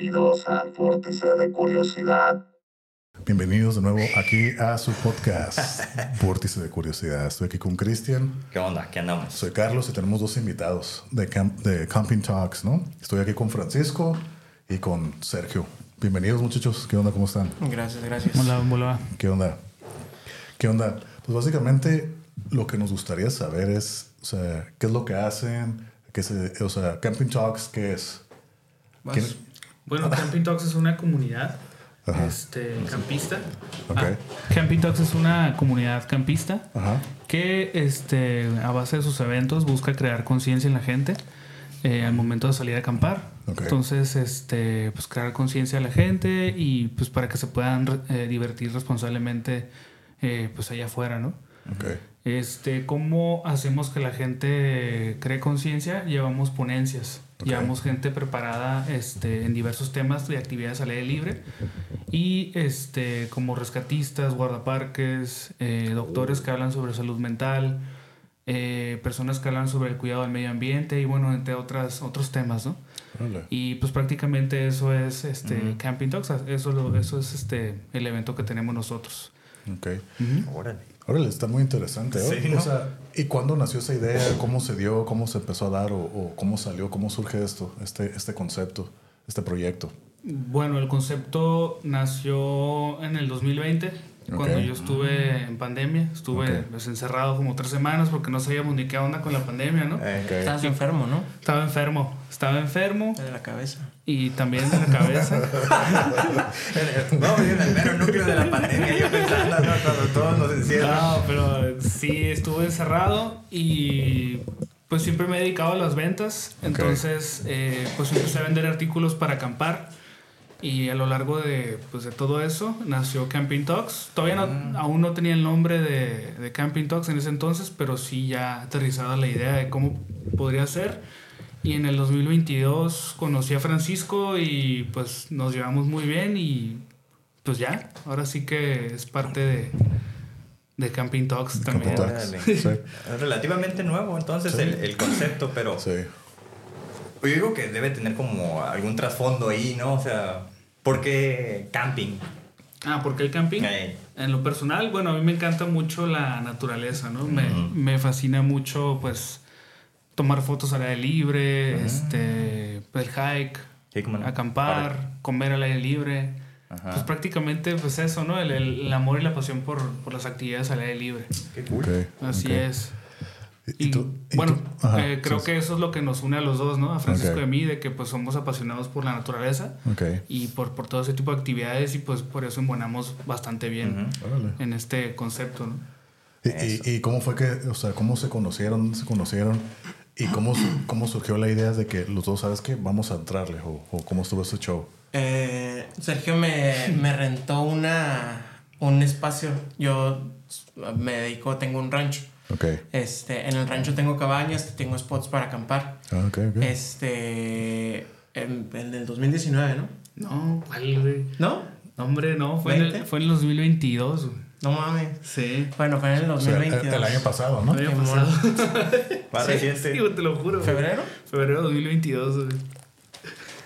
Bienvenidos al Vórtice de Curiosidad. Bienvenidos de nuevo aquí a su podcast, Vórtice de Curiosidad. Estoy aquí con Cristian. ¿Qué onda? ¿Qué andamos? Soy Carlos y tenemos dos invitados de, camp- de Camping Talks, ¿no? Estoy aquí con Francisco y con Sergio. Bienvenidos muchachos. ¿Qué onda? ¿Cómo están? Gracias, gracias. Hola, hola. ¿Qué onda? ¿Qué onda? Pues básicamente lo que nos gustaría saber es, o sea, qué es lo que hacen, qué se, o sea, Camping Talks, ¿qué es? ¿Quién- Bueno, Camping Talks es una comunidad Ajá. este, campista. Ok. Ah, Camping Talks es una comunidad campista Ajá. que este, a base de sus eventos busca crear conciencia en la gente eh, al momento de salir a acampar. Entonces, este, pues crear conciencia a la gente y pues para que se puedan eh, divertir responsablemente eh, pues allá afuera, ¿no? Este, ¿cómo hacemos que la gente cree conciencia? Llevamos ponencias, Ok. llevamos gente preparada este, en diversos temas de actividades al aire libre y este, como rescatistas, guardaparques, eh, doctores que hablan sobre salud mental, eh, personas que hablan sobre el cuidado del medio ambiente y bueno, entre otras, otros temas, ¿no? Y pues prácticamente eso es este, Camping Talks, eso, lo- eso es este, el evento que tenemos nosotros. Ok. Órale. Órale, está muy interesante. ¿eh? Sí, O ¿no? sea, ¿y cuándo nació esa idea? ¿Cómo se dio? ¿Cómo se empezó a dar? ¿O, o cómo salió? ¿Cómo surge esto, este, este concepto, este proyecto? Bueno, el concepto nació en el 2020, cuando yo estuve en pandemia. Estuve Ok. pues, encerrado como tres semanas porque no sabíamos ni qué onda con la pandemia, ¿no? Eh, Ok. Estás enfermo, ¿no? Estaba enfermo, estaba enfermo De la cabeza. y también de la cabeza. No, en el mero núcleo de la pandemia, yo pensando, ¿no? Cuando todos nos encierran. no, pero sí, estuve encerrado y pues siempre me he dedicado a las ventas. Entonces, eh, pues empecé a vender artículos para acampar. Y a lo largo de, pues, de todo eso nació Camping Talks. Todavía no, aún no tenía el nombre de, de Camping Talks en ese entonces, pero sí ya aterrizada la idea de cómo podría ser. Y en el 2022 conocí a Francisco y pues nos llevamos muy bien y pues ya, ahora sí que es parte de, de Camping Talks también. Camping Talks. Sí. Es relativamente nuevo entonces Sí. el, el concepto, pero Sí. Yo digo que debe tener como algún trasfondo ahí, ¿no? O sea, ¿por qué camping? Ah, ¿por qué el camping? Eh, En lo personal, bueno, a mí me encanta mucho la naturaleza, ¿no? Me, me fascina mucho, pues, tomar fotos al aire libre, este, el hike, sí, como no. acampar, comer al aire libre. Ajá. Pues prácticamente, pues eso, ¿no? El, el- el amor y la pasión por, por las actividades al aire libre. Qué cool. Ok. Así es. ¿Y, Y, tú- y bueno, tú? Ajá, eh, creo sí, que eso es lo que nos une a los dos, ¿no? A Francisco Ok. y a mí, de que pues somos apasionados por la naturaleza Ok. y por, por todo ese tipo de actividades y pues por eso embonamos bastante bien Ujú. Órale. en este concepto, ¿no? ¿Y, y, y cómo fue que, o sea, cómo se conocieron, dónde se conocieron? ¿Y cómo, cómo surgió la idea de que los dos, sabes que vamos a entrarle? ¿O, o cómo estuvo ese show? Eh, Sergio me, me rentó una, un espacio. Yo me dedico, tengo un rancho. Ok. Este, en el rancho tengo cabañas, tengo spots para acampar. Ah, ok, ok. Este, en, en el 2019, ¿no? No, ¿cuál, güey? ¿No? No, Hombre, no, fue en, el, 20? fue en el 2022, güey. No mames. Sí. Bueno, fue en el O sea, el, 2022. el año pasado, ¿no? El año pasado. Más Sí, reciente. Sí, te lo juro. ¿Febrero? Febrero de 2022, güey.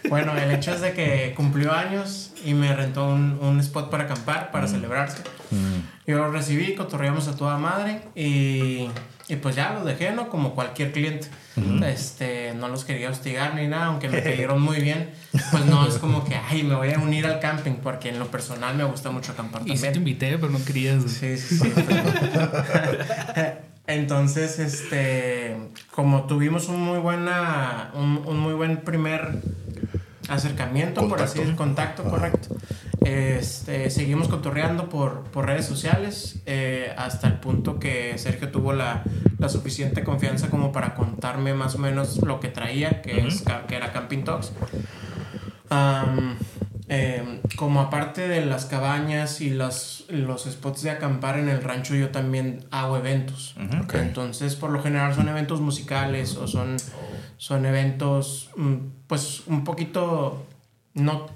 Bueno, el hecho es de que cumplió años y me rentó un, un spot para acampar, para celebrarse. Mm, Yo lo recibí, cotorreamos a toda madre y, y pues ya los dejé, ¿no? Como cualquier cliente. Este, no los quería hostigar ni nada, aunque me pidieron muy bien. Pues no es como que, ay, me voy a unir al camping, porque en lo personal me gusta mucho acampar Y sí te también. invité, pero no querías. Sí, sí, sí. Entonces, este, como tuvimos un muy buena, un, un muy buen primer acercamiento, por así decir, contacto, correcto. Este, seguimos cotorreando por, por redes sociales eh, hasta el punto que Sergio tuvo la, la suficiente confianza como para contarme más o menos lo que traía, que, es, que era Camping Talks. Eh, como aparte de las cabañas y los, los spots de acampar en el rancho, yo también hago eventos. Entonces, por lo general son eventos musicales o son, son eventos, mm, pues, un poquito no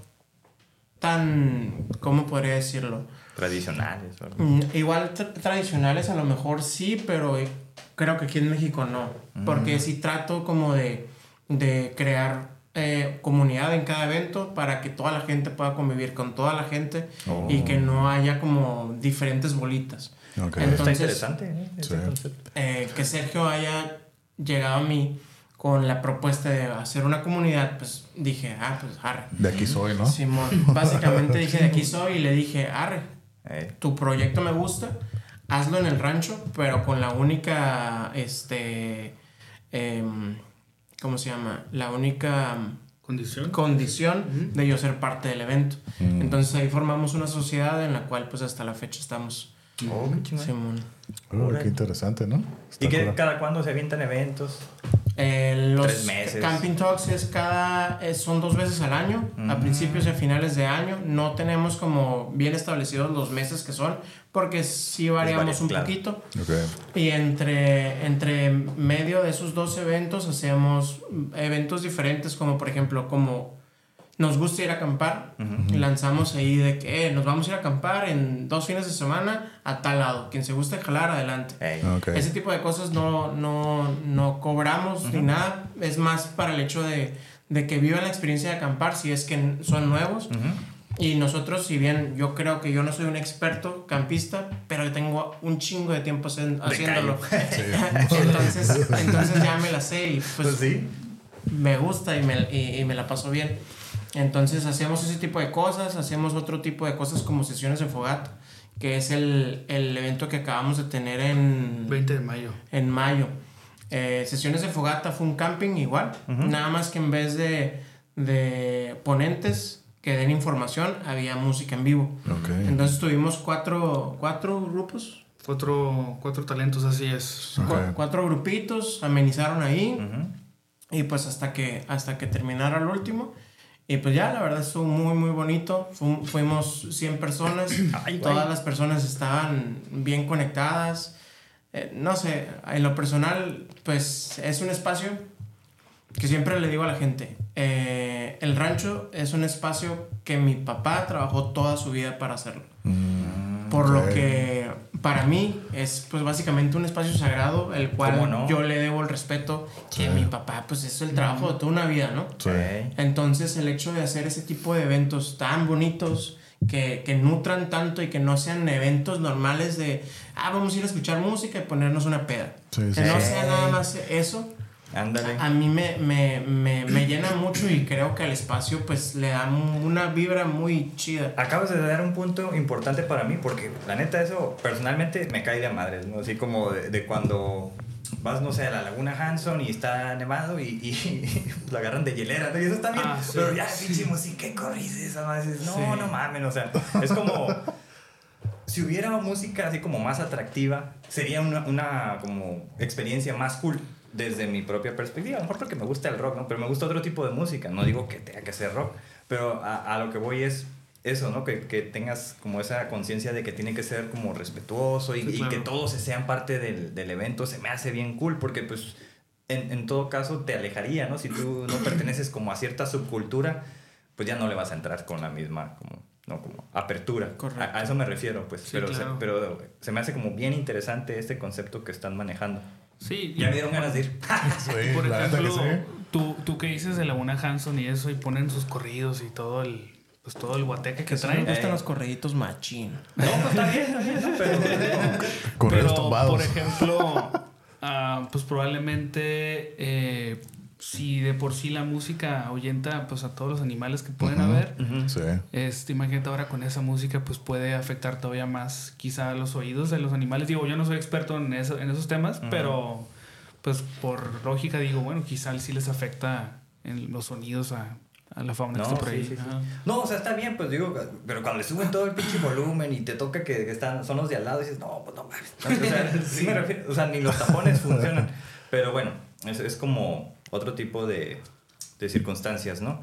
tan, ¿cómo podría decirlo? Tradicionales. ¿verdad? Mm, Igual tra- tradicionales a lo mejor sí, pero eh, creo que aquí en México no. Porque sí trato como de, de crear eh, comunidad en cada evento para que toda la gente pueda convivir con toda la gente Oh. y que no haya como diferentes bolitas. Está Entonces, interesante ¿eh? ese Sí. concepto. eh, que Sergio haya llegado a mí con la propuesta de hacer una comunidad, pues dije, ah, pues arre. De aquí soy, ¿no? Simón, básicamente dije, de aquí soy y le dije, arre, tu proyecto me gusta, hazlo en el rancho, pero con la única, este, em, ¿cómo se llama? La única Condición. condición de yo ser parte del evento. Entonces ahí formamos una sociedad en la cual pues hasta la fecha estamos. oh, qué chingón. Simón. Oh, qué interesante, ¿no? Está ¿Y que cada cuándo se avientan eventos? Eh, los Tres meses. Camping Talks es cada, es- son dos veces al año, a principios y a finales de año. No tenemos como bien establecidos los meses que son, porque sí variamos varia- un claro. poquito. Y entre, entre medio de esos dos eventos hacemos eventos diferentes, como por ejemplo, como nos gusta ir a acampar, lanzamos ahí de que eh, nos vamos a ir a acampar en dos fines de semana a tal lado. Quien se guste jalar, adelante. Ese tipo de cosas no, no, no cobramos ni nada. Es más para el hecho de, de que vivan la experiencia de acampar si es que son nuevos. Y nosotros, si bien yo creo que yo no soy un experto campista, pero tengo un chingo de tiempo haciéndolo. entonces, entonces ya me la sé y pues, Pues sí. me gusta y me, y, y me la paso bien. Entonces hacemos ese tipo de cosas, hacemos otro tipo de cosas como sesiones de fogata, que es el, el evento que acabamos de tener en, 20 de mayo. en mayo. Eh, sesiones de fogata fue un camping igual, nada más que en vez de, de ponentes que den información, había música en vivo. Ok. Entonces tuvimos cuatro, cuatro grupos, Cuatro, cuatro talentos, así es. Cu- cuatro grupitos, amenizaron ahí. Y pues hasta que, hasta que terminara el último. Y pues ya, la verdad estuvo muy, muy bonito. Fu- fuimos 100 personas. Ay. Todas las personas estaban bien conectadas. Eh, no sé, en lo personal, pues es un espacio que siempre le digo a la gente. eh, el rancho es un espacio que mi papá trabajó toda su vida para hacerlo. Por lo que para mí es pues básicamente un espacio sagrado el ¿Cómo cual no? yo le debo el respeto que Sí. mi papá pues es el trabajo de toda una vida, ¿no? Sí. Entonces el hecho de hacer ese tipo de eventos tan bonitos que, que nutran tanto y que no sean eventos normales de, ah, vamos a ir a escuchar música y ponernos una peda. Sí, sí, que no sea nada más eso. Ándale. A mí me, me, me, me llena mucho y creo que al espacio pues le da una vibra muy chida. Acabas de dar un punto importante para mí porque la neta eso personalmente me cae de madres, ¿no? Así como de, de cuando vas, no sé, a la Laguna Hanson y está nevado y, y lo agarran de hielera, ¿no? Y eso está bien. Ah, sí. Pero ya, pinche música, ¿qué corrices? esa? Dices, No, Sí. no mamen, o sea, es como... Si hubiera música así como más atractiva, sería una, una como experiencia más cool desde mi propia perspectiva. A lo mejor porque me gusta el rock, ¿no? Pero me gusta otro tipo de música. No digo que tenga que ser rock, pero a, a lo que voy es eso, ¿no? Que, que tengas como esa conciencia de que tiene que ser como respetuoso y, Sí, y claro. que todos se sean parte del, del evento. Se me hace bien cool porque pues en, en todo caso te alejaría, ¿no? Si tú no perteneces como a cierta subcultura, pues ya no le vas a entrar con la misma como, no, como apertura. Correcto. A, a eso me refiero, pues. Sí, pero, claro. se, pero se me hace como bien interesante este concepto que están manejando. Sí, Ya me dieron ganas de ir. Sí, Por la que ejemplo, tú, tú que dices de Laguna Hanson y eso, y ponen sus corridos y todo el, pues todo el guateque que Que me traen. gustan Eh. los corriditos machín. No, pues está bien, está bien, ¿no? pero... Correos Pero, tumbados. por ejemplo, ah, pues probablemente eh, si de por sí la música ahuyenta pues a todos los animales que pueden Ujú. haber, Ujú. Sí. este, imagínate ahora con esa música pues puede afectar todavía más quizá los oídos de los animales. Digo, yo no soy experto en, eso, en esos temas, Ujú. pero pues por lógica digo, bueno, quizá sí les afecta en los sonidos a, a la fauna que No, está por sí, ahí. sí, sí. No, o sea, está bien, pues digo, pero cuando le suben todo el pinche volumen y te toca que, que están, son los de al lado, dices, no, pues no mames. O sea, sí me refiero, o sea, ni los tapones funcionan. Pero bueno, es, es como otro tipo de, de circunstancias, ¿no?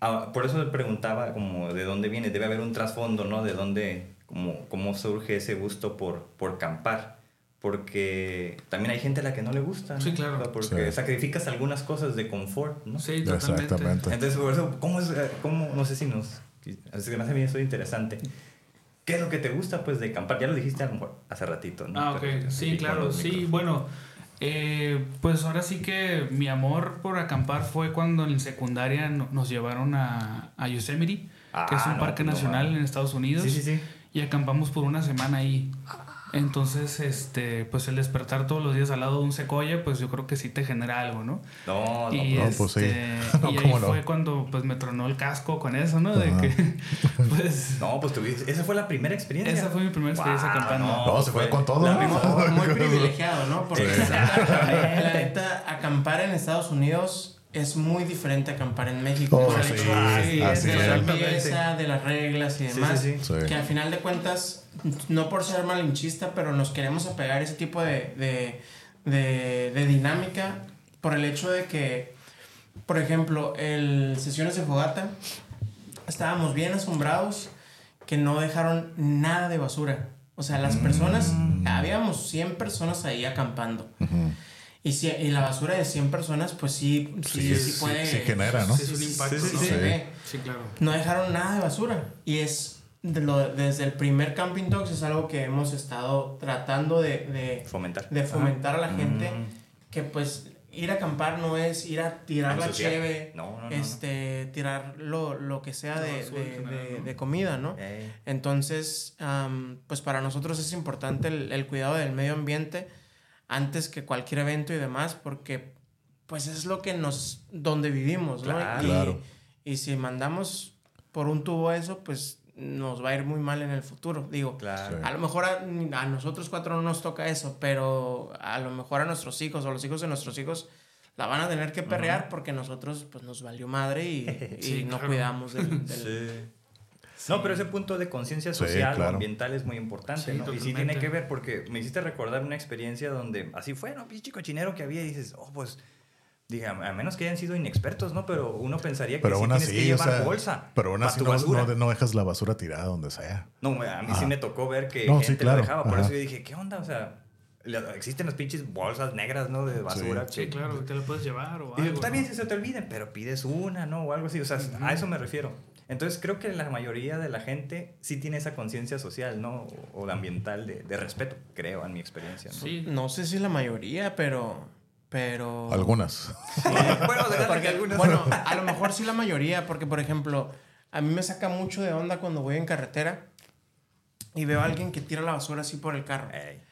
Ah, por eso le preguntaba como de dónde viene, debe haber un trasfondo, ¿no? De dónde, como, cómo surge ese gusto por, por campar. Porque también hay gente a la que no le gusta, ¿no? Sí, claro. O sea, porque Sí. sacrificas algunas cosas de confort, ¿no? Sí, totalmente. Exactamente. Entonces, por eso, ¿cómo es? eh, cómo, no sé si nos... Así que me hace bien eso interesante. ¿Qué es lo que te gusta, pues, de acampar? Ya lo dijiste a lo mejor hace ratito, ¿no? Ah, ok. Pero- Sí, claro. Sí, bueno. Eh, pues ahora sí que mi amor por acampar fue cuando en secundaria no- nos llevaron a, a Yosemite, que es Ah, un no, parque pues no nacional en Estados Unidos. Sí, sí, sí. Y acampamos por una semana ahí. Entonces, este, pues el despertar todos los días al lado de un secoya, pues yo creo que sí te genera algo, ¿no? No, no, y no, este, pues sí. No, y ahí cómo no. fue cuando pues me tronó el casco con eso, ¿no? De Ajá. que pues no, pues tuviste, esa fue la primera experiencia. esa fue mi primera experiencia Wow, acampando. No, se fue con todo. la ¿no? Muy privilegiado, ¿no? Porque Sí. la neta, acampar en Estados Unidos es muy diferente acampar en México. Oh, por el sí, hecho de- sí, de la limpieza, de las reglas y Sí, demás. sí, sí. Sí. Que al final de cuentas, no por ser malinchista, pero nos queremos apegar a ese tipo de, de, de, de dinámica por el hecho de que, por ejemplo, el sesiones de fogata, estábamos bien asombrados que no dejaron nada de basura. O sea, las personas, habíamos 100 personas ahí acampando. Ujú. Y, si, y la basura de 100 personas, pues sí, sí, Sí, sí, puede. sí genera, ¿no? Sí, es un impacto, Sí, sí, ¿no? sí. claro. No dejaron nada de basura. Y es de lo- desde el primer Camping Dogs es algo que hemos estado tratando de, de, Fomentar. de fomentar a la gente. Mm. Que pues ir a acampar no es ir a tirar la cheve, No, no, no, no. este, tirar lo, lo que sea de, de- general, de- ¿no? de comida, ¿no? Ey. Entonces, am, pues para nosotros es importante el, el cuidado del medio ambiente antes que cualquier evento y demás, porque pues es lo que nos, donde vivimos, ¿no? Claro. Y, Claro. y si mandamos por un tubo eso, pues nos va a ir muy mal en el futuro. Digo, Claro. Sí. a lo mejor a, a nosotros cuatro no nos toca eso, pero a lo mejor a nuestros hijos o los hijos de nuestros hijos la van a tener que perrear porque nosotros pues nos valió madre y, no claro. cuidamos del... del- Sí. No, pero ese punto de conciencia Sí, social o claro. ambiental es muy importante, Sí, ¿no? Y sí tiene que ver porque me hiciste recordar una experiencia donde así fue, ¿no? Pinche cochinero que había y dices, oh, pues, dije, a menos que hayan sido inexpertos, ¿no? Pero uno pensaría que Pero sí aún tienes así, que o llevar sea, bolsa. pero aún así tu no, basura. no, no dejas la basura tirada donde sea. No, a mí sí me tocó ver que No, sí, gente claro. lo dejaba. Por Ajá. eso yo dije, ¿qué onda? O sea, la- existen las pinches bolsas negras, ¿no? De basura. Sí, que- claro, te lo puedes llevar o Y algo. está bien ¿no? si se te olviden, pero pides una, ¿no? O algo así. O sea, a eso me refiero. Entonces creo que la mayoría de la gente sí tiene esa conciencia social, ¿no? O, o ambiental de, de respeto, creo, en mi experiencia, ¿no? Sí, No sé si la mayoría, pero... Pero... Algunas. bueno, de Porque, algunas. bueno, a lo mejor sí la mayoría, porque por ejemplo, a mí me saca mucho de onda cuando voy en carretera y veo a alguien que tira la basura así por el carro. Ey,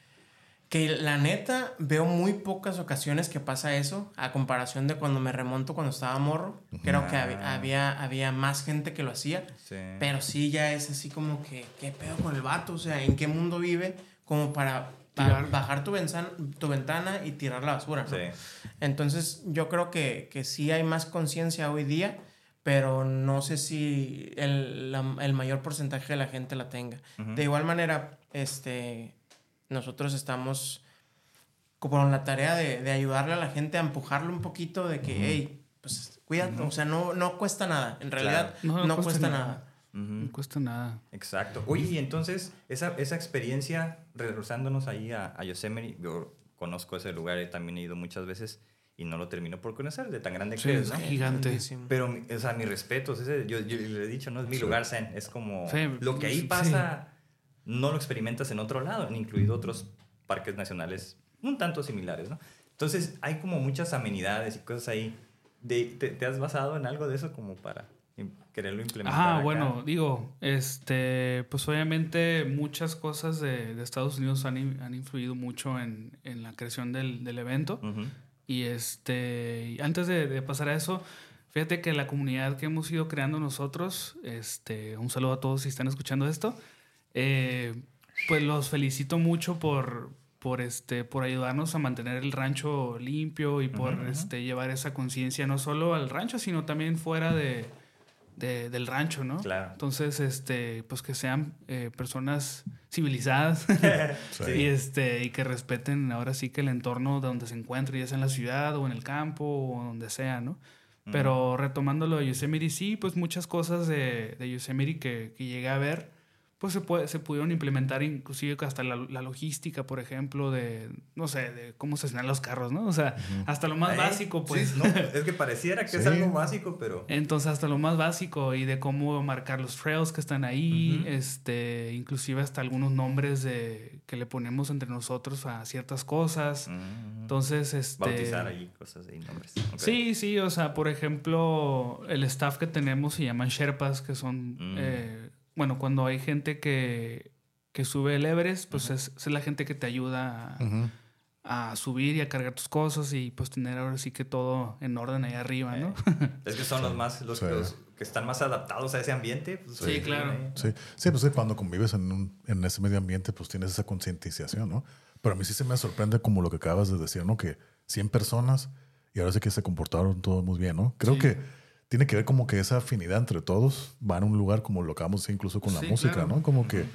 Que la neta, veo muy pocas ocasiones que pasa eso, a comparación de cuando me remonto cuando estaba morro. Creo que hab- había, había más gente que lo hacía, sí. pero sí ya es así como que, ¿qué pedo con el vato? O sea, ¿en qué mundo vive? Como para bajar tu, venzan- tu ventana y tirar la basura. ¿no? Sí. Entonces, yo creo que, que sí hay más conciencia hoy día, pero no sé si el, la- el mayor porcentaje de la gente la tenga. De igual manera, este, nosotros estamos con la tarea de, de ayudarle a la gente a empujarle un poquito de que, hey, pues cuídate, o sea, no, no cuesta nada, en realidad No, no, no cuesta, cuesta nada. nada. Ujú. No cuesta nada. Exacto. Oye, y entonces, esa, esa experiencia, regresándonos ahí a, a Yosemite, yo conozco ese lugar, también he ido muchas veces y no lo termino por conocer, de tan grande Sí, que es, es ¿no? Gigante. Pero, o sea, mis respetos, ese, yo, yo le he dicho, no es mi lugar zen, es como Sí, lo que ahí sí. pasa, no lo experimentas en otro lado, incluido otros parques nacionales un tanto similares, ¿no? Entonces, hay como muchas amenidades y cosas ahí. De, te, te has basado en algo de eso como para quererlo implementar? Ah, acá? bueno, digo, este, pues obviamente muchas cosas de, de Estados Unidos han, in- han influido mucho en, en la creación del, del evento. Y este, antes de, de pasar a eso, fíjate que la comunidad que hemos ido creando nosotros, este, un saludo a todos si están escuchando esto, eh, pues los felicito mucho por, por, este, por ayudarnos a mantener el rancho limpio y por este, llevar esa conciencia no solo al rancho, sino también fuera de, de- del rancho, ¿no? Claro. Entonces, este, pues que sean eh, personas civilizadas Sí. y este y que respeten ahora sí que el entorno de donde se encuentren, ya sea en la ciudad o en el campo o donde sea, ¿no? Pero retomando lo de Yosemite, sí, pues muchas cosas de, de Yosemite que, que llegué a ver, pues se, puede, se pudieron implementar inclusive hasta la, la logística, por ejemplo, de, no sé, de cómo estacionar los carros, ¿no? O sea, hasta lo más ¿Eh? básico, pues. Sí, no, es que pareciera que es algo básico, pero... Entonces, hasta lo más básico y de cómo marcar los trails que están ahí, este, inclusive hasta algunos nombres de, que le ponemos entre nosotros a ciertas cosas. Entonces, este... Bautizar ahí cosas y nombres. Sí, sí, o sea, por ejemplo, el staff que tenemos se llaman Sherpas, que son, Mm. eh, bueno, cuando hay gente que, que sube el Everest, pues es, es la gente que te ayuda a, subir y a cargar tus cosas y pues tener ahora sí que todo en orden ahí arriba, ¿no? Es que son los más, los, Sí. los que están más adaptados a ese ambiente. pues, Sí, claro. Sí, sí, pues cuando convives en, un- en ese medio ambiente, pues tienes esa concientización, ¿no? Pero a mí sí se me sorprende como lo que acabas de decir, ¿no? Que 100 personas y ahora sí que se comportaron todos muy bien, ¿no? Creo Sí. que tiene que ver como que esa afinidad entre todos va a un lugar como lo acabamos de decir incluso con la Sí, música, claro. ¿no? Como que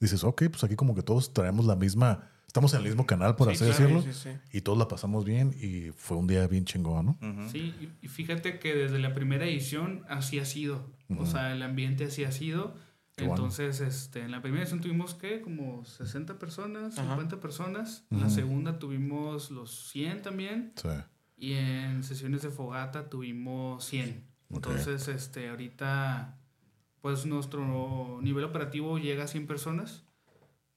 dices, ok, pues aquí como que todos traemos la misma, estamos en el mismo canal, por Sí, así claro, decirlo, sí, sí. y todos la pasamos bien y fue un día bien chingón, ¿no? Sí, y- fíjate que desde la primera edición así ha sido. O sea, el ambiente así ha sido. Qué bueno. Entonces, este, en la primera edición tuvimos, ¿qué? Como 60 personas, Ajá. 50 personas. En la segunda tuvimos los 100 también. Sí. Y en sesiones de fogata tuvimos 100. Entonces, este, ahorita, pues nuestro nivel operativo llega a 100 personas.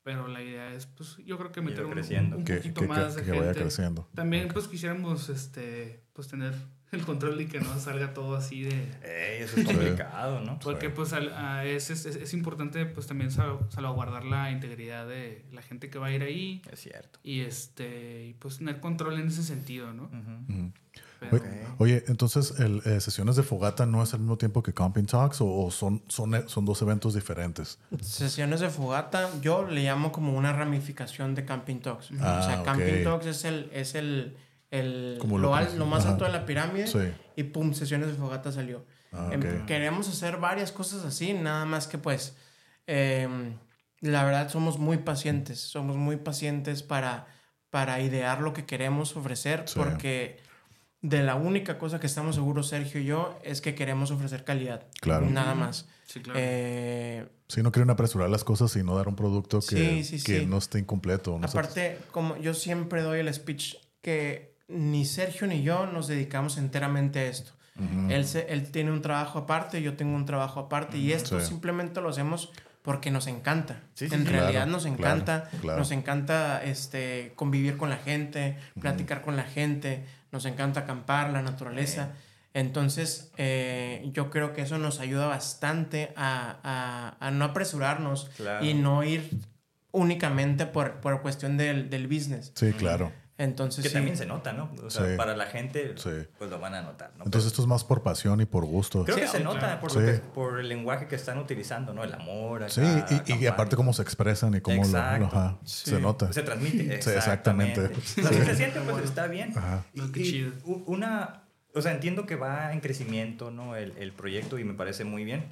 Pero la idea es, pues, yo creo que meter un, creciendo. un Que, poquito que- más que- de que vaya gente. creciendo. También, pues, quisiéramos, este, pues, tener el control y que no salga todo así de... Ey, eso es complicado, ¿no? Porque, pues, al- a- es, es, es importante, pues, también sal- salvaguardar la integridad de la gente que va a ir ahí. Es cierto. Y, este, y, pues, tener control en ese sentido, ¿no? Ujú. Pero- Oye, oye, entonces, el, eh, ¿sesiones de fogata no es al mismo tiempo que Camping Talks o, o son, son, eh, son dos eventos diferentes? Sesiones de fogata, yo le llamo como una ramificación de Camping Talks. Ah, o sea. Camping Talks es el, es el, el Como lo, al- más ajá. alto de la pirámide Sí. y pum, sesiones de fogata salió. Ah, Em, ok. Queremos hacer varias cosas así, nada más que pues, em, la verdad somos muy pacientes, somos muy pacientes para, para idear lo que queremos ofrecer, Sí. porque de la única cosa que estamos seguros Sergio y yo es que queremos ofrecer calidad. Claro. Nada más. Sí, claro. Eh, Si no quieren apresurar las cosas y no dar un producto que, Sí, sí, que sí. no esté incompleto. no. Aparte, como yo siempre doy el speech que ni Sergio ni yo nos dedicamos enteramente a esto. él, se- él tiene un trabajo aparte, yo tengo un trabajo aparte y esto Sí. simplemente lo hacemos porque nos encanta. Sí, sí, en sí. realidad Claro, nos encanta, claro. nos encanta este, convivir con la gente, platicar con la gente, nos encanta acampar, la naturaleza. Entonces, eh, yo creo que eso nos ayuda bastante a, a- a no apresurarnos Claro. y no ir únicamente por, por cuestión del, del business. Sí, claro. Entonces, Que sí. también se nota, ¿no? O sea, Sí. para la gente, Sí. pues lo van a notar, ¿no? Entonces esto es más por pasión y por gusto. Creo Sí, que se nota claro. por, que- el lenguaje que están utilizando, ¿no? El amor. acá, Sí, y- aparte cómo se expresan y cómo lo, Exacto. lo- ajá, Sí. se nota. Se transmite. Sí, exactamente. exactamente. Se siente, pues está bien. Ajá. Y, y una, o sea, entiendo que va en crecimiento, ¿no? El, el proyecto y me parece muy bien.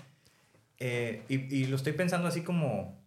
Eh, y, y lo estoy pensando así como,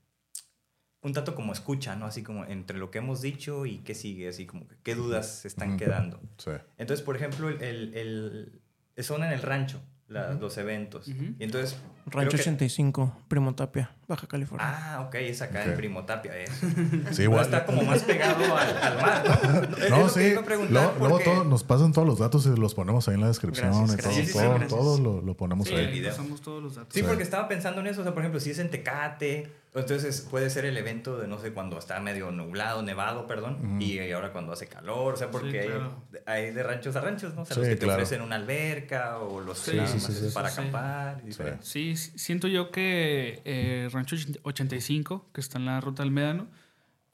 un tanto como escucha, ¿no? Así como entre lo que hemos dicho y qué sigue, así como que qué dudas se están quedando. Sí. Entonces, por ejemplo, el, el, el- son en el rancho la- los eventos. Y entonces... Rancho creo que- 85, Primo Tapia, Baja California. Ah, ok, es acá Ok. en Primo Tapia. Es. Sí, igual. está como más pegado al, al mar, ¿no? Es No, lo que sí. iba a preguntar Luego, porque- todo- nos pasan todos los datos y los ponemos ahí en la descripción. Gracias, y gracias. todo, Sí, sí, sí, todo, gracias. todo lo, lo ponemos Sí, ahí. el video. pasamos todos los datos. Sí, Sí. porque estaba pensando en eso. O sea, por ejemplo, si es en Tecate, entonces puede ser el evento de, no sé, cuando está medio nublado, nevado, perdón, y ahora cuando hace calor. O sea, porque Sí, hay- claro. hay, de ranchos a ranchos, ¿no? O sea, Sí, los que te claro. ofrecen una alberca o los Sí, para sí. acampar. y sí, siento yo que eh, Rancho 85, que está en la ruta del Médano,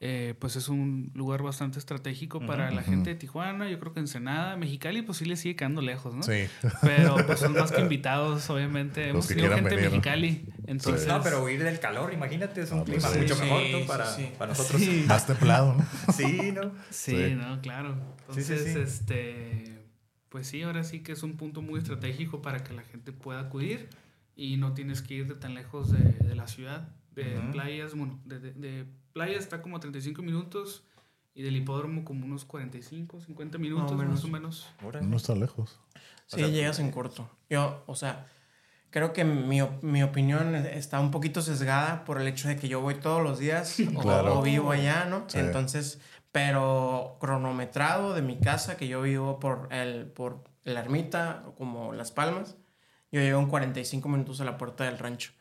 eh, pues es un lugar bastante estratégico para la gente de Tijuana. Yo creo que Ensenada, Mexicali, pues sí le sigue quedando lejos, ¿no? Sí. Pero pues son más que invitados, obviamente. Hemos que tenido gente de. Mexicali. Entonces, No, pero huir del calor, imagínate, es un Ah, pues clima sí. mucho Sí, mejor ¿no? sí, para, sí. para nosotros. Sí. Más templado, ¿no? Sí, ¿no? Sí, Sí. no, claro. Sí, sí, Entonces, sí. este, pues sí, ahora sí que es un punto muy estratégico para que la gente pueda acudir y no tienes que ir de tan lejos de, de la ciudad, de playas, bueno, de, de, de playa está como a 35 minutos y del hipódromo como unos 45, 50 minutos Más o menos. más o menos. No está lejos. Sí, O sea, llegas en corto. Yo, o sea, creo que mi, mi opinión está un poquito sesgada por el hecho de que yo voy todos los días o- Claro. o, vivo allá, ¿no? Sí. Entonces, pero cronometrado de mi casa, que yo vivo por el por la ermita, o como Las Palmas, yo llego en 45 minutos a la puerta del rancho.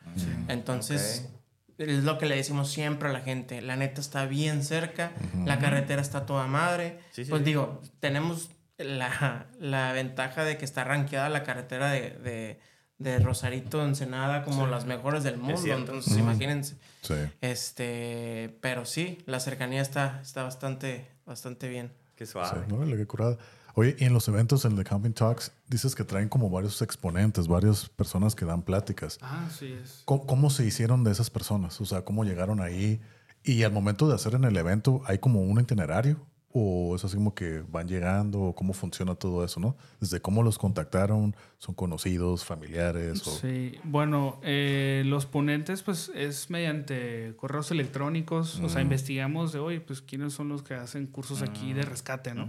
Entonces, es lo que le decimos siempre a la gente. La neta está bien cerca, la carretera está toda madre. Sí, sí, pues sí. digo, tenemos la, la ventaja de que está rankeada la carretera de, de, de Rosarito, Ensenada, como las mejores del mundo. Entonces, imagínense. Sí. Este, pero sí, la cercanía está, está bastante, bastante bien. Qué Sí, suave. órale, qué curada. Oye, y en los eventos, en el Camping Talks, dices que traen como varios exponentes, varias personas que dan pláticas. Ah, sí es. ¿Cómo, cómo se hicieron de esas personas? O sea, ¿cómo llegaron ahí? Y al momento de hacer en el evento, ¿hay como un itinerario? ¿O es así como que van llegando? ¿O cómo funciona todo eso, no? Desde cómo los contactaron, son conocidos, familiares. O... Sí, bueno, eh, los ponentes pues es mediante correos electrónicos, o sea, investigamos de, oye, pues quiénes son los que hacen cursos aquí de rescate, ¿no?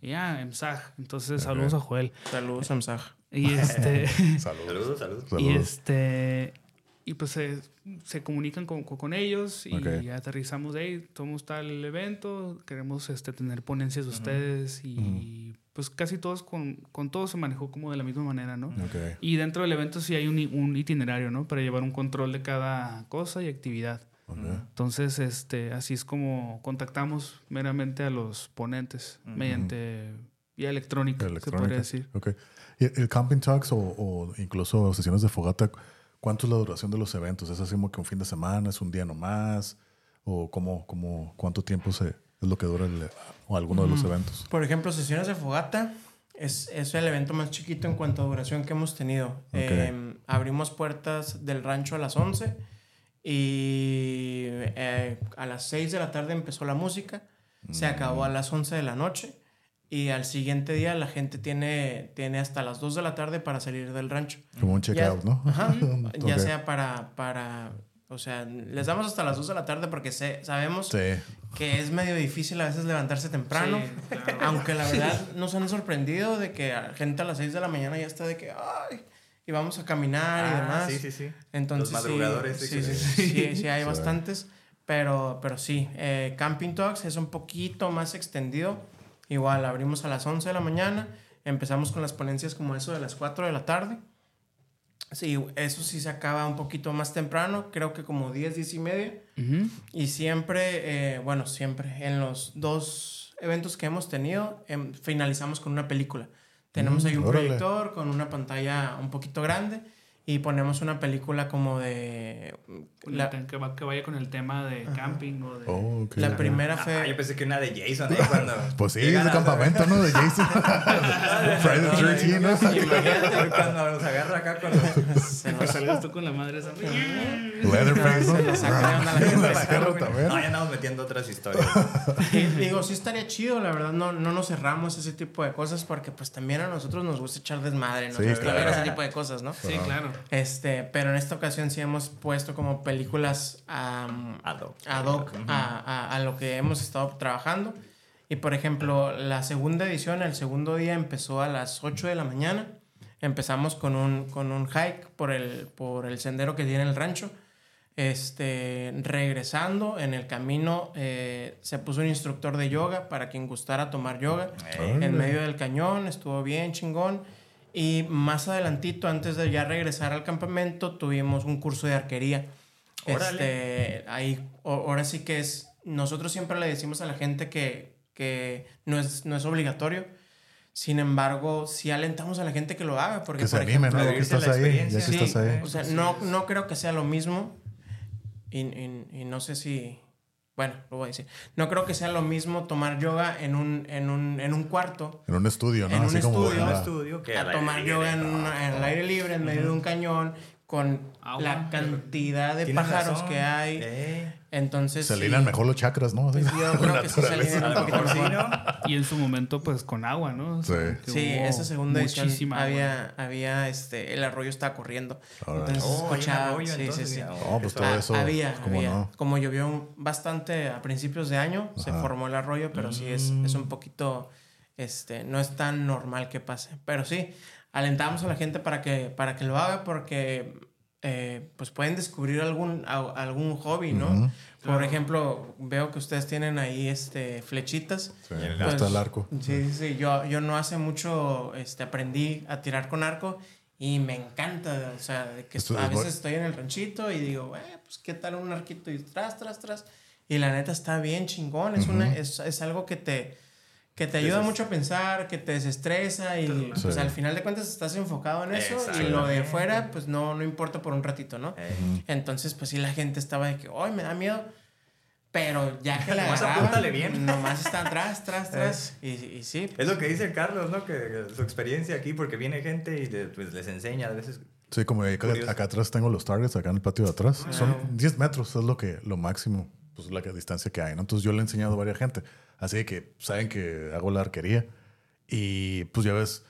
Y ya, EMSAG, entonces saludos a Joel. Saludos, Samsag. Y este, Saludos. Saludos, saludos. y este, y pues se, se comunican con, con- con ellos y aterrizamos de ahí, tomamos tal evento, queremos este, tener ponencias de ustedes y pues casi todos con, con todos se manejó como de la misma manera, ¿no? Ok. Y dentro del evento sí hay un, un itinerario, ¿no? Para llevar un control de cada cosa y actividad. Entonces, este, así es como contactamos meramente a los ponentes mediante vía electrónica, se Electrónica. podría decir. Ok. ¿Y el Camping Talks o, o incluso sesiones de fogata, cuánto es la duración de los eventos? ¿Es así como que un fin de semana, es un día nomás? ¿O cómo, cómo, cuánto tiempo se, es lo que dura el, o alguno de los eventos? Por ejemplo, sesiones de fogata es, es el evento más chiquito en cuanto a duración que hemos tenido. Eh, abrimos puertas del rancho a las 11 y eh, a las 6 de la tarde empezó la música. Se acabó a las 11 de la noche y al siguiente día la gente tiene, tiene hasta las 2 de la tarde para salir del rancho. Como un Ya- check-out, ¿no? Ajá. Ya Ok. sea para, para, o sea, les damos hasta las 2 de la tarde porque sé- sabemos Sí. que es medio difícil a veces levantarse temprano. Sí, claro. Aunque la verdad nos han sorprendido de que gente a las 6 de la mañana ya está de que, ay, y vamos a caminar y Ah, demás. sí, sí, sí. Entonces, Los sí, madrugadores. Sí, sí, sí, sí, sí, sí, hay Sí. bastantes. Pero, pero sí, eh, Camping Talks es un poquito más extendido. Igual, abrimos a las 11 de la mañana, empezamos con las ponencias como eso de las 4 de la tarde. Sí, eso sí se acaba un poquito más temprano, creo que como 10, 10 y media. Y siempre, eh, bueno, siempre, en los dos eventos que hemos tenido, em, finalizamos con una película. Tenemos Mm, ahí un órale. proyector con una pantalla un poquito grande y ponemos una película como de... La, el que, va- que vaya con el tema de camping o de... Oh, la primera Ah, fue... yo pensé que una de Jason, ¿eh? Cuando Pues sí, es a- campamento, ¿no? De Jason. Friday the 13, ¿no? Imagínate cuando nos agarra acá con los... se nos- salgas tú con la madre esa. Leatherface, ¿no? Se le saca de onda a la gente. La carro también. No, ya andamos metiendo otras historias. Digo, sí estaría chido, la verdad, no, no nos cerramos ese tipo de cosas porque pues también a nosotros nos gusta echar desmadre, nos Sí, gusta ver ese tipo de cosas, ¿no? Sí, claro. Este, pero en esta ocasión sí hemos puesto como películas am, Ad hoc. ad hoc a, a- a lo que hemos estado trabajando. Y por ejemplo, la segunda edición, el segundo día empezó a las 8 de la mañana. Empezamos con un, con un hike por el, por el sendero que tiene el rancho. Este, regresando en el camino, eh, se puso un instructor de yoga para quien gustara tomar yoga en medio del cañón, estuvo bien chingón. Y más adelantito, antes de ya regresar al campamento, tuvimos un curso de arquería. Órale. Este, ahí, o- ahora sí que es, nosotros siempre le decimos a la gente que, que no, es, no es obligatorio. Sin embargo, sí alentamos a la gente que lo haga. Porque, Que se por animen, ejemplo, ¿no? Que estás ahí. Ya que. Sí, estás ahí. o sea, no, no creo que sea lo mismo. Y, y- y no sé si. Bueno, lo voy a decir. No creo que sea lo mismo tomar yoga en un, en un, en un cuarto En un estudio, ¿no? En un Así como estudio, ajá. Un estudio que a tomar yoga en, una- en el aire libre, en medio de un cañón, con Agua. la cantidad de pájaros razón. que hay. Eh, Entonces. Se sí, alinean mejor los chakras, ¿no? Pues yo creo que sí se alinean sí. Y en su momento, pues con agua, ¿no? O sea, que Sí, hubo esa segunda edición muchísima agua. había, había este, el arroyo estaba corriendo. Órale. Entonces Oh, escuchaba. arroyo, sí, sí, sí. No, pues todo suave. eso. había, ¿cómo había. no? Como llovió bastante a principios de año, se formó el arroyo, pero sí es, Mm. es un poquito, este, no es tan normal que pase. Pero sí, alentamos a la gente para que, para que lo haga porque, eh, pues pueden descubrir algún, a- algún hobby, ¿no? Ujú. Por ejemplo, veo que ustedes tienen ahí, este, flechitas. Sí, el hasta Pues, el arco. Sí, sí, sí. Yo, yo no hace mucho este, aprendí a tirar con arco Y me encanta, o sea, de que Esto a es veces estoy en el ranchito y digo, eh, pues qué tal un arquito y tras, tras, tras. Y la neta está bien chingón, es, una, es, es algo que te, que te ayuda mucho a pensar, que te desestresa y pues Sí. al final de cuentas estás enfocado en eso y lo de fuera pues no, no importa por un ratito, ¿no? Eh, Entonces pues sí la gente estaba de que, ay, me da miedo. Pero ya que la Nomás agarraban, apúntale bien. nomás está atrás, tras, tras. Y, y sí, Es lo que dice Carlos, ¿no? Que, que su experiencia aquí, porque viene gente y le- pues, les enseña a veces. Sí, como acá, acá atrás tengo los targets, acá en el patio de atrás. Son Ah. 10 metros, es lo que lo máximo, pues la que- distancia que hay, ¿no? Entonces yo le he enseñado a varias gente. Así que saben que hago la arquería. Y pues ya ves,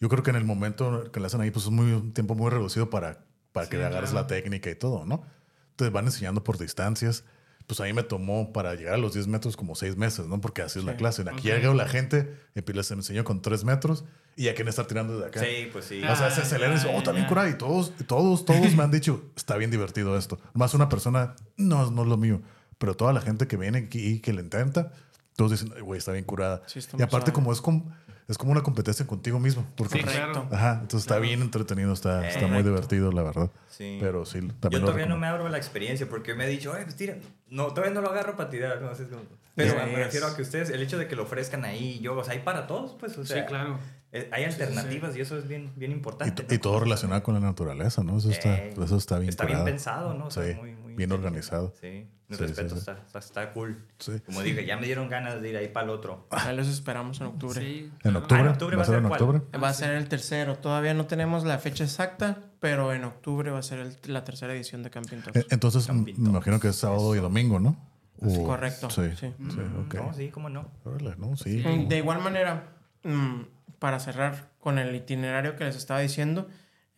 yo creo que en el momento que le hacen ahí, pues es muy, un tiempo muy reducido para, para que Sí, le agarres claro. la técnica y todo, ¿no? Entonces van enseñando por distancias. Pues a mí me tomó para llegar a los 10 metros como 6 meses, ¿no? Porque así es la Sí. clase. Aquí Ok. llega la gente, y les enseño con 3 metros y ya quieren estar tirando de acá. Sí, pues sí. O sea, se acelera y dice, oh, ya. curada. Y todos, todos, todos me han dicho, está bien divertido esto. Más una persona, no, no es lo mío. Pero toda la gente que viene aquí y que le intenta, todos dicen, "Ay, güey, está bien curada. Sí, está y aparte, suave. como es, com- es como una competencia contigo mismo. Porque, Sí, claro. Ajá, entonces está bien entretenido, está, está muy Correcto. divertido, la verdad. Sí. Pero sí, también Yo todavía no me abro la experiencia porque me he dicho, oye, pues tira. No, todavía no lo agarro para tirar. ¿no? Así es como- Pero Ya me refiero a que ustedes, el hecho de que lo ofrezcan ahí, yo, o sea, hay para todos, pues, o sea. sí, claro. eh, Hay alternativas y eso es bien, bien Y, importante. to- y ¿no? todo relacionado con la naturaleza, ¿no? Eso está, Eh, eso está bien Está bien curado. pensado, ¿no? O sea, Sí, muy- muy bien organizado. Sí, mi Sí, respeto, sí, sí. Está, está, está cool. Sí. Como dije, ya me dieron ganas de ir ahí para el otro. ahí los esperamos en octubre. Sí, ¿En claro. octubre? Ah, en octubre ¿Va a ser en cuál? octubre? Va a ser el tercero. Todavía no tenemos la fecha exacta, pero en octubre va a ser el- la tercera edición de Camping Talks. Eh, Entonces, me imagino que es sábado y domingo, ¿no? O- Correcto, Sí, sí. sí, ok. No, sí, cómo no. Órale, no, sí. Mm, De igual manera, mm, para cerrar con el itinerario que les estaba diciendo,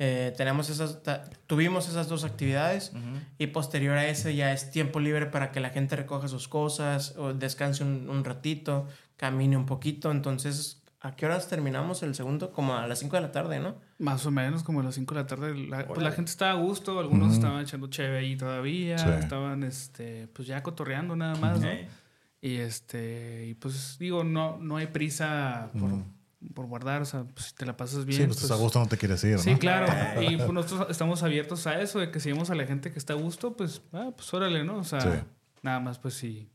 eh, tenemos esas, tuvimos esas dos actividades y posterior a ese ya es tiempo libre para que la gente recoja sus cosas o descanse un, un ratito, camine un poquito. Entonces, ¿a qué horas terminamos el segundo? Como a las 5 de la tarde, ¿no? Más o menos como a las 5 de la tarde. La, pues la gente estaba a gusto, algunos Ujú. estaban echando cheve ahí todavía, Sí. estaban este, pues ya cotorreando nada más, ¿no? Ey. Y este, y pues digo, no, no hay prisa por, por guardar, o sea, pues, si te la pasas bien. Sí, pues, estás a gusto, no te quieres ir, ¿no? Sí, claro. Y pues nosotros estamos abiertos a eso, de que si vemos a la gente que está a gusto, pues, ah, pues órale, ¿no? O sea, Sí. nada más, pues sí.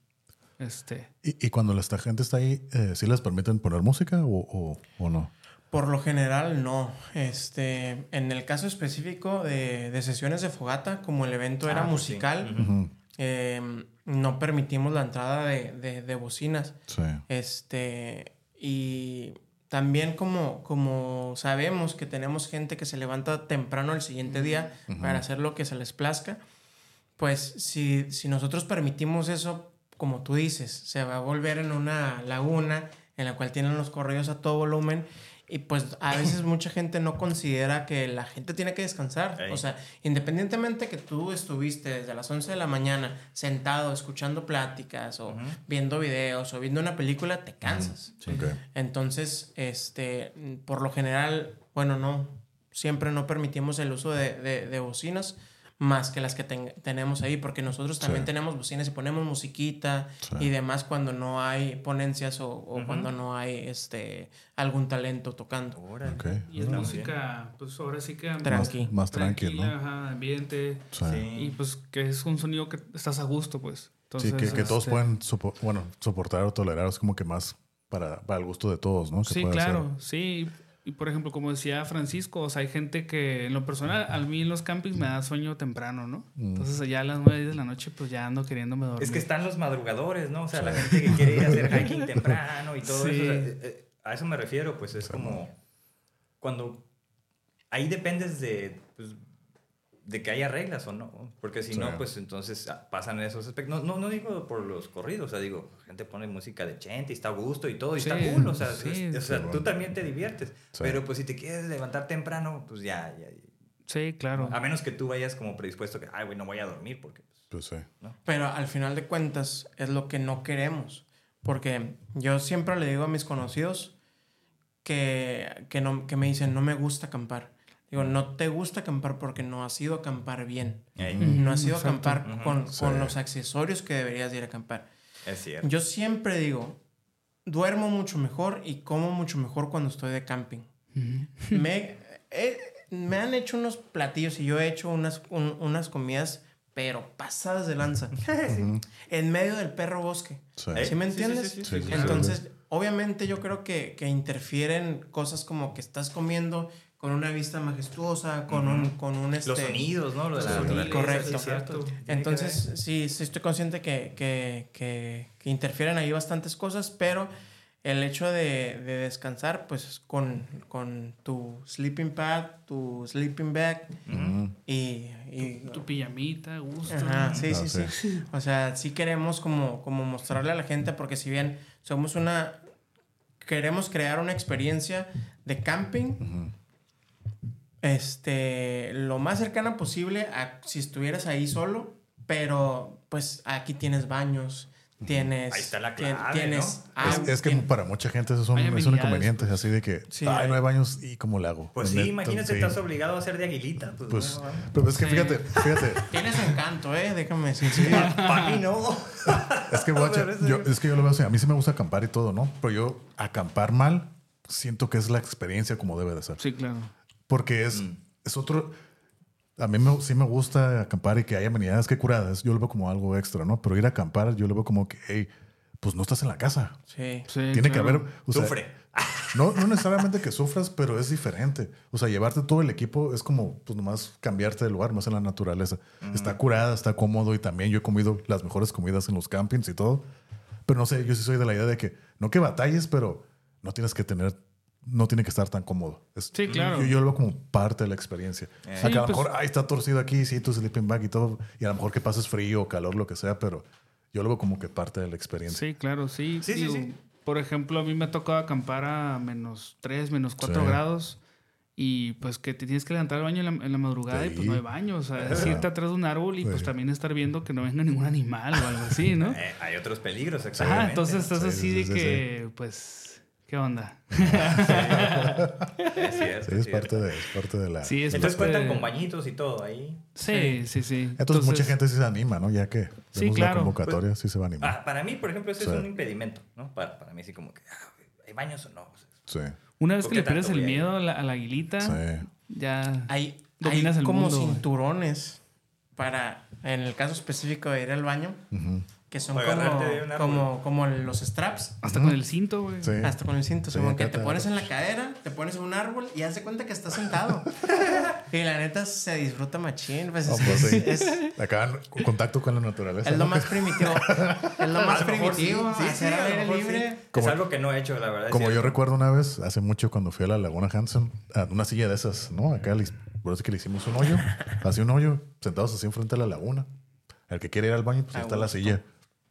Este. ¿Y, y cuando la esta gente está ahí, eh, ¿sí les permiten poner música o, o, o no? Por lo general, no. Este, en el caso específico de, de sesiones de fogata, como el evento era Ah, pues sí. musical, eh, no permitimos la entrada de, de- de bocinas. Sí. Este, y también como, como sabemos que tenemos gente que se levanta temprano el siguiente día para hacer lo que se les plazca, pues si, si nosotros permitimos eso, como tú dices, se va a volver en una laguna en la cual tienen los correos a todo volumen y pues a veces mucha gente no considera que la gente tiene que descansar. Ey. O sea, independientemente que tú estuviste desde las 11 de la mañana sentado escuchando pláticas o viendo videos o viendo una película, te cansas. Entonces, este, por lo general, bueno, no, siempre no permitimos el uso de, de- de bocinas más que las que ten- tenemos ahí, porque nosotros también Sí. tenemos bocinas y ponemos musiquita Sí. y demás cuando no hay ponencias o, cuando no hay este algún talento tocando. Órale. Ok. Y es Está música, pues ahora sí que. Tranqui. Más tranquilo, tranquila, ¿no? ajá, ambiente. Sí. Y pues que es un sonido que estás a gusto, pues. Sí, que, que todos este, pueden sopo- bueno, soportar o tolerar. Es como que más para, para el gusto de todos, ¿no? Que Sí, claro, ser. sí. Y por ejemplo, como decía Francisco, o sea, hay gente que en lo personal, a mí en los campings me da sueño temprano, ¿no? Mm. Entonces allá a las 9 de la noche, pues ya ando queriéndome dormir. Es que están los madrugadores, ¿no? O sea, la gente que quiere ir a hacer hiking temprano y todo Sí. eso. o sea, eh, eh, a eso me refiero, pues es como cuando ahí dependes de, pues, de que haya reglas o no. Porque si Sí. no, pues entonces ah, pasan esos aspectos. No, no, no digo por los corridos, o sea, digo, gente pone música de chente y está a gusto y todo, y está cool, o sea, sí, es- o sea sí, tú bueno. también te diviertes. Sí. Pero pues si te quieres levantar temprano, pues ya, ya. Sí, claro. A menos que tú vayas como predispuesto que, ay, güey, no voy a dormir porque... pues, Pues sí. Pero al final de cuentas es lo que no queremos. Porque yo siempre le digo a mis conocidos que, que, no, que me dicen, no me gusta acampar. Digo, no te gusta acampar porque no has ido a acampar bien. No has ido a acampar con, Sí. con los accesorios que deberías de ir a acampar. es cierto. Yo siempre digo, duermo mucho mejor y como mucho mejor cuando estoy de camping. Me, he, me han hecho unos platillos y yo he hecho unas, un- unas comidas, pero pasadas de lanza. En medio del perro bosque. Sí. ¿Sí me Sí, sí, entiendes? sí, sí, sí, sí, Entonces, obviamente yo creo que, que interfieren cosas como que estás comiendo con una vista majestuosa, con un, con un este, Los sonidos, ¿no? Lo de la naturaleza, correcto. Entonces, sí, sí estoy consciente que, que, que, que interfieren ahí bastantes cosas, pero el hecho de, de descansar, pues con, con tu sleeping pad, tu sleeping bag y, y- Tu pijamita, gusto. Ajá, sí, Ah, sí, sí. sí, O sea, sí queremos como, como mostrarle a la gente, porque si bien somos una... Queremos crear una experiencia de camping, este, lo más cercana posible a si estuvieras ahí solo, pero pues aquí tienes baños, tienes... Ahí está la clave, Tienes... ¿no? ah, Es, es que tien- para mucha gente eso es un, Hay es un inconveniente, pues. así de que, Sí, ay, no hay baños y cómo le hago. Pues sí, imagínate, sí. estás obligado a hacer de aguilita. Pues, Pues, no, no. pero es que Sí. fíjate, fíjate, Tiene su encanto, ¿eh? Déjame decirte. Para mí no. es que guacha, yo- es que yo lo veo así, a mí sí me gusta acampar y todo, ¿no? Pero yo acampar mal, siento que es la experiencia como debe de ser. Sí, claro. Porque es, Mm. es otro. A mí me- sí me gusta acampar y que haya amenidades que curadas. Yo lo veo como algo extra, ¿no? Pero ir a acampar, yo lo veo como que, hey, pues no estás en la casa. Sí. Sí, Tiene que claro. haber. o sea, Sufre. no, no necesariamente que sufras, pero es diferente. O sea, llevarte todo el equipo es como, pues nomás cambiarte de lugar, más en la naturaleza. Está curada, está cómodo y también yo he comido las mejores comidas en los campings y todo. Pero no sé, yo sí soy de la idea de que no que batalles, pero no tienes que tener, no tiene que estar tan cómodo. Es- Sí, claro. Yo, yo lo veo como parte de la experiencia. Eh. O sea, que a lo Sí, pues- mejor, ay, está torcido aquí, sí, tu sleeping bag y todo. Y a lo mejor que pases frío o calor, lo que sea, pero yo lo veo como que parte de la experiencia. Sí, claro, sí. Sí, sí, Digo, sí. Por ejemplo, a mí me ha tocado acampar a menos 3, menos 4 Sí. grados. Y pues que te tienes que levantar al baño en la, en la madrugada y pues Sí. no hay baño. O sea, es irte atrás de un árbol y pues Sí. también estar viendo que no venga ningún animal o algo así, ¿no? Eh, hay otros peligros, Ajá, exactamente. entonces estás Sí, así sí, de sí, que, pues, ¿qué onda? Es cierto. Sí, es cierto. parte de, es parte de la. Sí, es Entonces parte cuentan de- con bañitos y todo ahí. Sí, sí, sí. Entonces, mucha gente sí se anima, ¿no? Ya que Sí, vemos claro. la convocatoria, sí se va a animar. Ah, para mí, por ejemplo, ese Sí. es un impedimento, ¿no? Para, para mí, sí, como que, ah, ¿hay baños o no? O sea, Sí, Una vez ¿Por que le pierdes el miedo a la, a la aguilita, sí. ya Hay, dominas hay el como mundo. cinturones para, en el caso específico de ir al baño, Ujú. Que son como, árbol. como, como los straps. Hasta con el cinto, güey. Sí. Hasta con el cinto, Sí, como que te pones en la cadera, te pones en un árbol y haz de cuenta que estás sentado. y la neta se disfruta machín. Pues, pues sí. es- Acá en contacto con la naturaleza. es lo ¿no? más primitivo. Es lo más primitivo. sí, sí, hacer aire libre. Como- es algo que no he hecho, la verdad. Como yo recuerdo una vez, hace mucho cuando fui a la Laguna Hansen, a una silla de esas, ¿no? Acá le, por eso es que le hicimos un hoyo, así un hoyo, sentados así enfrente de la laguna. El que quiere ir al baño, pues ahí está la gusto.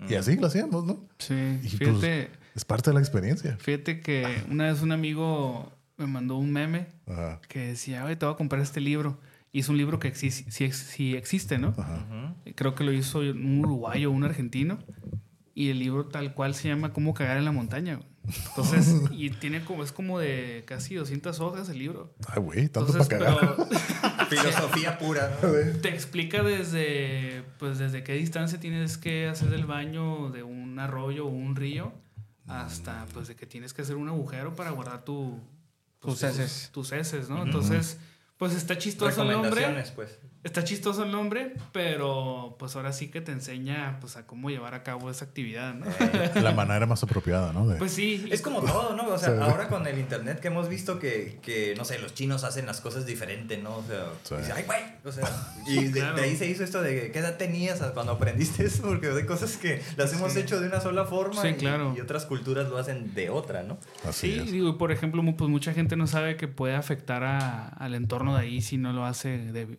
Y así lo hacíamos, ¿no? Sí, Y fíjate, pues, es parte de la experiencia. fíjate que una vez un amigo me mandó un meme Ajá. que decía, oye, te voy a comprar este libro. Y es un libro que existe, sí, ex- sí existe, ¿no? Creo que lo hizo un uruguayo o un argentino. Y el libro tal cual se llama Cómo cagar en la montaña. güey. Entonces, y tiene como, es como de casi 200 hojas el libro. Ay, güey, tanto Entonces, para cagar. pero Filosofía pura, ¿no? te explica desde, pues, desde qué distancia tienes que hacer del baño de un arroyo o un río hasta, pues, de que tienes que hacer un agujero para guardar tu, pues, Tus heces. Tus heces, ¿no? Entonces, pues, está chistoso el nombre. Recomendaciones, pues. Está chistoso el nombre, pero pues ahora sí que te enseña pues a cómo llevar a cabo esa actividad, ¿no? La manera más apropiada, ¿no? De- Pues sí. Es como todo, ¿no? O sea, Sí. ahora con el internet que hemos visto que, que, no sé, los chinos hacen las cosas diferente, ¿no? O sea, Sí. dice, ay, güey. O sea, y de, claro. de ahí se hizo esto de qué edad tenías cuando aprendiste eso, porque hay cosas que las hemos hecho de una sola forma Sí, y, claro. y otras culturas lo hacen de otra, ¿no? así Sí, es. digo, por ejemplo, pues mucha gente no sabe que puede afectar a- al entorno de ahí si no lo hace de-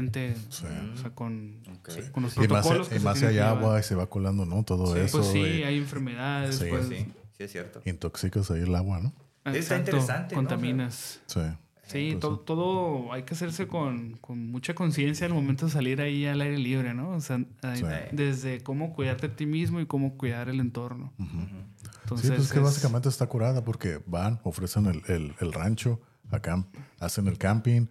debidamente, Sí. o sea, con, Ok. con los Y más, protocolos y se más hay que llevar. agua y se va colando, ¿no? Todo Sí, eso. Pues sí, y hay enfermedades, Sí. pues, Sí, sí es cierto. Intoxicas ahí el agua, ¿no? Está exacto, interesante, ¿no? Contaminas. Sí. Sí, to- sí. todo hay que hacerse con, con mucha conciencia al momento de salir ahí al aire libre, ¿no? O sea, Sí. desde cómo cuidarte a ti mismo y cómo cuidar el entorno. Entonces, sí, pues es que básicamente está curada porque van, ofrecen el, el- el rancho, acá hacen el camping,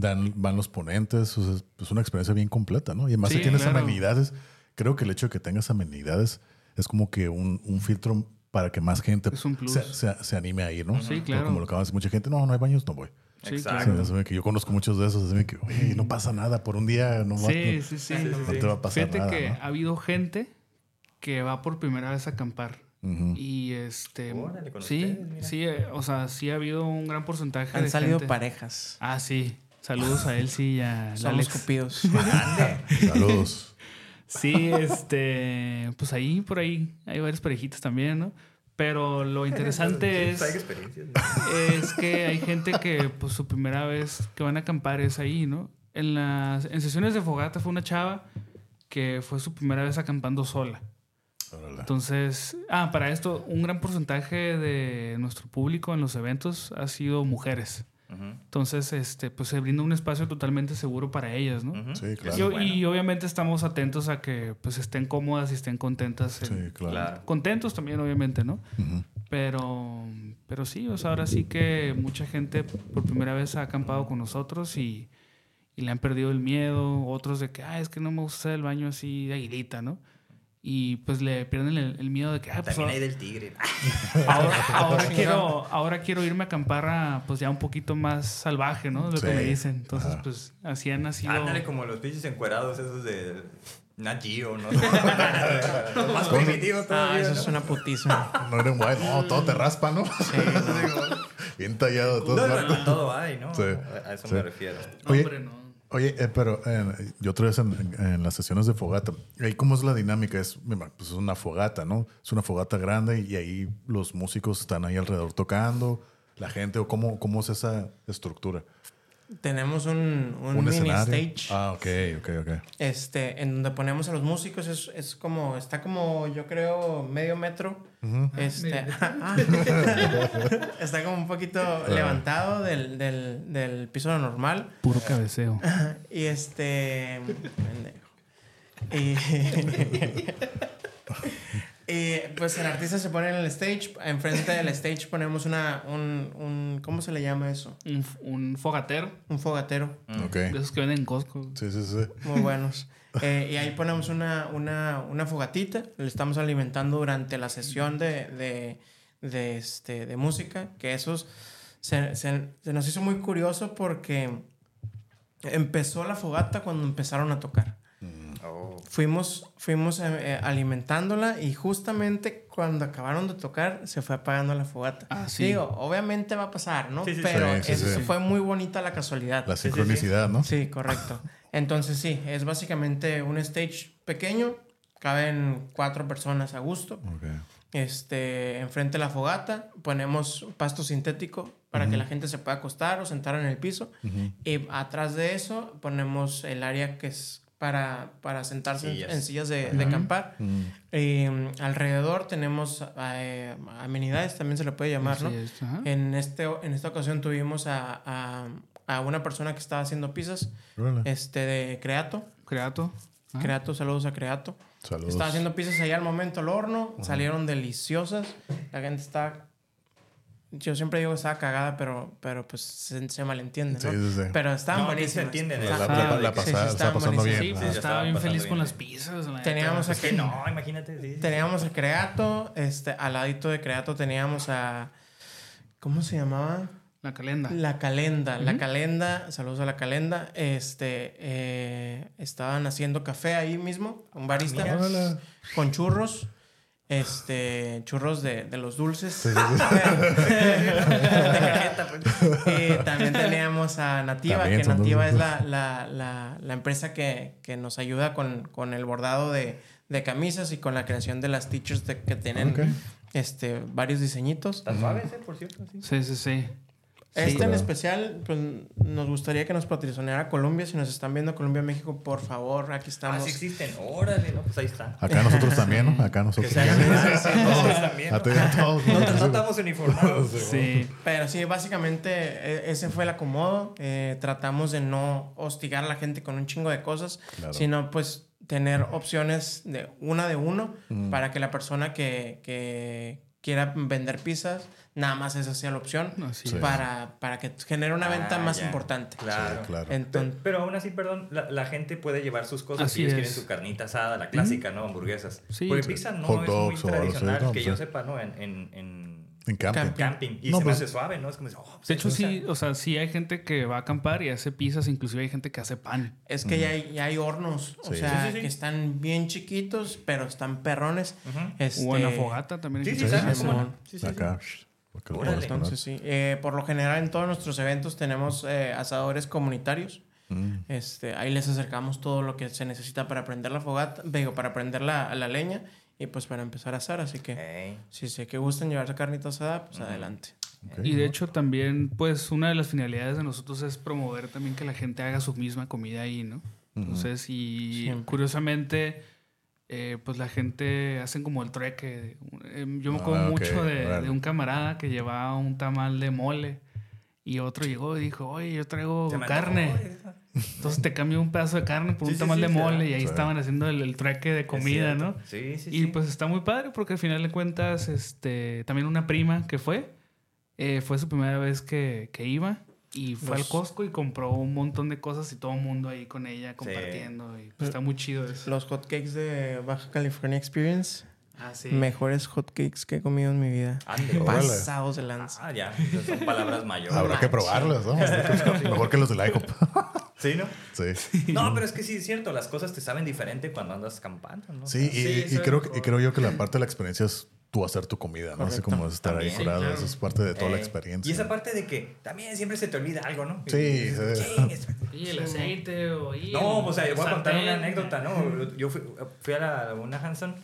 dan, van los ponentes, o sea, es pues una experiencia bien completa, ¿no? Y además si tienes claro. amenidades, creo que el hecho de que tengas amenidades es como que un, un filtro para que más gente se, se- se anime a ir, ¿no? Sí, Pero claro. Como lo acabas de decir, mucha gente, no, no hay baños, no voy. Sí, Exacto. Sí, que yo conozco muchos de esos, así que, oye, no pasa nada, por un día no, va- Sí, no- sí, sí. no te va a pasar Fíjate nada. que ¿no? ha habido gente que va por primera vez a acampar. Y este. Órale, con sí, ustedes, sí, eh, o sea, sí ha habido un gran porcentaje Han de salido gente. parejas. Ah, sí. Saludos a él, sí, y a Somos Alex. cupidos. Saludos. Sí, este. Pues ahí, por ahí, hay varias parejitas también, ¿no? Pero lo interesante es. Es que hay gente que pues su primera vez que van a acampar es ahí, ¿no? En las en sesiones de fogata fue una chava que fue su primera vez acampando sola. Entonces, ah, para esto un gran porcentaje de nuestro público en los eventos ha sido mujeres. Entonces, este pues se brinda un espacio totalmente seguro para ellas, ¿no? Sí, claro. Y, obviamente estamos atentos a que pues estén cómodas y estén contentas. en- Sí, claro. Claro. Contentos también, obviamente, ¿no? Pero, pero sí, o sea, ahora sí que mucha gente por primera vez ha acampado con nosotros y, y le han perdido el miedo. Otros de que, ah, es que no me gusta el baño así de aguilita, ¿no? Y pues le pierden el, el miedo de que, ah, pues También hay ahora, del tigre. ahora, ahora quiero, ahora quiero irme a acampar a, pues ya un poquito más salvaje, ¿no? Es lo que Sí. me dicen. Entonces, Ajá. pues así han nacido. Ándale como los pinches encuerados esos de Nat Geo, ¿no? Más primitivo Ah, todavía, eso ¿no? es una putísima. No eres guay, no, todo te raspa, ¿no? Bien tallado, todo. No, no, no, todo hay, ¿no? Sí. A eso Sí. me refiero. Oye, Hombre, no. Oye, eh, pero eh, yo otra vez en, las sesiones de fogata, ahí cómo es la dinámica, es, pues es una fogata, ¿no? Es una fogata grande y ahí los músicos están ahí alrededor tocando, la gente, o cómo, cómo es esa estructura. Tenemos un, un, mini stage. Ah, ok, ok, ok. Este, en donde ponemos a los músicos, es, es como, está como, yo creo, medio metro. Este, está como un poquito levantado del, del, del piso normal. Puro cabeceo. Y este. pendejo. Y, y, pues el artista se pone en el stage. Enfrente del stage ponemos una. Un, un- ¿Cómo se le llama eso? Un, un fogatero. Un fogatero. Ok. De esos que venden en Costco. Sí, sí, sí. Muy buenos. Eh, y ahí ponemos una, una, una fogatita. Le estamos alimentando durante la sesión de, de, de, este, de música. Que esos se, se- se nos hizo muy curioso porque empezó la fogata cuando empezaron a tocar. Oh. Fuimos, fuimos eh, eh, alimentándola y justamente cuando acabaron de tocar se fue apagando la fogata. Ah, sí. Digo, obviamente va a pasar, ¿no? Sí, sí, Pero sí. Sí, sí, eso sí. fue muy bonita la casualidad. La sí, sí. sincronicidad, ¿no? Sí, correcto. Entonces sí, es básicamente un stage pequeño, caben cuatro personas a gusto. Ok. Este, enfrente de la fogata ponemos pasto sintético para que la gente se pueda acostar o sentar en el piso. Y atrás de eso ponemos el área que es para, para sentarse en- Sillas. en sillas de, de acampar. Mm, alrededor tenemos eh, amenidades, también se le puede llamar, ¿no? Es. En, este, en esta ocasión tuvimos a, a, a una persona que estaba haciendo pizzas, este, de Creato. Creato. Ah. Creato, saludos a Creato. Saludos. Estaba haciendo pizzas allá al momento al horno, salieron deliciosas. La gente está. Yo siempre digo que estaba cagada, pero, pero pues se, se malentiende, ¿no? Sí, sí, sí. Pero estaban No, aquí se buenísimas. entienden, La, la- la- la- la Sí, sí, pasada, estaban está pasando buenísimas. bien. Sí, pues estaba estaba bien feliz bien. con las pizzas. la. Teníamos Es que aquí- no, imagínate. Sí, sí. Teníamos a Creato, este, al ladito de Creato teníamos a. ¿Cómo se llamaba? La calenda. La calenda, la calenda, saludos a la calenda. Este, eh, estaban haciendo café ahí mismo, un barista, mira. Con churros, este, churros de, de los dulces. De cajeta, pues. Y también teníamos a Nativa, También que Nativa es la, la, la, la empresa que, que nos ayuda con, con el bordado de, de camisas y con la creación de las t-shirts de- que tienen este, varios diseñitos. Están suaves, ¿eh? Por cierto. Sí. Sí, sí, sí. Este en claro. especial, pues nos gustaría que nos patrocineara Colombia. Si nos están viendo Colombia, México, por favor, aquí Ah, estamos. sí existen. Órale, ¿no? Pues ahí está. Acá nosotros también, ¿no? Acá nosotros también. Ah, ¿no? estamos uniformados. Sí. Pero sí, básicamente e- ese fue el acomodo. Eh, tratamos de no hostigar a la gente con un chingo de cosas, Claro. sino pues tener opciones de una de uno para que la persona que, que quiera vender pizzas, nada más esa sea la opción Sí. para, para que genere una venta Ah, más ya. importante. Claro. Sí, claro. Entonces, Pero, pero aún así, perdón, la, la gente puede llevar sus cosas si ellos es. quieren su carnita asada, la clásica, ¿no? Hamburguesas. Sí. Porque Sí. pizza no Hot es muy tradicional, ¿no? que Sí. yo sepa, ¿no? En, en, en, En camping. Camping. camping. Y No, se pues- me hace suave, ¿no? Es como, oh, pues, De hecho, sea, sí, o sea, sí hay gente que va a acampar y hace pizzas, inclusive hay gente que hace pan. Es que ya, hay, ya hay hornos, o Sí. sea, Sí, sí, sí. que están bien chiquitos, pero están perrones. Este, O en la fogata también. Sí, sí. Sí, Órale. Entonces, sí. Eh, por lo general, en todos nuestros eventos tenemos eh, asadores comunitarios. Mm. Este, ahí les acercamos todo lo que se necesita para prender la fogata, digo, para prender la, la leña y pues para empezar a asar. Así que Ey. si sé que gustan llevarse carnita asada, pues adelante. Ok. Y de hecho también, pues una de las finalidades de nosotros es promover también que la gente haga su misma comida ahí, ¿no? Entonces, y Siempre. curiosamente, eh, pues la gente hacen como el trueque. Eh, Yo me Ah, acuerdo ok, mucho de, órale. de un camarada que llevaba un tamal de mole y otro llegó y dijo, oye, yo traigo carne. Entonces te cambio un pedazo de carne por Sí, un tamal sí, de sí, mole sí. y ahí Sí. estaban haciendo el, el trueque de comida. ¿no? Sí, sí, Y sí. pues está muy padre porque al final de cuentas, este, también una prima que fue, eh, fue su primera vez que, que iba y fue Los- al Costco y compró un montón de cosas y todo el mundo ahí con ella compartiendo. Y pues, está muy chido eso. Los hotcakes de Baja California Experience, Ah, sí. mejores hotcakes que he comido en mi vida. Ande. Pasados de lanza. Ah, ya. Son palabras mayores. Habrá que probarlos, ¿no? Mejor que los del IHOP. Sí, ¿no? Sí. No, pero es que sí es cierto, las cosas te saben diferente cuando andas campando, ¿no? Sí, y, Sí, y eso creo, y creo yo que la parte de la experiencia es tú hacer tu comida, ¿no? Así Correcto. como estar ahí También. jurado, Sí, claro. eso es parte de toda la Eh, experiencia. Y esa parte de que también siempre se te olvida algo, ¿no? Sí, sí. "Ching, es- Y el aceite o... y No, el o sea, yo voy a contar una sartén". anécdota, ¿no? Yo fui, fui a la una Hanson,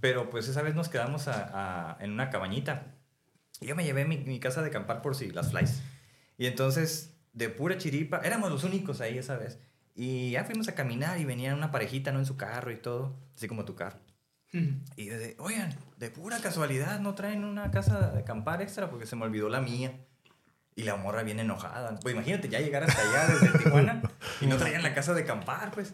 pero pues esa vez nos quedamos a- a- en una cabañita. Y yo me llevé mi, mi casa de acampar por si las flies. Y entonces, de pura chiripa, éramos los únicos ahí esa vez. Y ya fuimos a caminar y venía una parejita, ¿no? En su carro y todo, así como tu carro. Y yo de, oigan, de pura casualidad, ¿no traen una casa de acampar extra? Porque se me olvidó la mía. Y la morra bien enojada. Pues imagínate ya llegar hasta allá desde Tijuana y no traían la casa de acampar, pues.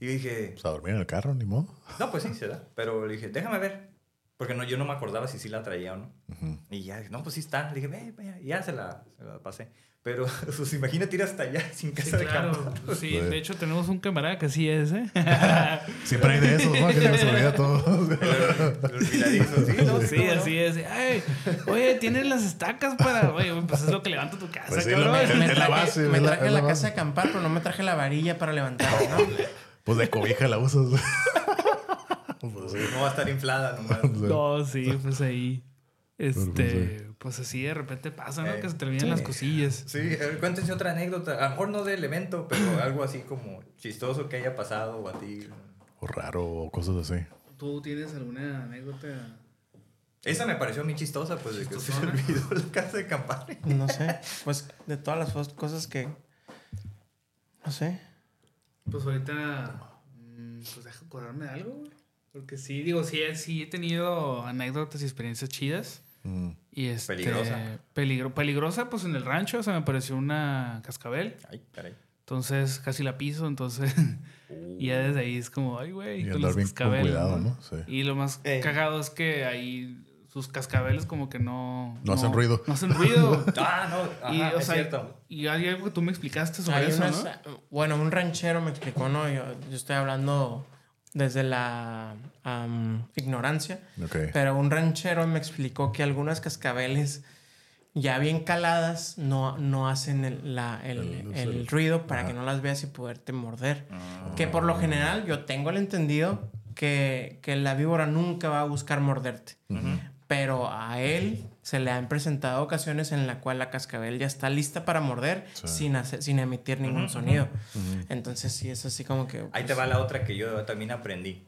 Y yo dije, Pues a dormir en el carro, ni modo. no, pues sí, se da. Pero le dije, déjame ver. Porque no, yo no me acordaba si sí la traía o no. Y ya, no, pues sí está. Le dije, ve, ve. Ya se la, se la pasé. Pero, pues imagínate ir hasta allá sin Sí, casa de claro. acampar. Sí, de hecho tenemos un camarada que así es, ¿eh? Siempre hay de esos, ¿no? Que se les olvida todo. Sí. Sí, así es. Ay, oye, tienes las estacas para. Oye, pues es lo que levanta tu casa, Pues sí, cabrón. Me la traje, base, me la- traje es la, la casa de acampar, pero no me traje la varilla para levantarla, ¿no? Pues de cobija la usas. Pues sí. No va a estar inflada nomás. No, sí, pues ahí. Este, pues así de repente pasa, ¿no? Eh, que se te olvidan sí. las cosillas. Sí, cuéntense otra anécdota. A lo mejor no del evento, pero algo así como chistoso que haya pasado o a ti. O raro, o cosas así. ¿Tú tienes alguna anécdota? Esa me pareció muy chistosa, pues de que se olvidó la casa de acampar. No sé. Pues de todas las cos- cosas que. No sé. Pues ahorita, mm, pues deja acordarme de algo, güey. Porque sí, digo, sí, sí he tenido anécdotas y experiencias chidas. Mm. Y este, Peligrosa. peligro- peligrosa, pues en el rancho, o sea, me apareció una cascabel. Ay, caray. Entonces casi la piso, entonces. y ya desde ahí es como, ay, güey, Y con andar bien con cuidado, ¿no? Sí. Y lo más Eh. cagado es que ahí sus cascabeles como que no... No hacen ruido. No hacen ruido. Ah, no, y, ajá, o es sea, cierto. y hay algo que tú me explicaste sobre Hay eso, unas- ¿no? Bueno, un ranchero me explicó, ¿no? Yo, yo estoy hablando desde la ignorancia. Pero un ranchero me explicó que algunas cascabeles ya bien caladas no, no hacen el, la- el- El- el el- ruido para que no las veas y poderte morder. Ah. Que por lo general yo tengo el entendido que, que la víbora nunca va a buscar morderte. Pero a él se le han presentado ocasiones en la cual la cascabel ya está lista para morder Sí. sin, hacer, sin emitir ningún sonido. Entonces sí es así como que... Ahí te pues, va la otra que yo también aprendí.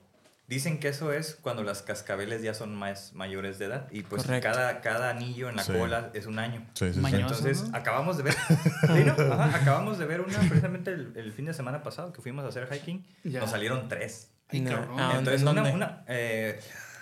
Dicen que eso es cuando las cascabeles ya son más mayores de edad y pues Correcto. cada, cada anillo en la Sí. cola es un año. Sí, sí. Entonces ¿no? acabamos de ver, Sí, ¿no? Ajá, acabamos de ver una precisamente el, el fin de semana pasado que fuimos a hacer hiking. Ya. Nos salieron tres. Ay, No. Ah, Entonces ¿en una, una eh,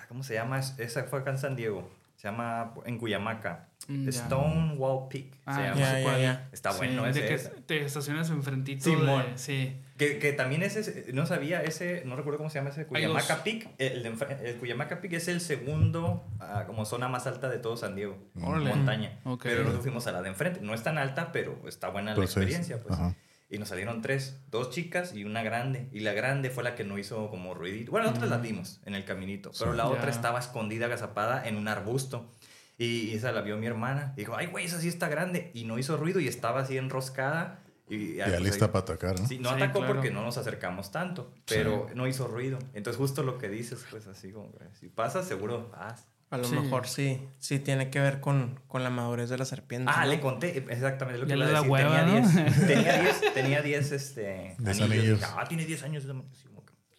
¿cómo se llama? Es- Esa fue acá en San Diego. Se llama en Cuyamaca. Mm. Stonewall Peak. se Ah, llama. Ya, sé ya, cuál. ya. Está Sí, bueno de ese. que ese. te estacionas enfrentito Simón. de... Sí. Que, que también es ese, no sabía ese, no recuerdo cómo se llama ese. Cuyamaca Peak. El, de el Cuyamaca Peak es el segundo ah, como zona más alta de todo San Diego. Órale. Montaña. Ok. Pero nosotros fuimos a la de enfrente. No es tan alta, pero está buena la experiencia. Pues. ajá. Y nos salieron tres, dos chicas y una grande. Y la grande fue la que no hizo como ruidito. Bueno, nosotras la dimos en el caminito, pero la otra estaba escondida, agazapada en un arbusto. Y esa la vio mi hermana. Dijo, ay, güey, esa sí está grande. Y no hizo ruido y estaba así enroscada. Y Ya pues, lista ahí- para atacar, ¿no? Sí, no Sí, atacó claro. porque no nos acercamos tanto, pero no hizo ruido. Entonces, justo lo que dices, pues así como, si pasa, seguro vas. A lo Sí. mejor sí, sí tiene que ver con, con la madurez de la serpiente. Ah, ¿no? le conté exactamente lo que Ya iba a le decir. hueva, tenía ¿no? 10, tenía 10, tenía 10, este, Diez anillos. anillos. Ah, tiene 10 años. Sí,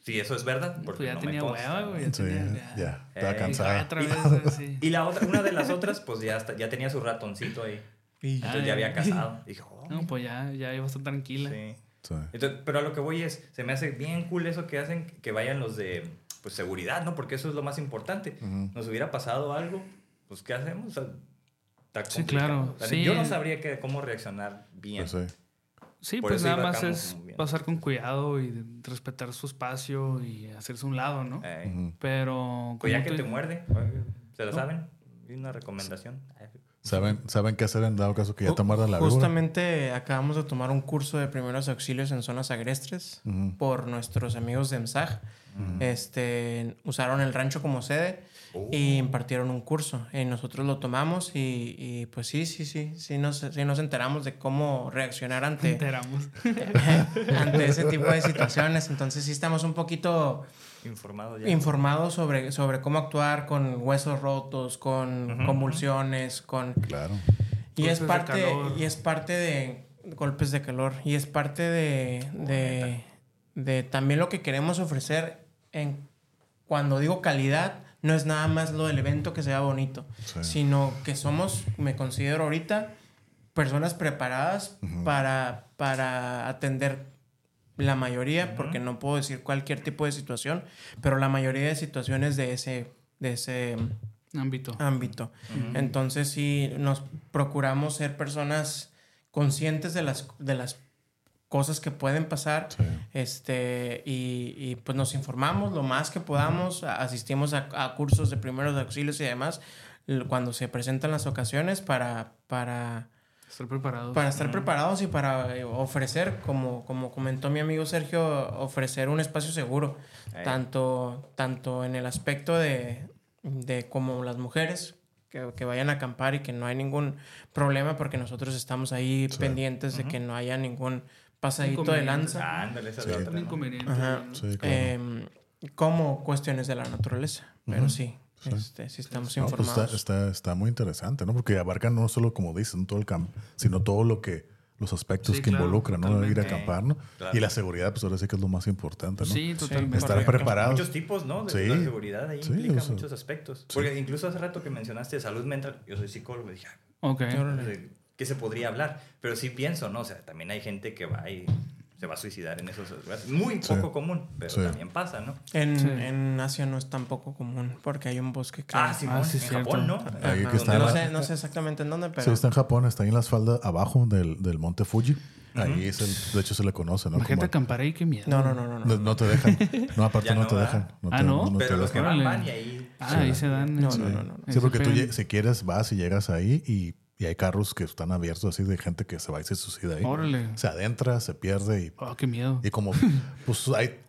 Sí, eso es verdad. Pues Porque ya no tenía hueva, güey. Ya Sí, tenía. ya, estaba Eh, cansada. Otra vez, sí. Y la otra, una de las otras, pues ya, hasta- ya tenía su ratoncito ahí. Y- Entonces ya había casado. Dije, oh, No, pues ya, ya iba a estar tranquila. sí. Sí. Entonces, pero a lo que voy es, se me hace bien cool eso que hacen, que vayan los de pues, seguridad, ¿no? Porque eso es lo más importante. Ujú. Nos hubiera pasado algo, pues ¿qué hacemos? O sea, está Sí, complicado. claro, O sea, sí. Yo no sabría que, cómo reaccionar bien. Pues sí. Sí, Por pues nada más es pasar con cuidado y respetar su espacio y hacerse un lado, ¿no? Eh. Pero. Pues ya que tú- te muerde, ¿se lo saben? Y una recomendación. ¿Saben, ¿Saben qué hacer en dado caso que ya te muerda la? Justamente acabamos de tomar un curso de primeros auxilios en zonas agrestres por nuestros amigos de EMSAG. este, usaron el rancho como sede y impartieron un curso. Y nosotros lo tomamos y, y, pues sí, sí, sí, sí nos, sí nos enteramos de cómo reaccionar Te ante, enteramos. ante ese tipo de situaciones. Entonces sí estamos un poquito Informado ya. informados sobre, sobre cómo actuar con huesos rotos, con convulsiones, con... Claro. Y es Golpes parte, y es parte de golpes de calor. Y es parte de, de, de también lo que queremos ofrecer en cuando digo calidad, no es nada más lo del evento que sea bonito, Sí. sino que somos, me considero ahorita, personas preparadas para, para atender la mayoría, porque no puedo decir cualquier tipo de situación, pero la mayoría de situaciones de ese, de ese Ámbito. ámbito. Entonces sí nos procuramos ser personas conscientes de las, de las cosas que pueden pasar Sí. este y, y, pues nos informamos lo más que podamos, asistimos a, a cursos de primeros auxilios y demás cuando se presentan las ocasiones para, para, Estar preparados. para estar preparados y para eh, ofrecer, como, como comentó mi amigo Sergio, ofrecer un espacio seguro, Eh. tanto, tanto en el aspecto de, de como las mujeres que, que vayan a acampar y que no hay ningún problema porque nosotros estamos ahí pendientes de que no haya ningún pasadito de lanza, Ándale, esa Sí. es otra, Un ¿no? inconveniente. Ajá. ¿no? Sí, claro. Como cuestiones de la naturaleza, pero sí, este, sí estamos No, pues informados. está, está, está muy interesante, ¿no? Porque abarcan no solo, como dicen, todo el campo, sino todo lo que, los aspectos Sí, que claro, involucran, ¿no? Ir a totalmente. acampar, ¿no? Claro. Y la seguridad, pues ahora sí que es lo más importante, ¿no? Sí, totalmente. Estar correcto. preparados. Muchos tipos, ¿no? De Sí. la seguridad ahí Sí, implica o sea, muchos aspectos. Porque incluso hace rato que mencionaste salud mental, yo soy psicólogo, y dije, ah, Ok. ¿de ¿qué se podría hablar? Pero sí pienso, ¿no? O sea, también hay gente que va y se va a suicidar en esos lugares. Muy Sí. poco común, pero Sí. también pasa, ¿no? En, Sí. en Asia no es tan poco común porque hay un bosque que... Ah, Simón, sí, en cierto. Japón, ¿no? Ahí que está no, la- sé, no sé exactamente en dónde, pero... Sí, está en Japón, está ahí en las faldas abajo del, del monte Fuji. Ahí es el, de hecho se le conoce, ¿no? Imagínate Como- acampar ahí, qué miedo. No, no, no, no. no. no, no te dejan. No, aparte no, no, te ¿verdad? dejan. No Ah, te, ¿no? Pero los que van, van y ahí... Ah, ahí se dan. No, no, no, Sí, porque tú si quieres vas y llegas ahí y, y hay carros que están abiertos así de gente que se va y se suicida ahí. Órale. Se adentra, se pierde y, Oh, qué miedo. y como pues hay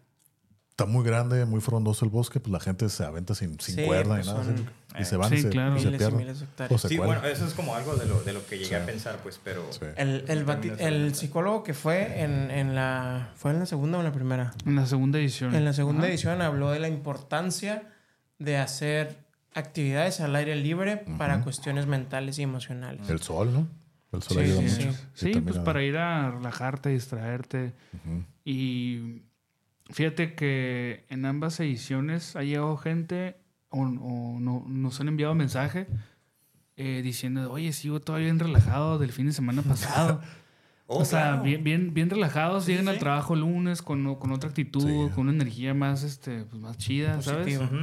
está muy grande, muy frondoso el bosque, pues la gente se aventa sin, sin Sí, cuerda pues y nada. son- así, y se van y Sí, se, claro. y se Miles y pierden. O se Sí, bueno, eso es como algo de lo, de lo que llegué Sí. a pensar, pues, pero... Sí. El, el, bati- el psicólogo que fue en, en la... ¿Fue en la segunda o en la primera? En la segunda edición. En la segunda Ajá. edición habló de la importancia de hacer actividades al aire libre para cuestiones mentales y emocionales. El sol, ¿no? El sol Sí, ayuda sí, mucho. sí. Pues a- para ir a relajarte, distraerte. Y fíjate que en ambas ediciones ha llegado gente o, o no- nos han enviado mensaje eh, diciendo, oye, sigo todavía bien relajado del fin de semana pasado. Oh, o sea, claro. bien, bien, bien relajados, Sí, llegan sí. al trabajo el lunes con, con otra actitud, Sí. con una energía más, este, pues, más chida, ¿sabes? Positiva. Ujú.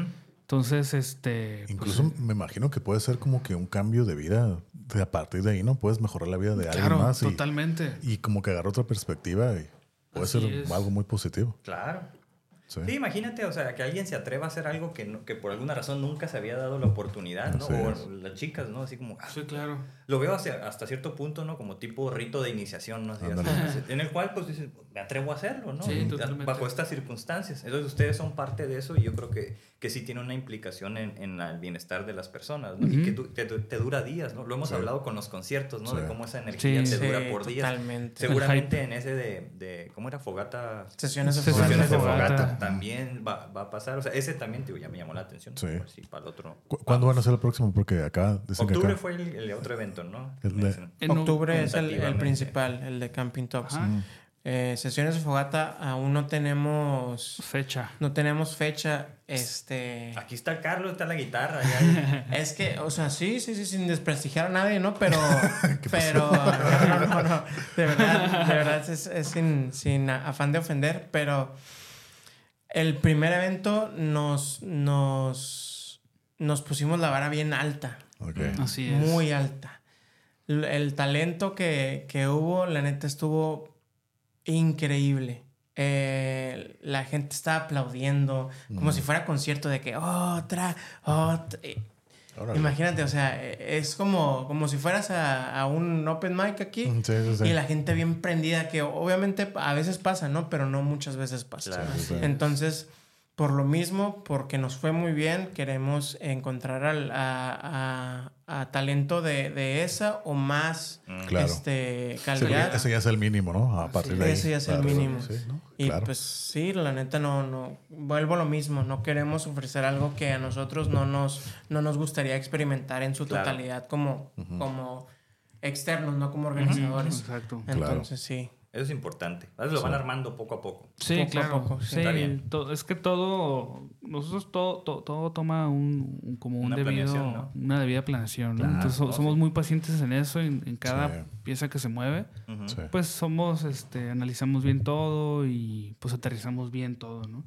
Entonces, este... pues, Incluso me imagino que puede ser como que un cambio de vida. De a partir de ahí, ¿no? Puedes mejorar la vida de alguien más. Y, totalmente. y como que agarrar otra perspectiva y puede Así ser es. algo muy positivo. Claro. Sí. Sí. imagínate, o sea, que alguien se atreva a hacer algo que, no- que por alguna razón nunca se había dado la oportunidad, ¿no? Así o es. las chicas, ¿no? Así como, ah, Sí, claro. lo veo hacia- hasta cierto punto, ¿no? Como tipo rito de iniciación, ¿no? Así, Ándale. así, en el cual, pues, dices, me atrevo a hacerlo, ¿no? Sí, totalmente. Bajo estas circunstancias. Entonces, ustedes son parte de eso y yo creo que, que sí tiene una implicación en, en el bienestar de las personas, ¿no? Y que te, te dura días, ¿no? Lo hemos Sí. hablado con los conciertos, ¿no? Sí. De cómo esa energía Sí. te dura Sí, por días. totalmente. Seguramente en ese de, de, ¿cómo era? Fogata... Sesiones de Sesiones fogata. Sesiones de fogata. También va, va a pasar. O sea, ese también tío, ya me llamó la atención. Sí. Por si para el otro. ¿Cu- ¿Cuándo van a ser el próximo? Porque acá dicen Octubre que acá. fue el, el otro evento, ¿no? El de-. En Octubre es el, el principal, el de Camping Talks. Ajá. Eh, sesiones de fogata aún no tenemos Fecha. no tenemos fecha. Este Aquí está Carlos, está la guitarra. ya. es que, o sea, sí, sí, sí, sin desprestigiar a nadie, ¿no? Pero, pero, no, no, no, de verdad, de verdad es, es sin, sin afán de ofender, pero el primer evento nos, nos, nos pusimos la vara bien alta. Ok. Así es. Muy alta. El talento que, que hubo, la neta, estuvo increíble. Eh, la gente estaba aplaudiendo, como si fuera concierto de que otra, otra. Órale. Imagínate, o sea, eh, es como, como si fueras a, a un open mic aquí Mm, Sí, sí, sí. y la gente bien prendida, que obviamente a veces pasa, ¿no? Pero no muchas veces pasa. Claro. Sí, sí, sí. Entonces, por lo mismo, porque nos fue muy bien, queremos encontrar al, a, a- talento de, de esa o más Claro. este, Sí, calidad. ese ya es el mínimo, ¿no? A partir de ahí. Ese ya es el mínimo. Sí, ¿no? Y Claro. pues sí, la neta no, no, vuelvo a lo mismo, no queremos ofrecer algo que a nosotros no nos, no nos gustaría experimentar en su Claro. totalidad como, como externos, no como organizadores. Exacto. Entonces sí. Eso es importante. A veces lo van armando poco a poco. Sí, Poco a claro. poco, sí. bien. to- es que todo, nosotros todo, todo, todo toma un, un- como un Una debido, una debida planeación. ¿no? Claro, Entonces no, somos sí. muy pacientes en eso, en, en cada Sí. pieza que se mueve. Pues somos, este, analizamos bien todo y pues aterrizamos bien todo, ¿no?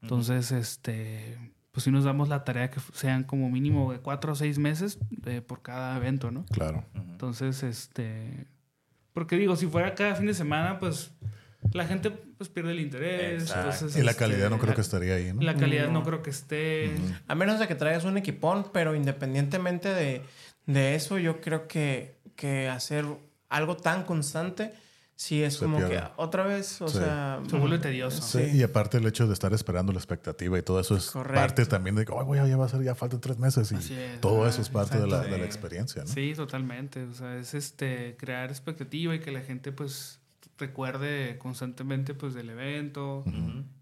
Entonces, este, pues sí nos damos la tarea que sean como mínimo de cuatro o seis meses eh, por cada evento, ¿no? Claro. Entonces, este. Porque digo, si fuera cada fin de semana, pues la gente pues pierde el interés. Entonces, Y la este, calidad no creo la- que estaría ahí, ¿no? La calidad no, No. creo que esté. A menos de que traigas un equipón, pero independientemente de, de eso, yo creo que, que hacer algo tan constante, sí es Se como pierde. que otra vez, o Sí. sea... Se vuelve tedioso. Sí, y aparte el hecho de estar esperando la expectativa y todo eso es Correcto. parte también de que, "Ay, güey, ya va a ser, ya faltan tres meses y es. todo eso es parte de la, de la experiencia, ¿no? Sí, totalmente. O sea, es este crear expectativa y que la gente pues recuerde constantemente pues del evento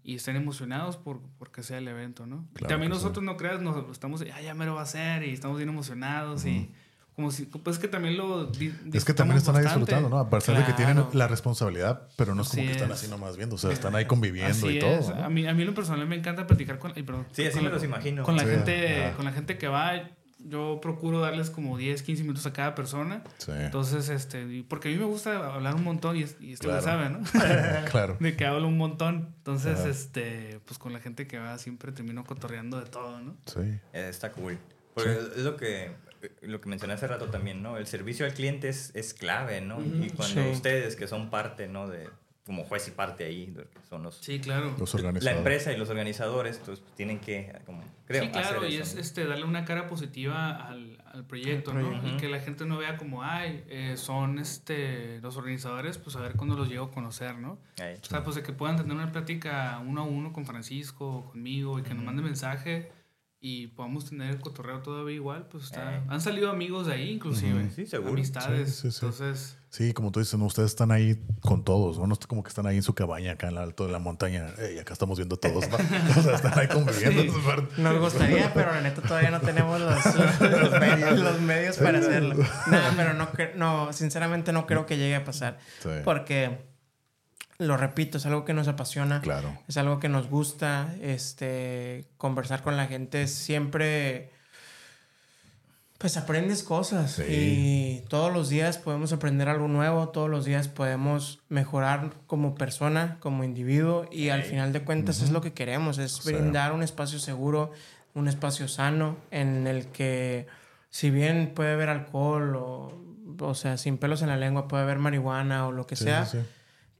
y estén emocionados por porque sea el evento, ¿no? Claro También nosotros no creas, nos estamos de, ah, ya me lo va a hacer y estamos bien emocionados y como si pues que también lo Es que también están ahí bastante. disfrutando, ¿no? A pesar de que tienen la responsabilidad, pero no es como Así que están es. así nomás viendo, o sea, están ahí conviviendo Así y todo. es. ¿no? A mí a mí lo personal me encanta platicar con ay, perdón, Sí, así con me la- los imagino. Con la Sí, gente con la gente que va yo procuro darles como 10, 15 minutos a cada persona. Sí, Entonces, este, porque a mí me gusta hablar un montón y, es- y esto lo Claro. sabe, ¿no? claro. de que hablo un montón. Entonces, este, pues con la gente que va siempre termino cotorreando de todo, ¿no? Sí. Eh, Está cool. Porque es lo que, lo que mencioné hace rato también, ¿no? El servicio al cliente es, es clave, ¿no? Y cuando Sí. ustedes, que son parte, ¿no? De, como juez y parte ahí, son los... Sí, claro. Los La empresa y los organizadores, pues tienen que, como, creo, sí, claro, hacer y eso, es ¿no? este, darle una cara positiva al, al proyecto, Al ¿no? proyecto. Y que la gente no vea como, ay, eh, son este, los organizadores, pues a ver cuándo los llego a conocer, ¿no? Ahí. O sea, pues de que puedan tener una plática uno a uno con Francisco o conmigo y que nos mande mensaje y podamos tener el cotorreo todavía igual, pues está... Eh. Han salido amigos de ahí, inclusive. Sí, seguro. Amistades. Sí, sí, sí. Entonces... Sí, como tú dices, ¿no? ustedes están ahí con todos, ¿no? No es como que están ahí en su cabaña acá en lo alto de la montaña. Ey, acá estamos viendo todos, ¿no? O sea, están ahí conviviendo. Nos gustaría, pero la neta todavía no tenemos los, los medios, los medios para hacerlo. Nada, pero no, no, sinceramente no creo que llegue a pasar. Sí. Porque, lo repito, es algo que nos apasiona. Claro. Es algo que nos gusta. Este, conversar con la gente siempre. Pues aprendes cosas Sí. y todos los días podemos aprender algo nuevo, todos los días podemos mejorar como persona, como individuo y al final de cuentas es lo que queremos, es brindar un espacio seguro, un espacio sano en el que si bien puede haber alcohol o, o sea, sin pelos en la lengua puede haber marihuana o lo que Sí, sea.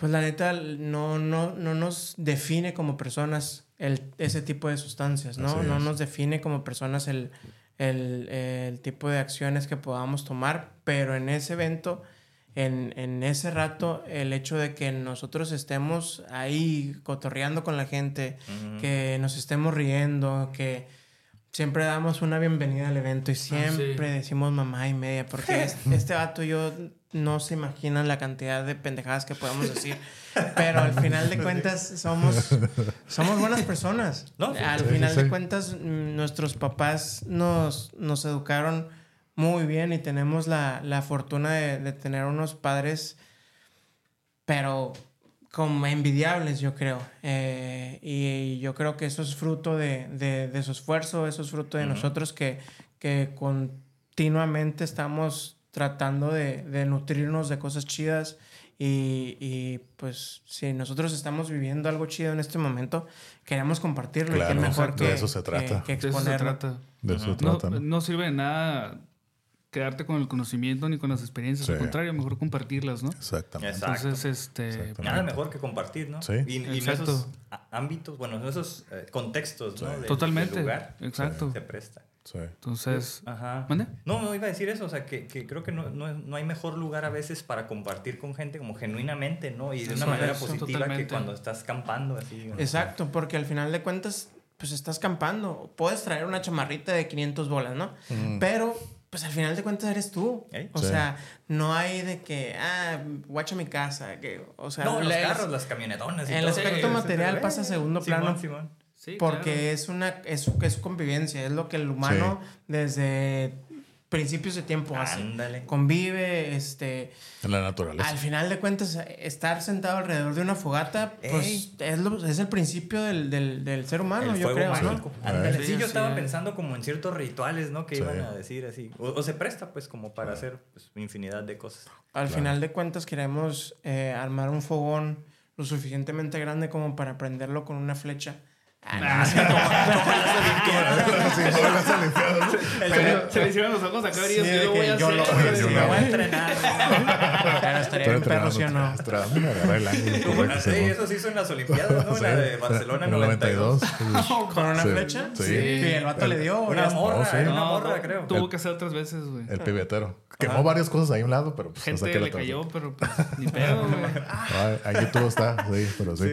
Pues la neta no, no, no nos define como personas el, ese tipo de sustancias, ¿no? No nos define como personas el, el, el tipo de acciones que podamos tomar, pero en ese evento, en, en ese rato, el hecho de que nosotros estemos ahí cotorreando con la gente, que nos estemos riendo, que siempre damos una bienvenida al evento y siempre decimos mamá y media, porque es- este vato y yo no se imaginan la cantidad de pendejadas que podemos decir, pero al final de cuentas somos, somos buenas personas. No, al final de cuentas mm, nuestros papás nos, nos educaron muy bien y tenemos la, la fortuna de, de tener unos padres, pero como envidiables, yo creo. Eh, y yo creo que eso es fruto de, de, de su esfuerzo, eso es fruto de nosotros que, que continuamente estamos tratando de, de nutrirnos de cosas chidas. Y, y, pues si nosotros estamos viviendo algo chido en este momento, queremos compartirlo. y Claro, qué mejor exacto, que, de eso se que- trata. que De eso se trata. De eso se No, trata, ¿no? no sirve de nada quedarte con el conocimiento ni con las experiencias. Sí. Al contrario, mejor compartirlas, ¿no? Exactamente. Exacto. Entonces, este. Exactamente. Nada mejor que compartir, ¿no? Sí. Y, y en esos ámbitos, bueno, en esos eh, contextos, ¿no? Sí. Del- Totalmente. del lugar, Exacto. se presta. Sí. Entonces. Ajá. ¿Mande? No, no iba a decir eso, o sea, que, que creo que no, no, no hay mejor lugar a veces para compartir con gente como genuinamente, ¿no? Y de una Eso, manera eso, positiva que totalmente. cuando estás campando así. ¿no? Exacto, porque al final de cuentas, pues estás campando. Puedes traer una chamarrita de 500 bolas, ¿no? Pero, pues al final de cuentas eres tú. Ey. O Sí. sea, no hay de que, ah, guacha mi casa. Que, o sea, No, los carros, las camionetonas. y el todo. aspecto Sí, material pasa a segundo Simón, plano. Simón. Sí, porque claro. es una es, es convivencia, es lo que el humano desde principios de tiempo hace. Ándale. Convive, este, En la naturaleza. al final de cuentas, estar sentado alrededor de una fogata, pues es, lo- es el principio del, del, del ser humano, el yo creo, mágico. ¿no? Sí, Sí, yo estaba es. pensando como en ciertos rituales, ¿no? Que Sí. iban a decir así. O, o se presta, pues, como para hacer pues, infinidad de cosas. Al final de cuentas queremos eh, armar un fogón lo suficientemente grande como para prenderlo con una flecha. Ah, no, así Se- Se le hicieron los ojos acá Sí, y yo voy a que yo hacer. lo voy a Yo me voy a entrenar. Claro, estaría bien perro, ¿sí o entrenando, no? sí, eso se hizo en las Olimpiadas, ¿no? Sí. La de Barcelona En el 92. ¿Con una Sí. flecha? Sí. Y el vato le dio. Una morra, sí. una morra, creo. Tuvo que hacer tres veces, güey. El pibetero. Quemó varias cosas ahí a un lado, pero pues Gente le cayó, pero pues ni pedo, güey. Ay, Ahí todo está, sí, pero sí.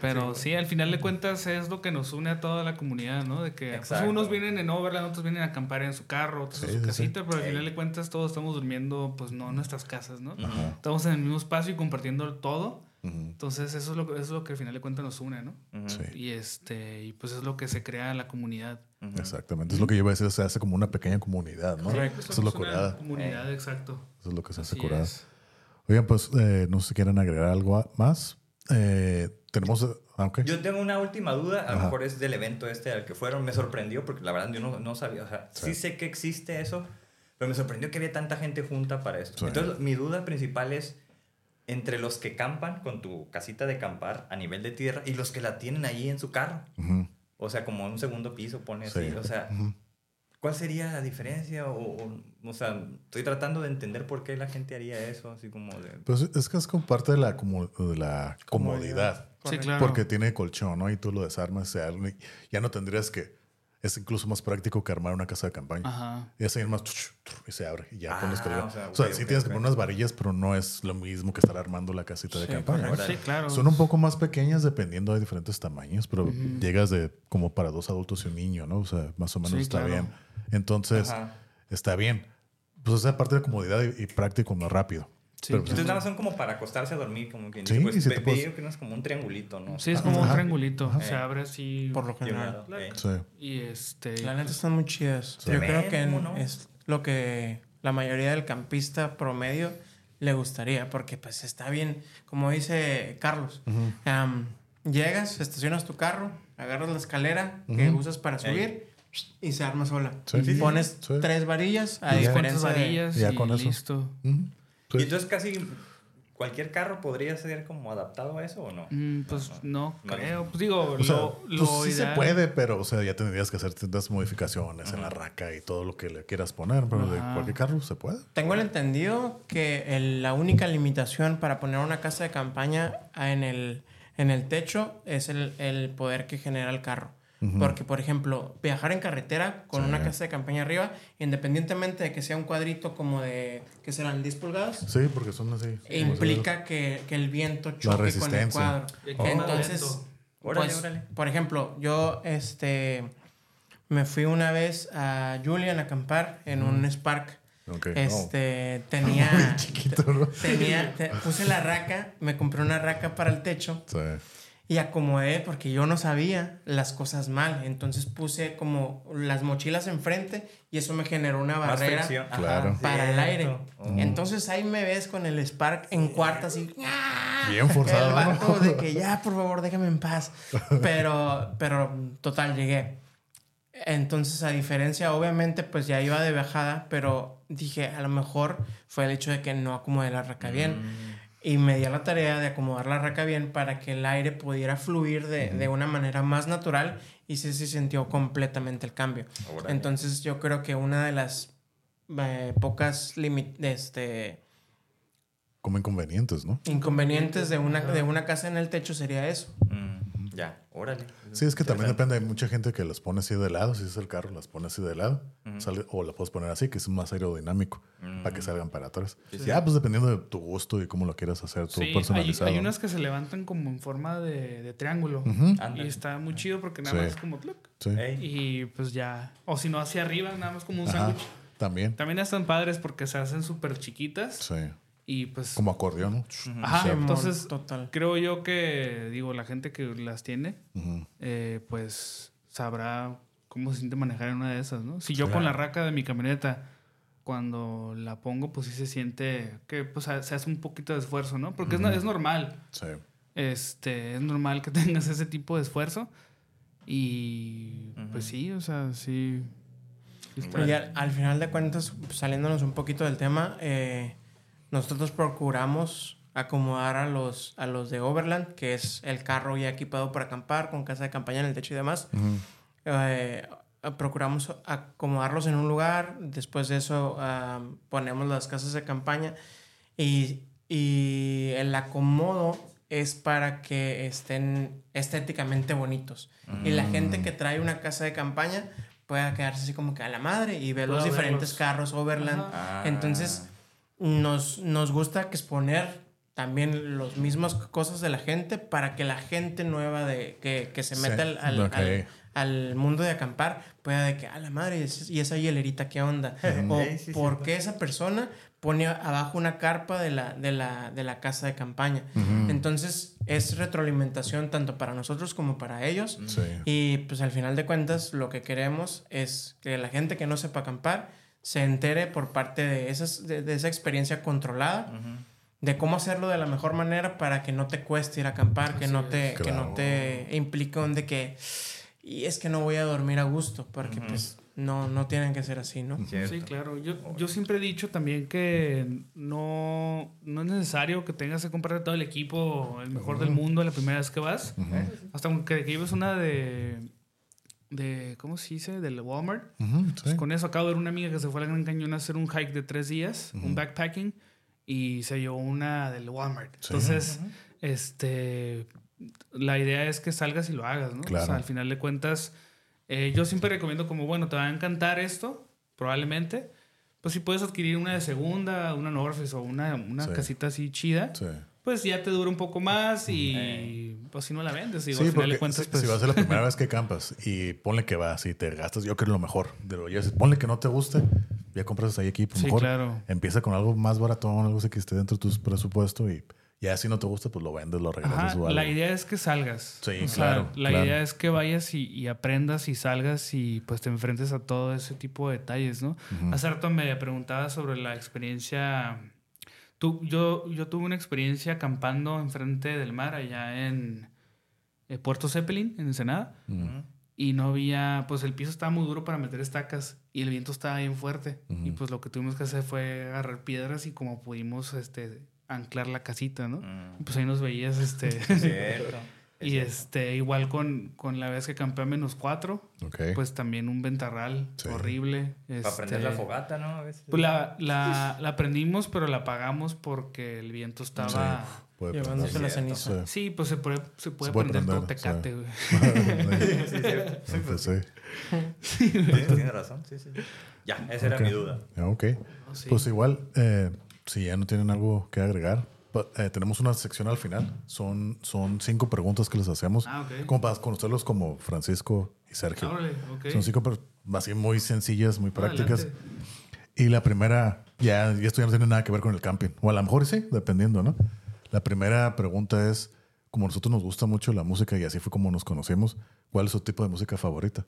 Pero sí, al final de cuentas es lo que nos une a toda la comunidad, ¿no? De que pues, unos vienen en Overland, otros vienen a acampar en su carro, otros Sí, en su sí, casita, sí. pero al final de cuentas todos estamos durmiendo, pues no en nuestras casas, ¿no? Ajá. Estamos en el mismo espacio y compartiendo todo. Entonces eso es lo, eso es lo que al final de cuentas nos une, ¿no? Ujú. Sí. Y este, y pues es lo que se crea la comunidad. Exactamente. Es lo que yo iba a decir, se hace como una pequeña comunidad, ¿no? Correcto, Eso es lo curada. Comunidad, exacto. Eso es lo que se hace curada. Oigan, pues eh, no sé si quieren agregar algo más. Eh, tenemos. Ah, ok. Yo tengo una última duda, a lo mejor es del evento este al que fueron, me sorprendió porque la verdad yo no, no sabía, o sea, sí. Sí. sé que existe eso, pero me sorprendió que había tanta gente junta para esto. Sí. Entonces, mi duda principal es entre los que campan con tu casita de campar a nivel de tierra y los que la tienen ahí en su carro. Ujú. O sea, como en un segundo piso pone Sí. así, o sea, Ujú. ¿cuál sería la diferencia? O, o, o sea, estoy tratando de entender por qué la gente haría eso, así como de... Pues es que es como parte de la, como, de la comodidad. Sí, Correcto. claro. Porque tiene colchón, ¿no? Y tú lo desarmas, se arma ya no tendrías que. Es incluso más práctico que armar una casa de campaña. Ajá. Y así más y se abre y ya Ah, pones colgado. o sea, O sea, sí tienes que poner unas varillas, pero no es lo mismo que estar armando la casita de campaña. Sí, claro. Son un poco más pequeñas dependiendo de diferentes tamaños, pero llegas de como para dos adultos y un niño, ¿no? O sea, más o menos Sí, está claro. bien. Entonces, Ajá. está bien. Pues o sea, aparte de comodidad y, y práctico, más rápido. Sí, Pero, pues, Entonces nada más son como para acostarse a dormir, como que Sí, pues, te puedes- que no es como un triangulito, ¿no? Sí, es como un Ajá. triangulito. Ajá. Se abre así. Por lo Y un general. sí. Y este. La neta están muy chidas. Sí. Yo creo que ¿Cómo no? es lo que la mayoría del campista promedio le gustaría, porque pues está bien, como dice Carlos, am, llegas, estacionas tu carro, agarras la escalera que Ujú. usas para subir y se arma sola. Sí. Sí, sí, Pones sí. tres varillas a. Cuántas diferencia de... varillas Ya y con eso. listo. Ujú. Sí. Y entonces casi ¿Cualquier carro podría ser como adaptado a eso o no? Mm, pues no, No. creo. Pues digo, O sea, lo, pues lo sí se ideal- puede, pero o sea, ya tendrías que hacer ciertas modificaciones en la raca y todo lo que le quieras poner, pero de Ajá. cualquier carro se puede. Tengo el entendido que el- la única limitación para poner una casa de campaña en el, en el techo es el, el poder que genera el carro. Porque, por ejemplo, viajar en carretera con Sí. una casa de campaña arriba, independientemente de que sea un cuadrito como de, que serán 10 pulgadas, Sí, porque son así. implica que, que el viento choque con el cuadro. No Entonces, viento. Órale, pues, órale. por ejemplo, yo este me fui una vez a Julian a acampar en un Spark. Ok, Este tenía Muy chiquito, ¿no? tenía te- puse la raca, me compré una raca para el techo Sí. Y acomodé porque yo no sabía las cosas mal, entonces puse como las mochilas enfrente y eso me generó una Más barrera fricción. Ajá, Claro. para el aire. Oh. Entonces ahí me ves con el Spark en cuarta así. Bien forzado, El de que ya, por favor, déjame en paz. Pero, pero total, llegué. Entonces, a diferencia, obviamente, pues ya iba de bajada, pero dije, a lo mejor fue el hecho de que no acomodé la raca bien. Mm. Y me di a la tarea de acomodar la raca bien para que el aire pudiera fluir de, de una manera más natural y sí se sintió completamente el cambio. Entonces, yo creo que una de las eh, pocas este, Como inconvenientes, ¿no? inconvenientes de una, de una casa en el techo sería eso. Mm, ya, órale. Sí, es que también depende. Hay mucha gente que las pone así de lado. Si es el carro, las pone así de lado. Sale- o la puedes poner así, que es más aerodinámico, para que salgan para atrás. Ya, pues dependiendo de tu gusto y cómo lo quieras hacer, tú Sí, hay, personalizado. hay unas que se levantan como en forma de, de triángulo. Y está muy chido porque nada Sí. más es como... ¡tluc! Y pues ya... O si no, hacia arriba, nada más como un sándwich. También. También están padres porque se hacen súper chiquitas. Sí. Y pues... Como acordeón, ¿no? Ajá, Simón, entonces total. creo yo que, digo, la gente que las tiene, eh, pues sabrá cómo se siente manejar en una de esas, ¿no? Si yo con la raca de mi camioneta, cuando la pongo, pues sí se siente que pues se hace un poquito de esfuerzo, ¿no? Porque es no- es, normal, Sí. este, es normal que tengas ese tipo de esfuerzo. Y pues sí, o sea, sí. sí Y al, al final de cuentas, pues, saliéndonos un poquito del tema, eh, nosotros procuramos acomodar a los, a los de Overland, que es el carro ya equipado para acampar, con casa de campaña en el techo y demás. Eh, procuramos acomodarlos en un lugar, después de eso ponemos las casas de campaña y, y el acomodo es para que estén estéticamente bonitos. Y la gente que trae una casa de campaña pueda quedarse así como que a la madre y ver los diferentes verlos. carros Overland. Entonces, nos, nos gusta que exponer también las mismas cosas de la gente para que la gente nueva de, que, que se Sí, meta al, al- ok. al- al mundo de acampar pueda de que, a la madre, y es- y esa hielerita, ¿qué onda? o Sí, sí, por qué esa persona pone abajo una carpa de la, de la, de la casa de campaña. Entonces, es retroalimentación tanto para nosotros como para ellos. Sí. Y pues al final de cuentas lo que queremos es que la gente que no sepa acampar se entere por parte de, esas, de, de esa experiencia controlada, de cómo hacerlo de la mejor manera para que no te cueste ir a acampar, que no, te, que no te implique un de que, y es que no voy a dormir a gusto, porque pues no, no tienen que ser así, ¿no? Cierto. Sí, claro. Yo, yo siempre he dicho también que no, no es necesario que tengas que comprar todo el equipo, el mejor del mundo, la primera vez que vas. Hasta que, que lleves una de, de. ¿Cómo se dice? Del Walmart. Sí. Pues con eso acabo de ver una amiga que se fue al Gran Cañón a hacer un hike de tres días, un backpacking, y se llevó una del Walmart. Sí. Entonces, este, la idea es que salgas y lo hagas, ¿no? O Claro. sea, al final de cuentas, eh, yo siempre recomiendo como, bueno, te va a encantar esto, probablemente. Pues si puedes adquirir una de segunda, una Face o una, una Sí. casita así chida, Sí. Pues ya te dura un poco más y pues si no la vendes, digo, Sí, al final porque de cuentas, si, pues... si va a ser la primera vez que campas y ponle que vas y te gastas, yo creo lo mejor. De lo ya, ponle que no te guste, ya compras ahí equipo. Sí, mejor claro. empieza con algo más baratón, algo así que esté dentro de tu presupuesto y ya si no te gusta, pues lo vendes, lo regresas o algo. la idea es que salgas. Sí, O sea, claro, La claro. idea es que vayas y, y aprendas y salgas y pues te enfrentes a todo ese tipo de detalles, ¿no? Hace rato me preguntaba sobre la experiencia. Tú, yo, yo tuve una experiencia acampando enfrente del mar allá en eh, Puerto Zeppelin, en Ensenada. Y no había, pues el piso estaba muy duro para meter estacas y el viento estaba bien fuerte. Y pues lo que tuvimos que hacer fue agarrar piedras y como pudimos, este, anclar la casita, ¿no? Mm. Pues ahí nos veías, este... Y este, igual con, con la vez que campé a menos cuatro, pues también un ventarral Sí. horrible. Para prender la este, fogata, ¿no? A veces. Pues la, la, la prendimos, pero la apagamos porque el viento estaba... Puede Llevándose la ceniza. Sí. Sí, pues se puede, se puede, puede prender, todo tecate, sí. güey. Pues sí. Sí, tienes razón, sí, sí. Ya, esa era mi duda. Ah, Ok. Sí. Pues igual, eh, si ya no tienen algo que agregar, eh, tenemos una sección al final. Son, son cinco preguntas que les hacemos. Ah, ok. Como para conocerlos como Francisco y Sergio. Órale, ok. Son cinco así muy sencillas, muy prácticas. Adelante. Y la primera, ya, y esto ya no tiene nada que ver con el camping. O a lo mejor sí, dependiendo, ¿no? La primera pregunta es, como a nosotros nos gusta mucho la música y así fue como nos conocimos, ¿cuál es su tipo de música favorita?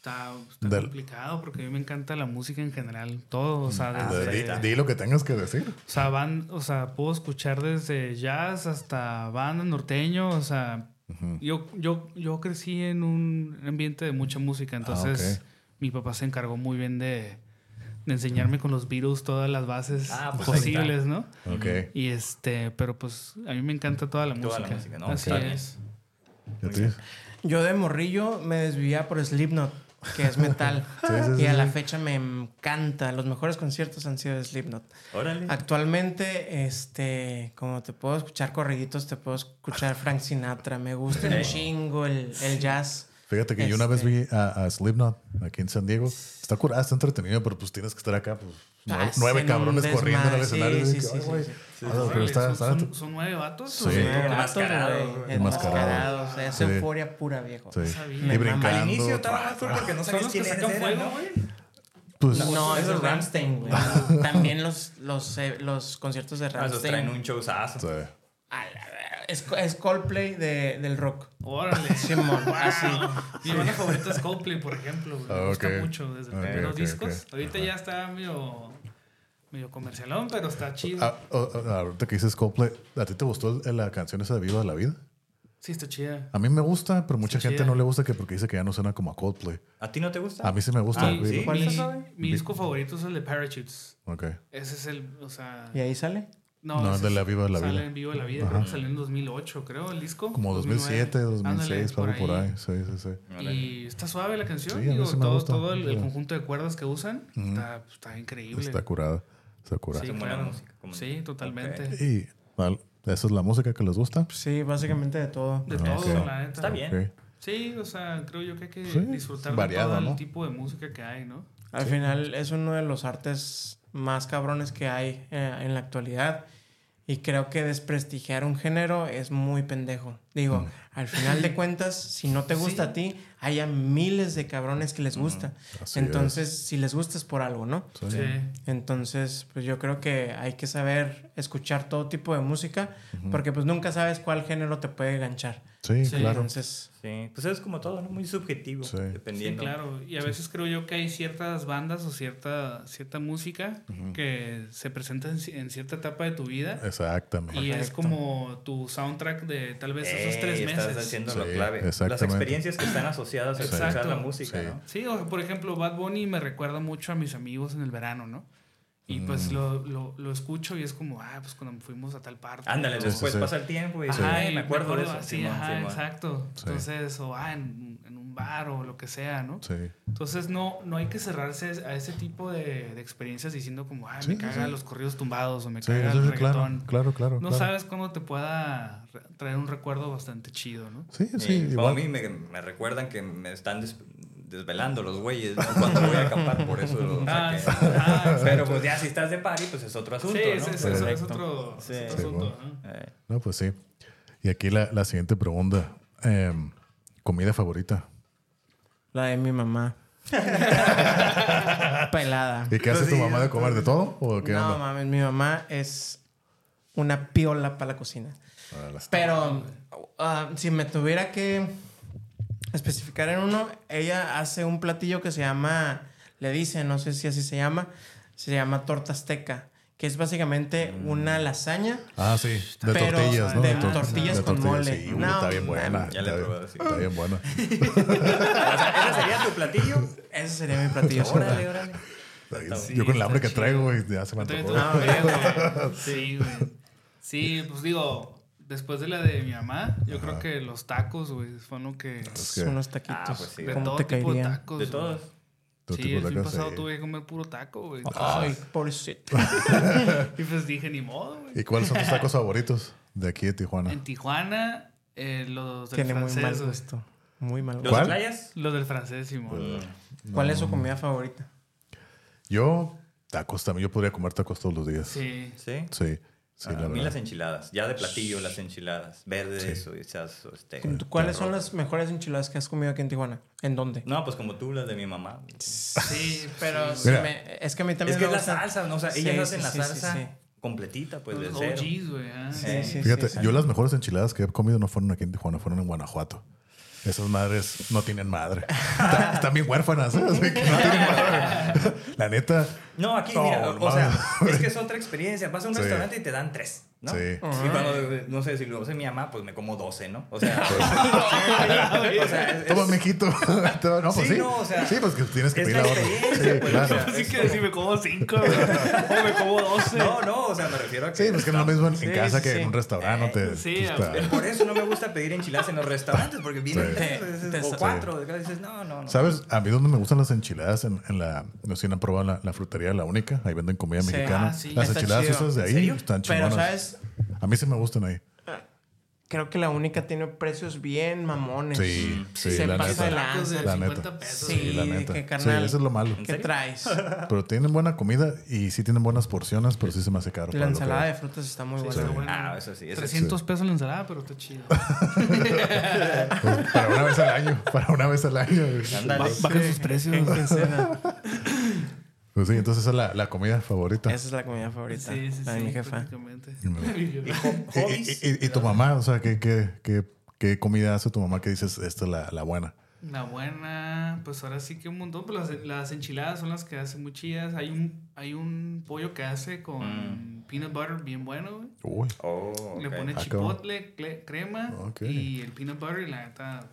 Está, está Del- complicado porque a mí me encanta la música en general, todo, o sea, Ah, desde, Di, ahorita. di lo que tengas que decir. o sea, van, o sea, puedo escuchar desde jazz hasta banda norteño, o sea, yo, yo, yo crecí en un ambiente de mucha música, entonces ok. mi papá se encargó muy bien de, de enseñarme con los Beatles todas las bases Ah, pues posibles, ¿no? Ok. Y este, pero pues a mí me encanta toda la Toda la música. música, ¿no? Así es. Yo de morrillo me desvivía por Slipknot, que es metal. Sí, sí, sí, y a la fecha me encanta. Los mejores conciertos han sido de Slipknot. Órale. Actualmente, este, como te puedo escuchar corriditos, te puedo escuchar Frank Sinatra. Me gusta Ey. chingo el, el jazz. Fíjate que yo una vez Este- vi a, a Slipknot aquí en San Diego. Está curada, está entretenido, pero pues tienes que estar acá, pues, nueve, Hacen nueve un cabrones corriendo en el escenario. Sí, sí, sí, "Ay, sí, güey". sí. Ah, pero está- son, está- son- son nueve vatos. Sí. ¿o Enmascarados, güey, güey. Enmascarados. Es Sí. euforia pura, viejo. Sí. sabía. Y brincando. Al inicio estaba más porque no sabías los que quién era, fuego, ¿no? güey. Pues, No, Esos eso es Ram- Ramstein, güey. También los, los, eh, los conciertos de Ah, esos Ramstein. traen un showzazo. sí. A la. Es, es Coldplay de, del rock. Órale. Simón, así. Mi banda favorita es Coldplay, por ejemplo. güey. Me Ah, gusta ok. mucho desde los primeros ok, discos. Ahorita ya está medio, medio comercialón, pero está chido. Ah, oh, oh, ahorita que dices Coldplay, ¿a ti te gustó el- la canción esa de Viva la Vida? Sí, está chida. A mí me gusta, pero mucha Está gente chida. no le gusta que porque dice que ya no suena como a Coldplay. ¿A ti no te gusta? A mí sí me gusta. Ah, sí. ¿Cuál mi, es? mi disco favorito es el de Parachutes. Ok. Ese es el, o sea... ¿Y ahí sale? No, No, de la Viva la sale Vida. en Viva la Vida. Creo que salió en 2008, creo, el disco. Como 2007, 2009. 2006, Ándale, algo por ahí. Sí, sí, sí. Y está suave la canción. Sí, a mí digo, sí me todo, gusta. todo el, conjunto de cuerdas que usan está, está increíble. Está curada. Está curada. Sí, música, como- Sí, totalmente. Ok. Y esa es la música que les gusta. Sí, básicamente de todo. De todo, la neta. Está bien. Ok. Sí, o sea, creo yo que hay que Sí, disfrutar variado, de todo ¿no? el tipo de música que hay, ¿no? Al final es uno de los artes más cabrones que hay eh, en la actualidad. Y creo que desprestigiar un género es muy pendejo. Digo, al final de cuentas, si no te gusta Sí. a ti, haya miles de cabrones que les gusta. Así Entonces, si les gusta es por algo, ¿no? Sí. Sí. Entonces, pues yo creo que hay que saber escuchar todo tipo de música, porque pues nunca sabes cuál género te puede ganchar. Sí, Sí. claro. Entonces, Sí, pues es como todo, ¿no? Muy subjetivo, Sí. Sí, dependiendo. claro. Y a veces creo yo que hay ciertas bandas o cierta, cierta música que se presentan en ci- en cierta etapa de tu vida. Exactamente. Y es como tu soundtrack de tal vez esos tres Ey, meses. Estás haciendo lo clave. Las experiencias que están asociadas a escuchar la música, Sí. ¿no? Sí, o por ejemplo, Bad Bunny me recuerda mucho a mis amigos en el verano, ¿no? Y pues lo, lo, lo escucho y es como, ah, pues cuando fuimos a tal parte. Ándale, o- después sí, sí. pasa el tiempo y Ajá, "Ay, y me acuerdo de eso. Sí, Simón, ajá, Simón". exacto. Sí. Entonces, o ah, en, en un bar o lo que sea, ¿no? Sí. Entonces no, no hay que cerrarse a ese tipo de, de experiencias diciendo como, ay, Sí, me sí, caga sí. los corridos tumbados o me Sí, caga sí, el sí, claro, reggaetón. claro, claro. No claro. sabes cuándo te pueda traer un recuerdo bastante chido, ¿no? Sí, Sí, sí, como igual. a mí me, me recuerdan que me están desvelando los güeyes ¿no? cuando voy a acampar, por eso lo Ah, saqué. sí, ah, Pero pues ya si estás de party, pues es otro asunto, sí, ¿no? ese es otro, Sí. es otro Sí, asunto. Eh, No, pues sí. Y aquí la, la siguiente pregunta. Em, ¿Comida favorita? la de mi mamá. Pelada. ¿Y qué hace tu sí, mamá de comer de todo? ¿O qué No mames, mi mamá es una piola para la cocina. Ah, Pero si me tuviera que especificar en uno, ella hace un platillo que se llama, le dice, no sé si así se llama, se llama torta azteca, que es básicamente una lasaña. Ah, sí. De Pero tortillas, ¿no? de tor- tortillas de con mole. Sí, No, está bien buena. Ya le he probado, sí. está bien buena. o sea, ¿ese sería tu platillo? Ese sería mi platillo. órale, órale. Ay, yo con el hambre que traigo, güey, ya se me antojó. tuve hambre, güey. Sí, güey. Sí, pues digo, después de la de mi mamá, yo creo que los tacos, güey, fueron lo que... Que Unos taquitos. Ah, pues sí. De ¿Cómo todo te tipo de caerían? tacos. De todos. todo Sí, el fin pasado tuve que comer puro taco, güey. Ay, pobrecito. Y pues dije, ni modo, güey. ¿Y cuáles son tus tacos favoritos de aquí de Tijuana? En Tijuana, eh, los del Tiene muy francés, mal gusto. Muy mal ¿Los gusto. De playas? Los del francés, Simón. ¿Cuál es su comida favorita? Yo, tacos también. Yo podría comer tacos todos los días. Sí. Sí. Sí, sí, Ah, la a mí verdad. las enchiladas. Ya de platillo las enchiladas. Verdes o esas. o este, ¿Cuáles son las mejores enchiladas que has comido aquí en Tijuana? ¿En dónde? No, pues como tú, las de mi mamá. Sí, Pero sí, me- es que a mí también Es que es la gusta. salsa, ¿no? O sea, Sí, ellas sí, hacen la sí, sí, salsa sí. completita, pues de cero. Güey. ah. Sí, Eh, sí, Fíjate, sí, yo las mejores enchiladas que he comido no fueron aquí en Tijuana, fueron en Guanajuato. Esas madres no tienen madre. Están, están bien huérfanas, ¿eh? Así que no tienen madre. La neta. No, aquí, No, mira, o no sea, es que es otra experiencia. Vas a un Sí. restaurante y te dan tres, ¿no? Sí. Y cuando, no sé, si lo hace mi mamá, pues me como 12, ¿no? O sea, Pues, o sea, es- Toma, mijito. no, pues Sí, sí. no, o sea, sí, pues que tienes que pedir la orden. Sí, pues, claro. o sea, Así que si me como cinco, güey. O me como doce. No, no, o sea, me refiero a que... Sí, pues que no es lo mismo en, Sí, casa sí, que sí. en un restaurante. te, Sí, pues, Eh, Por eso no me gusta pedir enchiladas en los restaurantes, porque vienen Sí. tres o cuatro. dices, no, no, no. ¿Sabes? A mí donde me gustan las enchiladas en, en la... No sé si han probado la, la frutería La Única. Ahí venden comida Sí. mexicana. Ah, sí. Las enchiladas esas de ¿En ahí serio? están Pero, chingonas. ¿sabes? A mí sí me gustan ahí. Creo que la única tiene precios bien mamones. Sí, sí, Se la pasa de neta. De. La 50 neta. pesos. Sí, Sí, la neta. que Sí, eso es lo malo. ¿Qué traes? Pero tienen buena comida y sí tienen buenas porciones, pero sí se me hace caro. La ensalada de frutas está muy buena. está bueno. Ah, eso sí. Eso sí. 300 pesos la ensalada, pero está chido. Pues, para una vez al año. Para una vez al año. Bajan sus precios. En. Pues sí, entonces esa es la, la comida favorita. Esa es la comida favorita. Sí, sí, la de sí. mi jefa. Y tu mamá, o sea, ¿qué, qué, qué, qué comida hace tu mamá que dices, esta es la, la buena? La buena, pues ahora sí que un montón. Pues las, las enchiladas son las que hace muy chidas. Hay un, hay un pollo que hace con peanut butter bien bueno, güey. Uy, Oh, Le pone Ah, chipotle, crema y el peanut butter y la neta.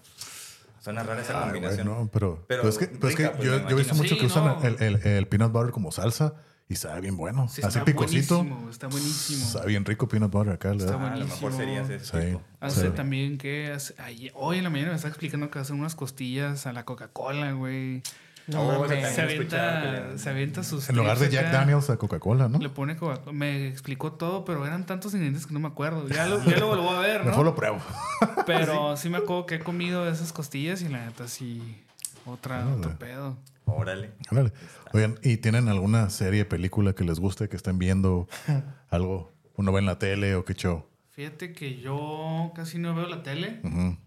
Suena rara esa Ay, güey, combinación. no, pero, Pero pero es que, pero es que pues, yo, he visto mucho Sí, que usan no. el, el, el peanut butter como salsa y sabe bien bueno. Sí, Así está picosito. buenísimo, está buenísimo. Sabe bien rico peanut butter acá. Está Ah, a lo mejor buenísimo. sería ese Sí. tipo. Hace Sí. también que hace- ayer- hoy en la mañana me estaba explicando que hacen unas costillas a la Coca-Cola, güey. No Oh, mames. esa Se avienta, se avienta sus En lugar de Jack acá, Daniels a Coca-Cola, ¿no? Le pone Coca-Cola. Me explicó todo, pero eran tantos ingredientes que no me acuerdo. Ya lo, ya lo vuelvo a ver, Mejor lo pruebo. Pero sí me acuerdo que he comido esas costillas y la neta sí. Otra, otro pedo. Órale. Ándale. Oigan, ¿y tienen alguna serie, película que les guste, que estén viendo algo? ¿Uno ve en la tele o qué show? Fíjate que yo casi no veo la tele.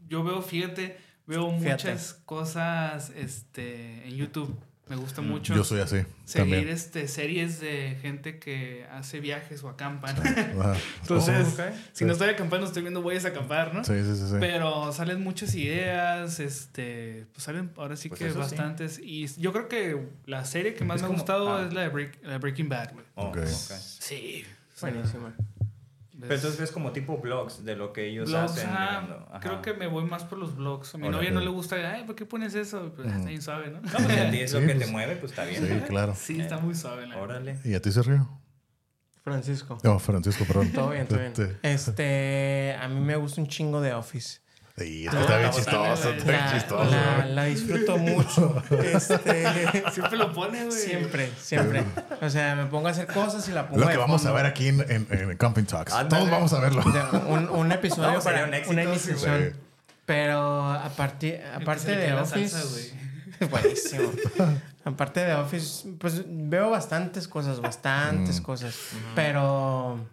Yo veo, fíjate, veo Fíjate. muchas cosas este, en YouTube. Me gusta mucho. Yo soy así. seguir también. este, series de gente que hace viajes o acampan. Ajá. Entonces, Oh, si no estoy acampando, estoy viendo voy a acampar, ¿no? Sí, sí, sí. sí. Pero salen muchas ideas, este, pues salen ahora sí Pues que sí. bastantes. Y yo creo que la serie que más Es me ha gustado ah. es la de, Break- la de Breaking Bad, güey. Oh, Ok. ok. Sí. Buenísima. Pero entonces ves como tipo blogs de lo que ellos Blogs, hacen. Ajá. creo que me voy más por los blogs. A mi novia no le gusta, ay, ¿por qué pones eso? Pues nadie sabe, ¿no? No, pues si a ti es lo Sí, que pues, te mueve, pues está bien. Sí, claro. Sí, está muy suave. La Órale. ¿Y a ti, Sergio? Francisco. No, Francisco, perdón. Todo bien, todo bien. Este- Este, a mí me gusta un chingo de Office. Sí, es que está bien chistoso, la- está bien La, chistoso. la- la disfruto mucho. Este, Siempre lo pone, güey. siempre, siempre. O sea, me pongo a hacer cosas y la pongo Lo que vamos a ver aquí en, en, en Camping Talks. Todos vamos a verlo. De Un, un episodio No, para un éxito, una sí, güey. Pero que se aparte de Office. salsa, buenísimo. aparte de Office, pues veo bastantes cosas, bastantes Mm. cosas. Pero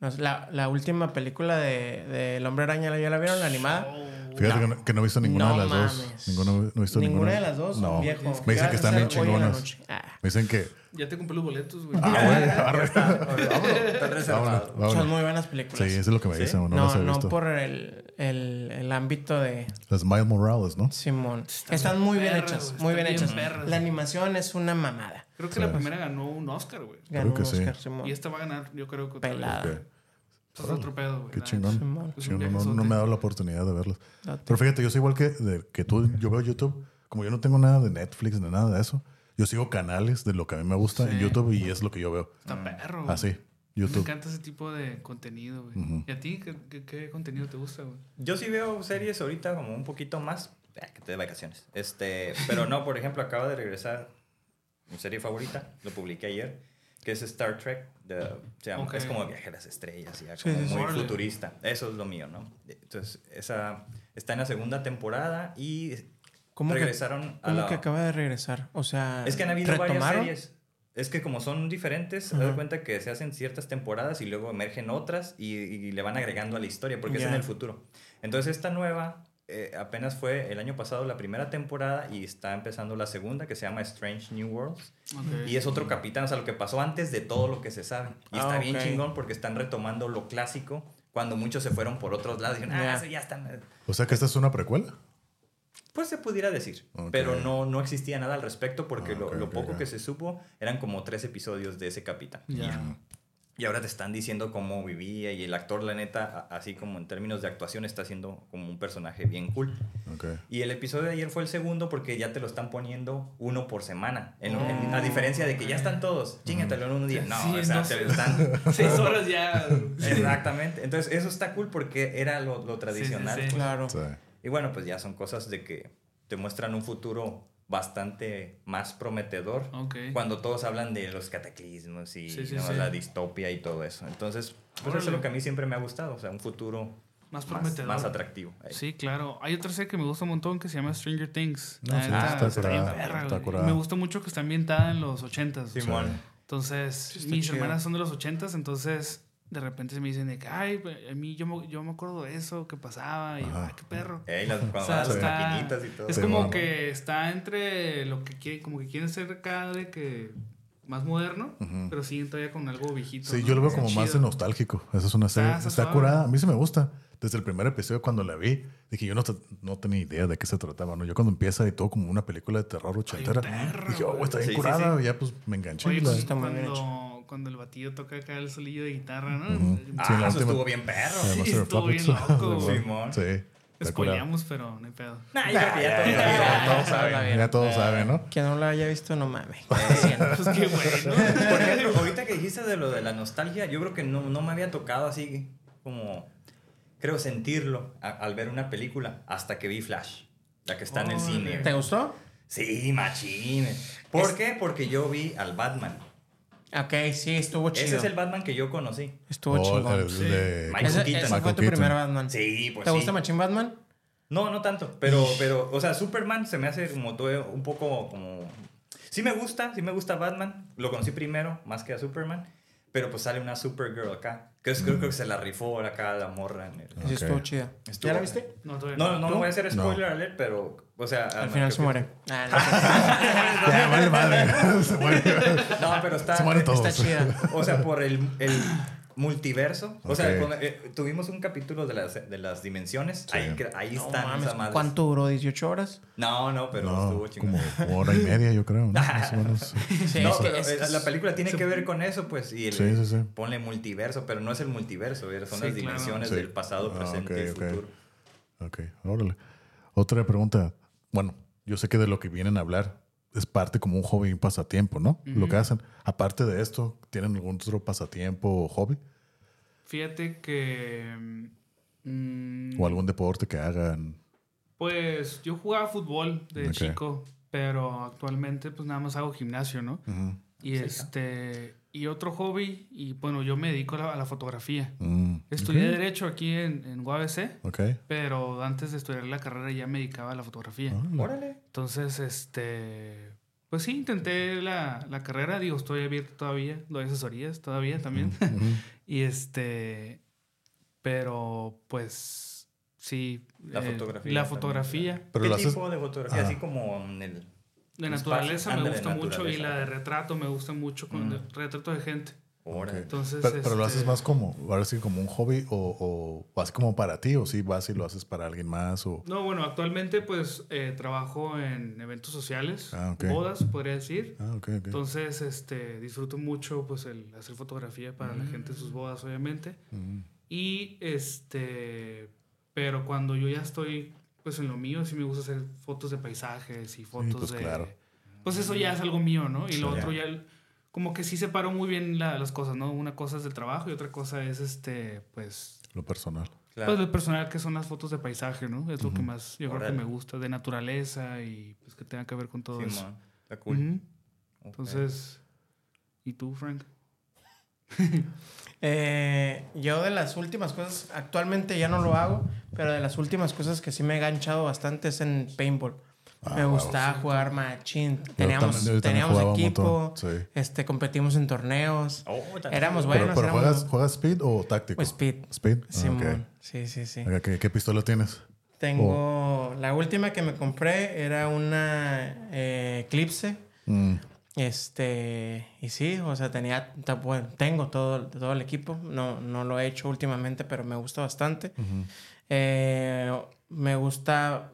la, la última película de, de El Hombre Araña, ¿ya la vieron? La animada. Fíjate que, no, que no he visto ninguna No de las dos. mames. Ninguna, no he visto Ninguna ninguna. de las dos, No. viejo. Me dicen ¿Qué que están bien chingonas. Ah. Me dicen que. Ya te compré los boletos, güey. Ah, güey. Está. Son muy buenas películas. Sí, eso es lo que me ¿Sí? dicen. No, no, las he no visto. por el, el, el ámbito de Las Miles Morales, ¿no? Simón. Están Están muy bien perras, hechas, muy bien bien hechas. La animación es una mamada. Creo que Sí. la primera ganó un Oscar, güey. Ganó que un sí. Oscar, Simón. Y esta va a ganar, yo creo que. Pelada. Ok. Es otro pedo, güey. Qué chingón. no, no me ha dado la oportunidad de verlos. Pero fíjate, yo soy igual que, de- que tú. Yo veo YouTube. Como yo no tengo nada de Netflix ni nada de eso, Yo sigo canales de lo que a mí me gusta en Sí. YouTube y es lo que yo veo. Está perro. güey. Así, Me YouTube. encanta ese tipo de contenido, güey. ¿Y a ti qué, qué- qué contenido te gusta, güey? Yo sí veo series ahorita como un poquito más. eh, que te de vacaciones. Este, pero no, por ejemplo, acaba de regresar mi serie favorita, lo publiqué ayer, que es Star Trek. de- se llama- Ok. Es como viaje a las estrellas, ya, como sí, muy Órale. futurista. Eso es lo mío, ¿no? Entonces, esa está en la segunda temporada y ¿Cómo que- regresaron a ¿Cómo la... que acaba de regresar? O sea, Es que han habido varias ¿retomaron? series. Es que como son diferentes, te Ajá. das cuenta que se hacen ciertas temporadas y luego emergen otras y, y le van agregando a la historia porque es Ya. en el futuro. Entonces esta nueva eh, apenas fue el año pasado la primera temporada y está empezando la segunda que se llama Strange New Worlds. Y es otro capitán, o sea, lo que pasó antes de todo lo que se sabe. Y Ah, está bien ok. chingón porque están retomando lo clásico cuando muchos se fueron por otros lados y dijeron, ah, Ya. eso ya están... O sea que esta es una precuela. Pues se pudiera decir, pero no, no existía nada al respecto porque Ah, lo, poco que se supo eran como tres episodios de ese capitán. Ya. Y ahora te están diciendo cómo vivía y el actor, la neta, así como en términos de actuación, está siendo como un personaje bien cool. Ok. Y el episodio de ayer fue el segundo porque ya te lo están poniendo uno por semana. En- en- a Oh, diferencia de que ya están todos, chingatelo en un día. No, Sí, o sea, no te lo están... Seis horas ya. Exactamente. Entonces, eso está cool porque era lo, lo tradicional. sí. pues. Claro. Sí. Y bueno, pues ya son cosas de que te muestran un futuro bastante más prometedor Ok. cuando todos hablan de los cataclismos y Sí, sí, ¿no? sí. la distopia y todo eso. Entonces, pues eso es lo que a mí siempre me ha gustado, o sea, un futuro Más prometedor. más atractivo. Ahí. Sí, claro. Hay otra serie que me gusta un montón que se llama Stranger Things. No, neta, está bien curada, perra, está güey. curada. Me gusta mucho que está ambientada en los 80s. Simón. Sí. Entonces, está mis chido. hermanas son de los 80s, entonces de repente se me dicen de que, ay, a mí yo me, yo me acuerdo de eso que pasaba y yo, ay, qué perro. Ey, las, O sea, las está- maquinitas y todo. Es Sí, como que está entre lo que quiere, como que quieren ser acá de que más moderno, pero siguen todavía con algo viejito. Sí, ¿no? yo lo veo como más de nostálgico. Esa es una serie. está curada. A mí sí me gusta. Desde el primer episodio cuando la vi, dije yo no, no tenía idea de qué se trataba. ¿no? Yo cuando empieza y todo como una película de terror ochentera, perro, dije, oh, está bien Sí, curada. sí. Y ya pues me enganché. Oye, La- pues, está muy bien cuando, cuando el batillo toca acá el solillo de guitarra, ¿no? Ah, Sí, la eso última- estuvo bien perro. Sí, estuvo bien loco. Simón. Sí. Spoileamos, pero no hay pedo. Nah, yo creo que ya Ya, todos saben, ya todos saben, ¿no? Quien no la haya visto, no mames. Pues qué bueno. Por ejemplo, ahorita que dijiste de lo de la nostalgia, yo creo que no, no me había tocado así como, creo, sentirlo a- al ver una película hasta que vi Flash, la que está en el cine. ¿Te gustó? Sí, machín. ¿Por Es- qué? Porque yo vi al Batman. Ok, sí, estuvo chido. Ese es el Batman que yo conocí. Estuvo O chingón. el Sí. de- Michael Ese, Keaton. ese fue tu Keaton. primer Batman. Sí, pues ¿Te sí. gusta Machine Batman? No, no tanto, pero, pero, o sea, Superman se me hace como todo un poco como... Sí me gusta, sí me gusta Batman, lo conocí primero, más que a Superman, pero pues sale una Supergirl acá, que es, creo que se la rifó acá la morra. En el- estuvo chida. ¿Ya la viste? No, todavía No, no, no voy a hacer No. spoiler alert, pero, o sea... Al ah, final no, se muere. Ah, no, Ya, vale madre. Se muere. No, pero está... Se todos. está chida. O sea, por el, el multiverso. O sea, cuando, eh, tuvimos un capítulo de las, de las dimensiones. Sí. Ahí, ahí No están mames, esas madres. ¿Cuánto duró? ¿18 horas? No, no, pero estuvo chingón. como hora y media, yo creo. ¿no? Más o menos. Sí, no, es que pero es- la película tiene que ver con eso, pues, y el, Sí, sí, sí. ponle multiverso, pero no es el multiverso, son Sí, las claro. dimensiones Sí. del pasado, Ah, presente ok, y ok. futuro. Ok, órale. Otra pregunta. Bueno, yo sé que de lo que vienen a hablar es parte como un hobby y un pasatiempo, ¿no? Lo que hacen. Aparte de esto, ¿tienen algún otro pasatiempo o hobby? Fíjate que. mm, ¿O algún deporte que hagan? Pues yo jugaba fútbol de chico, pero actualmente pues nada más hago gimnasio, ¿no? Y este y otro hobby y bueno, yo me dedico a la, a la fotografía. Mm, Estudié derecho aquí en, en UABC, pero antes de estudiar la carrera ya me dedicaba a la fotografía. Órale. Órale. Entonces, este, pues sí, intenté la, la carrera, digo, estoy abierto todavía, doy asesorías todavía también. Y este, pero pues sí. La fotografía La también, fotografía. Pero ¿Qué haces- tipo de fotografía? Ah. Así como en el... De naturaleza me gusta mucho y la de retrato me gusta mucho con Mm. el retrato de gente. Órale. Ok. Entonces, Pero, pero lo haces este, más como, ahora sí, como un hobby o, o, así como para ti, o si vas y lo haces para alguien más, o... No, bueno, actualmente pues eh, trabajo en eventos sociales, Ah, ok. bodas, podría decir. Ah, ok, ok. Entonces, este, disfruto mucho pues el hacer fotografía para la gente en sus bodas, obviamente. Mm. Y este, pero cuando yo ya estoy pues en lo mío, sí me gusta hacer fotos de paisajes y fotos pues, de claro. pues eso ya es algo mío, ¿no? Y lo Sí. otro ya, el- como que sí separó muy bien la- las cosas, ¿no? Una cosa es el trabajo y otra cosa es, este, pues, Lo personal. Claro. pues el personal que son las fotos de paisaje, ¿no? Es lo que más, yo creo que me gusta, de naturaleza y pues que tenga que ver con todo eso. Simón, Está cool. Ujú. Ok. Entonces, ¿y tú, Frank? Eh, yo de las últimas cosas, actualmente ya no lo hago, pero de las últimas cosas que sí me he enganchado bastante es en paintball. Ah, me wow, gustaba jugar machín. Teníamos, también- yo también teníamos equipo, sí. este, competimos en torneos. Oh, Éramos buenos. pero pero éramos- ¿juegas, ¿juegas speed o táctico? O speed. Speed. Ah. Sí, sí, sí. Acá, ¿Qué, qué pistola tienes? Tengo. La última que me compré era una eh, Eclipse. Mm, Este. Y sí, o sea, tenía. Bueno, tengo todo, todo el equipo. No, no lo he hecho últimamente, pero me gusta bastante. Eh, me gusta.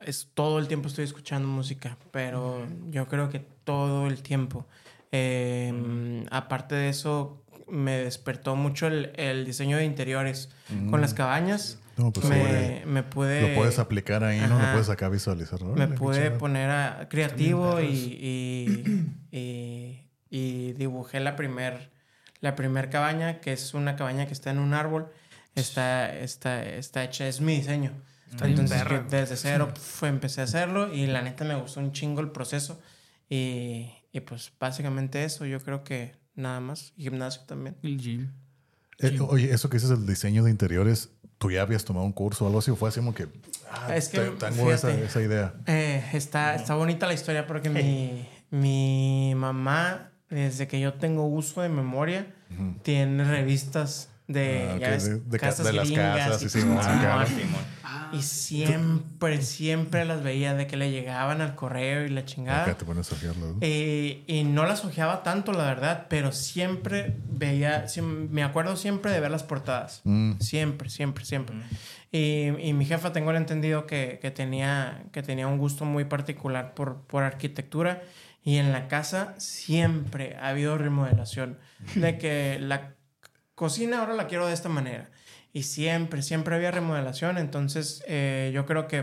Es todo el tiempo estoy escuchando música, pero yo creo que todo el tiempo. Eh, Aparte de eso, me despertó mucho el, el diseño de interiores con las cabañas. No, pues me, me pude. Lo puedes aplicar ahí, ¿no? Lo puedes acá visualizar. Me Órale, qué pude poner a creativo y dibujé la primer, la primer cabaña, que es una cabaña que está en un árbol. Está, está, está hecha, es mi diseño. bien Entonces, perra. que desde cero fue, empecé a hacerlo y la neta me gustó un chingo el proceso. Y, y pues básicamente eso, yo creo que nada más. Gimnasio también. El gym. Eh, oye, eso que dices del diseño de interiores, ¿tú ya habías tomado un curso o algo así? ¿O fue así como que... ah, Es que, te- tengo esa, fíjate. esa idea. Eh, está, está bonita la historia porque mi, mi mamá, desde que yo tengo uso de memoria, tiene revistas de, Ah, ok, ya ves, de- de ca- casas de las casas, y sí, Simón. Simón. Y siempre, siempre las veía de que le llegaban al correo y la chingada. Acá te pones a fiarlo. Eh, y no las ojeaba tanto, la verdad, pero siempre veía, me acuerdo siempre de ver las portadas. Mm. Siempre, siempre, siempre. Y, y mi jefa tengo el entendido que, que tenía, que tenía un gusto muy particular por, por arquitectura. Y en la casa siempre ha habido remodelación. De que la cocina ahora la quiero de esta manera. Y siempre, siempre había remodelación. Entonces eh, yo creo que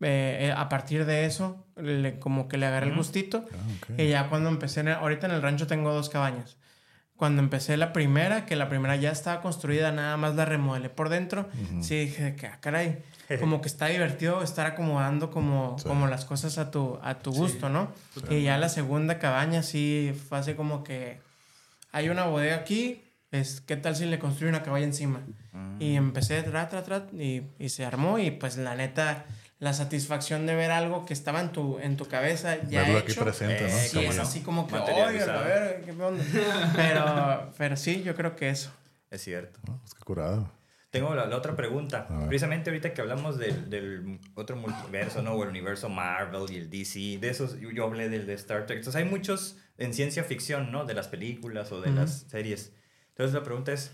eh, eh, a partir de eso, le- como que le agarré el gustito. Ah. Y ya cuando empecé, en el- ahorita en el rancho tengo dos cabañas. Cuando empecé la primera, que la primera ya estaba construida, nada más la remodelé por dentro, sí dije que, ah, caray, como que está divertido estar acomodando como, Sí. como las cosas a tu, a tu gusto, ¿no? Y ya la segunda cabaña sí fue así como que hay una bodega aquí, es, ¿qué tal si le construyo una cabaña encima? Y empecé, tra, tra, tra, y, y se armó y pues la neta, la satisfacción de ver algo que estaba en tu, en tu cabeza ya Verlo hecho. aquí presente, ¿no? Eh, Sí, es no. así como que, oye, a ver, ¿qué onda? Pero, pero sí, yo creo que eso. Es cierto. Ah, pues curado. Tengo la, la otra pregunta. Precisamente ahorita que hablamos del, del otro multiverso, ¿no? O el universo Marvel y el DC. De esos, yo, yo hablé del de Star Trek. Entonces hay muchos en ciencia ficción, ¿no? De las películas o de las series. Entonces la pregunta es,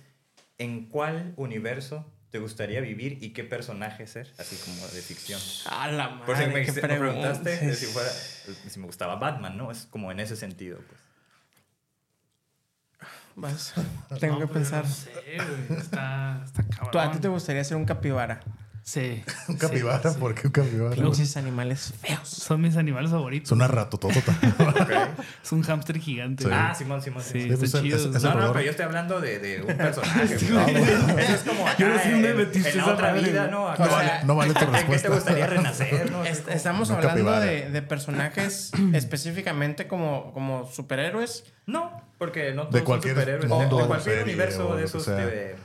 ¿en cuál universo te gustaría vivir y qué personaje ser? Así como de ficción. A la madre, Por si me, qué me preguntaste si, fuera, si me gustaba Batman, ¿no? Es como en ese sentido, pues. Vas, tengo No, que pues, pensar. No sé, güey. Está, está cabrón. ¿Tú, ¿A ti te gustaría ser un capibara? Sí. Un capibara, sí. ¿por qué un capibara? Pinches animales feos. Son mis animales favoritos. Es una ratototota. Es un hámster gigante. Sí. Ah, Simón, Simón, Sí. Sí, está pues, chido. es- es- ¿no? es No, no, pero yo estoy hablando de, de un personaje. Eso es como acá, Yo no sé dónde en- metiste en la esa otra madre, vida. ¿no? O Acá, sea, vale, no vale tu ¿En qué te respuesta. gustaría renacer, no? Como- estamos hablando de, de personajes específicamente como, como superhéroes. No, porque no todos De son cualquier superhéroes. mundo, de cualquier serie, universo de esos que sea. de...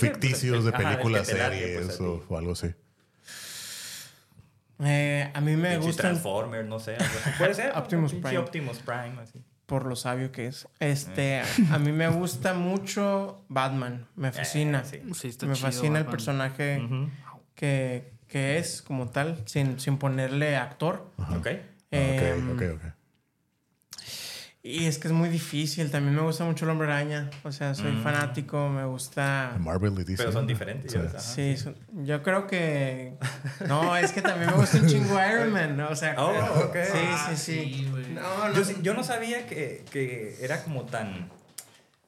Ficticios de películas, series pues, o, o algo así. Eh, a mí me Pinche gustan Transformer, no sé. Puede ser. Optimus Prime. Optimus Prime, así. por lo sabio que es. Este, a mí me gusta mucho Batman. Me fascina. Eh, sí. Sí, está me chido, fascina el Batman. personaje Ujú. que, que es como tal, sin, sin ponerle actor. Ok. Ah, Em, ok, ok, ok. Y es que es muy difícil. También me gusta mucho el hombre araña. O sea, soy Mm. fanático. Me gusta. Marvel y DC. Pero son diferentes. Sí. ajá. Sí, son- yo creo que. No, es que también me gusta un chingo Iron Man. ¿no? O sea, Oh, ok. sí, Ah, sí, sí. sí, güey. no, no. Yo, no sabía que, que era como tan...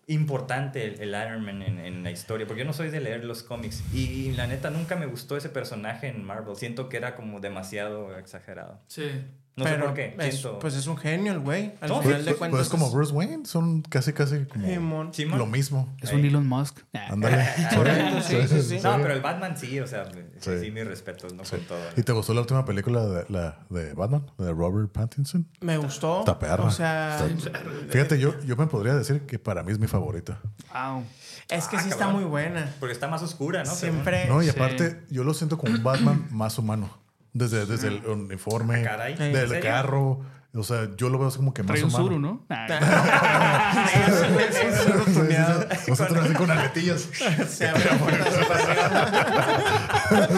importante el, el Iron Man en, en la historia, porque yo no soy de leer los cómics y, la neta nunca me gustó ese personaje en Marvel. Siento que era como demasiado exagerado. Sí. No sé Pero por qué. es- pues es un genio el güey. Al final de pues- cuentas. Pues es como Bruce Wayne, son casi, casi como lo mismo. Es un Elon Musk. Ándale. Correcto, sí, sí, sí. No, pero el Batman sí, o sea, sí, Sí. mis respetos, ¿no? Sí. Con todo. ¿Y te gustó la última película de, la, de Batman, de Robert Pattinson? Me gustó. Está perra. O sea, Fíjate, yo, yo me podría decir que para mí es mi favorita. Wow. es que Ah, sí está muy buena. Porque está más oscura, ¿no? Siempre. No, y Sí. aparte, yo lo siento como un Batman más humano. Desde, desde el uniforme, Ah, caray. ¿En del carro. O sea, yo lo veo así como que más Trae un humano. suru, ¿no? Nosotros así con aletillas. Se abre la puerta.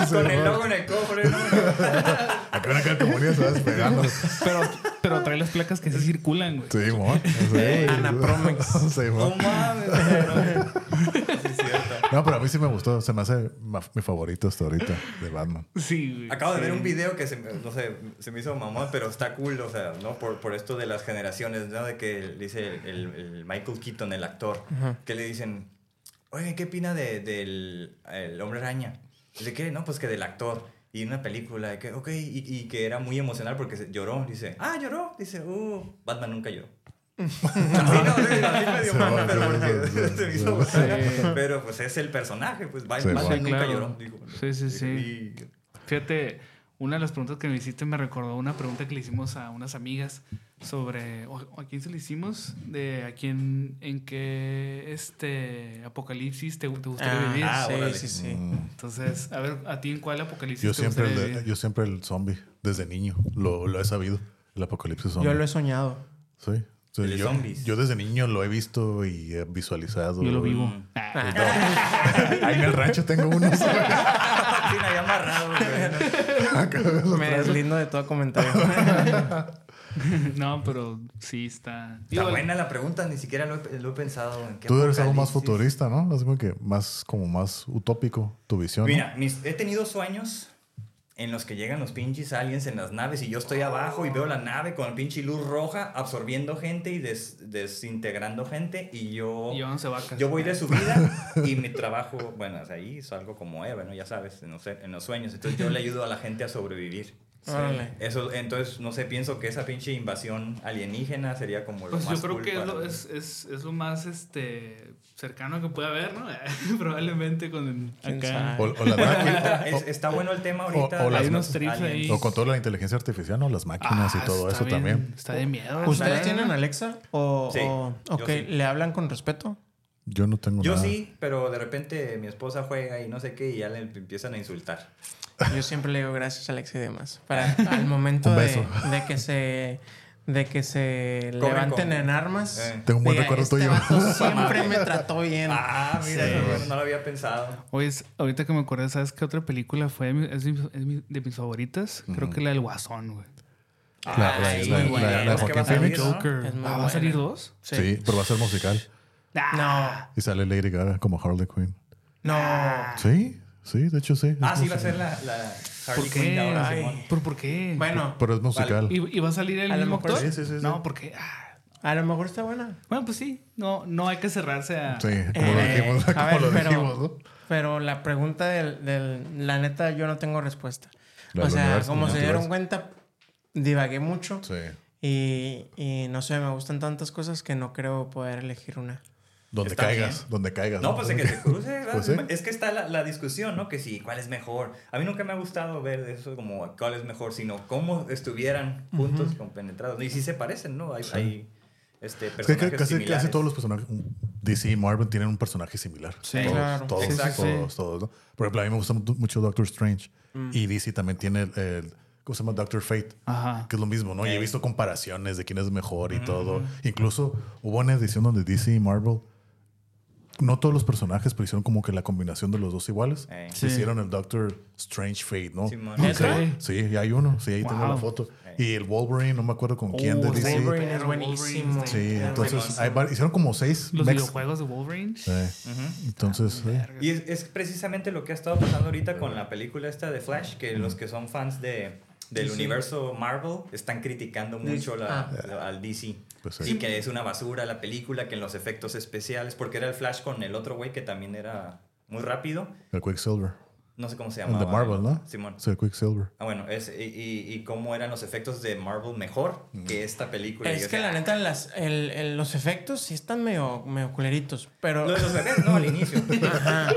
Con el logo en el cofre, ¿no? Acá una calcomanía se va despegando. pero, pero trae las placas que sí circulan, güey. Sí, mon. Sí. Anapromex. Sí, No mames. No, pero a mí sí me gustó. Se me hace mi favorito hasta ahorita de Batman. Sí, güey. Acabo de Sí. ver un video que se, me- no sé, se me hizo mamón, pero está cool, o sea, ¿no? Por, por esto de las generaciones, ¿no? De que dice el, el Michael Keaton, el actor, que le dicen, oye, ¿qué opina de, del el Hombre Araña? ¿De qué? No, pues que del actor. Y una película, de que, ok, y, y que era muy emocional porque lloró. Dice, ah, lloró. Dice, uh, Batman nunca lloró. pero pues es el personaje, pues Batman Sí, Batman Sí, nunca claro. lloró. dijo. Sí, sí, sí. Y- Fíjate, una de las preguntas que me hiciste me recordó una pregunta que le hicimos a unas amigas sobre o- o a quién se le hicimos de a quién en qué este apocalipsis te, te gustaría Ah, vivir. ah, sí, órale. sí, sí. Mm. Entonces, a ver, a ti en cuál apocalipsis Yo te siempre, gustaría el de- vivir? yo siempre el zombie, desde niño, lo, lo he sabido. El apocalipsis zombie. Yo lo he soñado. Sí. De yo, zombies. yo desde niño lo he visto y he visualizado. Yo lo vivo. Ahí en el rancho tengo unos. Sí, me había amarrado, güey. Me deslindo de todo comentario. no, pero sí está. Está Digo, buena la pregunta, ni siquiera lo he, lo he pensado. ¿en qué Tú eres algo más futurista, ¿no? Es como que más, como más utópico tu visión. ¿no? Mira, mis- he tenido sueños en los que llegan los pinches aliens en las naves y yo estoy abajo y veo la nave con la pinche luz roja absorbiendo gente y des- desintegrando gente y yo... Vacas. Yo voy de subida y mi trabajo, bueno, ahí es algo como Eva, ¿no? Ya sabes, en los, en los sueños. Entonces yo le ayudo a la gente a sobrevivir. Eso, entonces, no sé, pienso que esa pinche invasión alienígena sería como lo Pues más yo creo cool que es lo, es, es, es lo más este cercano que puede haber, ¿no? Probablemente con ¿Quién acá. O, o máquinas. es- está bueno el tema ahorita. o- o las- unos ahí. O con toda la inteligencia artificial, ¿no? Las máquinas y Ah, todo eso bien, también. Está de miedo. ¿Ustedes tienen Alexa? ¿O, Sí, o- yo ok, sí. le hablan con respeto? Yo no tengo Yo nada. sí, pero de repente mi esposa juega y no sé qué y ya le empiezan a insultar. Yo siempre le digo gracias, Alexa y demás. Para al momento Un de, beso. de que se de que se levanten con- en armas. Eh. Tengo un buen recuerdo este tuyo. siempre me trató bien. Ah, mira, Sí. eso bueno, no lo había pensado. Oye, es- ahorita que me acordé, ¿sabes qué otra película fue? Es, mi- es mi- de mis favoritas. Creo que la del Guasón, güey. La- la- Ah, la- sí, la- la- Joaquín Phoenix. ¿no? Joker. Ah, ¿Va a salir dos? Sí. pero va a ser musical. Ah, Y sale Lady Gaga como Harley Quinn. No. Sí, sí, de hecho sí. Ah, sí, va a ser la, la ¿Por Harley Quinn qué? ahora, Ay. ¿Por, ¿Por qué? Bueno, Pero es musical. ¿Y, y va a salir el A lo mismo mejor actor? sí, sí, sí, sí. No, porque... ah, a lo mejor está buena. bueno, pues sí. No, no hay que cerrarse a... Sí, como lo Eh, dijimos. a como ver, lo pero- dijimos, ¿no? Pero la pregunta del, del- La neta, yo no tengo respuesta. La o del sea, universo, como se dieron cuenta, divagué mucho. Sí. Y, y no sé, me gustan tantas cosas que no creo poder elegir una. Donde Está caigas, bien. donde caigas. No, pues de que se cruce. Pues sí. Es que está la, la discusión, ¿no? Que sí, ¿cuál es mejor? A mí nunca me ha gustado ver eso como cuál es mejor, sino cómo estuvieran juntos, compenetrados. Y sí se parecen, ¿no? Hay, hay este, Es que personajes ca- casi, similares. casi todos los personajes, DC y Marvel tienen un personaje similar. Sí. todos, Claro. todos, Exacto. todos, todos, ¿no? Por ejemplo, a mí me gusta mu- mucho Doctor Strange. Mm. Y DC también tiene el, el- ¿cómo se llama? Doctor Fate. Ajá. Que es lo mismo, ¿no? Y he visto comparaciones de quién es mejor Mm. y todo. Incluso hubo una edición donde DC y Marvel, no todos los personajes, pero hicieron como que la combinación de los dos iguales. Sí. Hicieron el Doctor Strange Fate, ¿no? Simón. ¿Neta? Ok. Sí, y hay uno. Sí, ahí tengo Wow. la foto. Y el Wolverine, no me acuerdo con quién de Oh, DC. Wolverine es buenísimo. Sí, entonces hay hicieron como seis Los mechs. videojuegos de Wolverine. Sí. Entonces, sí. Verga. Y es, es precisamente lo que ha estado pasando ahorita con la película esta de Flash, que los que son fans de, del universo Marvel están criticando mucho la- Ah. al DC. Pues sí. Sí, que es una basura la película, que en los efectos especiales, porque era el Flash con el otro güey que también era muy rápido. El Quicksilver. No sé cómo se El llama. de Marvel, ¿no? Simón. Sí, el Quicksilver. Ah, bueno, es, y, y, y cómo eran los efectos de Marvel mejor que esta película. Es que decía, la neta, las, el- el- los efectos sí están medio, medio culeritos, pero... De los efectos, no, al inicio. Ajá.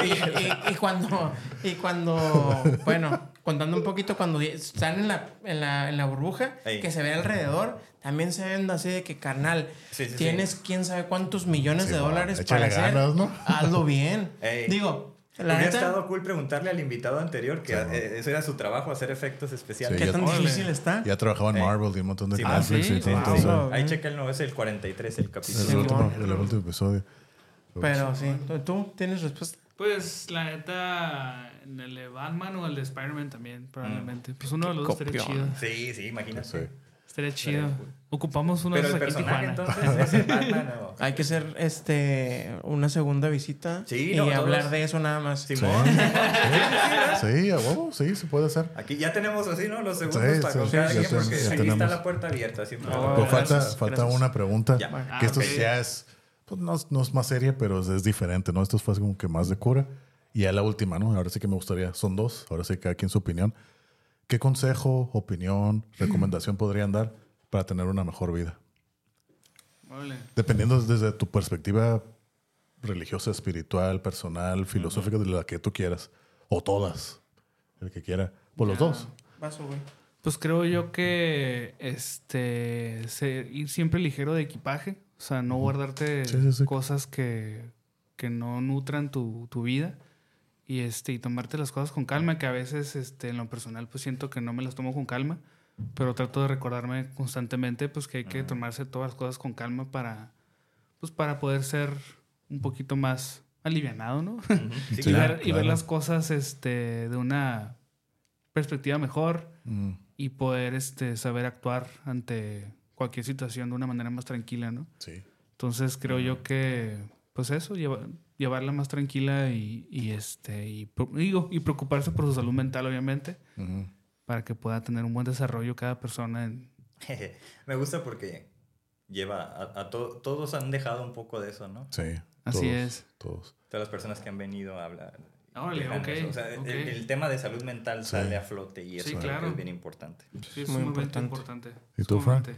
Sí, y, y cuando, y cuando, bueno, contando un poquito, cuando están en la, en la, en la burbuja, Ey. que se ve alrededor, también se ven así de que, carnal, Sí, sí, sí. tienes quién sabe cuántos millones Sí, de dólares para hacer. ganas, ¿no? Hazlo bien. Ey. Digo, Hubiera neta, estado cool preguntarle al invitado anterior que Sí, eh, eso era su trabajo, hacer efectos especiales. Sí, ¿qué ya- tan difícil está? Ya trabajaba en. Marvel y un montón de Sí, ah, Netflix sí, y todo. wow. Ahí checa el no, es el 43, el capítulo. el, Sí, último, el último episodio. Pero sí, ¿tú tienes respuesta? Pues la neta, en el de Batman o el de Spider-Man también, probablemente. Pues uno de los dos estaría chido. Sí, sí, imagínate. Sí. Estaría chido. Ocupamos uno de Pero el aquí personaje entonces es el Batman o... Hay que hacer este una segunda visita Sí, y no, todos- hablar de eso nada más. Simón. Sí, a huevo, sí, se puede hacer. Aquí ya tenemos así, ¿no? Los segundos Sí, para sí, con sí, porque aquí tenemos. está la puerta abierta. Oh, Pero falta, gracias, falta gracias. una pregunta. Ya. Ah, que esto ok. ya es, pues no, es- no es más seria, pero es, es diferente, ¿no? Esto fue como que más de cura. Y ya la última, ¿no? Ahora sí que me gustaría, son dos, ahora sí cada quien su opinión. ¿Qué consejo, opinión, recomendación podrían dar para tener una mejor vida? Dependiendo desde tu perspectiva religiosa, espiritual, personal, filosófica, de la que tú quieras. O todas. El que quiera. Por los dos. Paso, güey. Pues creo yo que este se- ir siempre ligero de equipaje, o sea, no guardarte Sí, sí, sí. cosas que, que no nutran tu, tu vida y este y tomarte las cosas con calma, que a veces este en lo personal pues siento que no me las tomo con calma, pero trato de recordarme constantemente pues que hay que tomarse todas las cosas con calma para pues para poder ser un poquito más alivianado, ¿no? Ujú. Sí, y, Sí, claro. ver, y ver las cosas este, de una perspectiva mejor Mm, y poder este, saber actuar ante cualquier situación de una manera más tranquila, ¿no? sí. Entonces creo yo que, pues eso, lleva- llevarla más tranquila y, y, este, y, digo, y preocuparse por su salud mental, obviamente, para que pueda tener un buen desarrollo cada persona. En, Me gusta porque lleva a, a to- todos han dejado un poco de eso, ¿no? Sí. Así todos, es. Todos. Todas las personas que han venido a hablar. Órale, dejan ok, eso. O sea, el- tema de salud mental Sí. sale a flote y eso Sí, creo que claro. es bien importante. sí, es Muy muy importante. importante. ¿Y tú, Frank?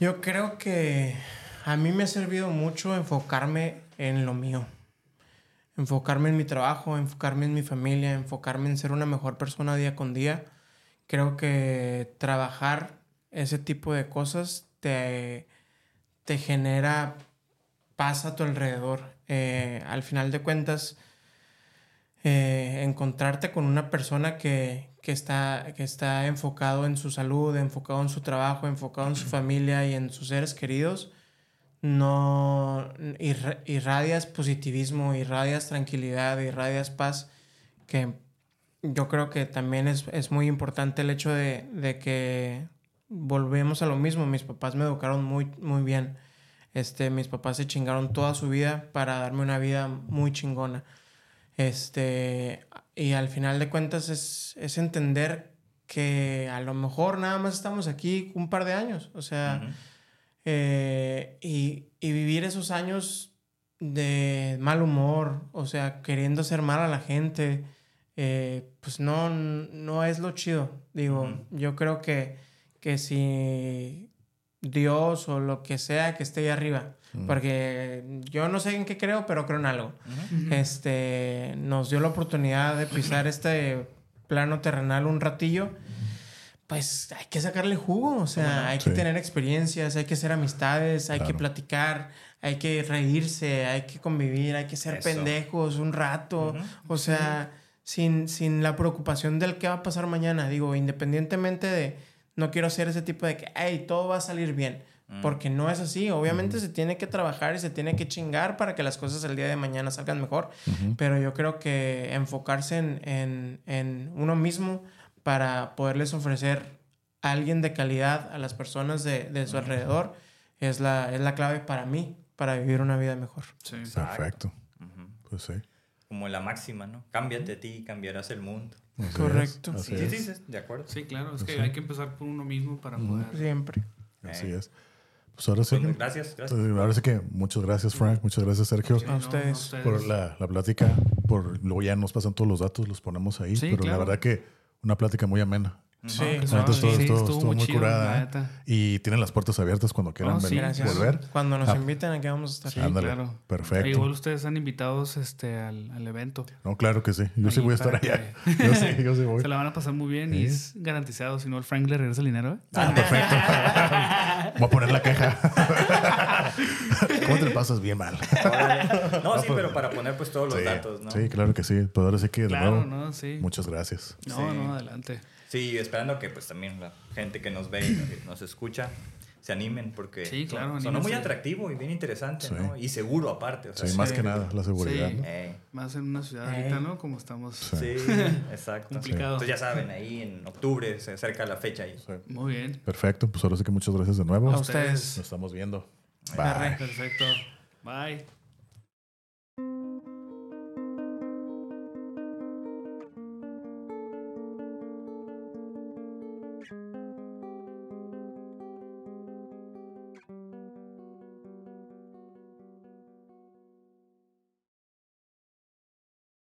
Yo creo que a mí me ha servido mucho enfocarme en lo mío. Enfocarme en mi trabajo, enfocarme en mi familia, enfocarme en ser una mejor persona día con día. Creo que trabajar ese tipo de cosas te, te genera paz a tu alrededor. Eh, al final de cuentas, eh, encontrarte con una persona que, que está, que está enfocado en su salud, enfocado en su trabajo, enfocado en su familia y en sus seres queridos, no irra- irradias positivismo, irradias tranquilidad, irradias paz, que yo creo que también es, es muy importante el hecho de, de que volvemos a lo mismo. Mis papás me educaron muy, muy bien. Este, mis papás se chingaron toda su vida para darme una vida muy chingona. Este, y al final de cuentas es, es entender que a lo mejor nada más estamos aquí un par de años. O sea. Eh, y, y vivir esos años de mal humor, o sea, queriendo hacer mal a la gente, eh, pues no, no es lo chido. Digo, yo creo que, que si Dios o lo que sea que esté ahí arriba, porque yo no sé en qué creo, pero creo en algo, este, nos dio la oportunidad de pisar este plano terrenal un ratillo, pues hay que sacarle jugo, o sea, hay que tener experiencias, hay que hacer amistades, hay que platicar, hay que reírse, hay que convivir, hay que ser Eso. pendejos un rato, o sea, sin, sin la preocupación del qué va a pasar mañana, digo, independientemente de, no quiero hacer ese tipo de que, hey, todo va a salir bien. Mm. Porque no es así. Obviamente se tiene que trabajar y se tiene que chingar para que las cosas el día de mañana salgan mejor. Pero yo creo que enfocarse en, en, en uno mismo para poderles ofrecer a alguien de calidad a las personas de, de su alrededor es la, es la clave para mí, para vivir una vida mejor. Sí. Perfecto. Ujú. Pues sí. Como la máxima, ¿no? Cámbiate a ti y cambiarás el mundo. Así es, Correcto. Así Sí, es. sí, sí, de acuerdo. Sí, claro, es que hay que empezar por uno mismo para poder. Siempre. Así Eh. es. Pues ahora sí. Pues, que- gracias, gracias. pues, ahora sí que muchas gracias, Frank. Muchas gracias, Sergio. Sí, A ustedes. por la, la plática. Por, luego ya nos pasan todos los datos, los ponemos ahí. Sí, pero la claro. verdad que una plática muy amena. Sí, suave. neta estuvo, Sí, estuvo- estuvo estuvo muy chido, curada. ¿eh? Y tienen las puertas abiertas cuando quieran Oh, sí, venir, volver. Cuando nos Ah. inviten, aquí vamos a estar. Sí, Ándale, claro. perfecto. Igual ustedes están invitados este, al, al evento. No, claro que sí. Yo sí voy a estar allá. Yo sí, yo sí voy. Se la van a pasar muy bien y es garantizado. Si no, el Frank le regresa el dinero. ¿eh? Ah, perfecto. Voy a poner la queja. ¿Cómo te lo pasas bien mal? No, sí, pero para poner pues todos los sí, datos, ¿no? sí, claro que sí. Pues ahora sí que de Claro, nuevo, ¿no? Sí. muchas gracias. No, Sí. no, adelante. Sí, esperando que pues también la gente que nos ve y nos escucha se animen porque Sí, claro, son- sonó muy atractivo y bien interesante, Sí. ¿no? Y seguro aparte, o sea, Sí, más que nada, la seguridad. Sí. ¿no? eh, Más en una ciudad Eh. ahorita, ¿no? Como estamos. sí, exacto. Complicado. Entonces ya saben, ahí en octubre se acerca la fecha ahí. Sí. Muy bien. Perfecto. Pues ahora sí que muchas gracias de nuevo. A Nos ustedes. estamos viendo. Perfecto. Bye.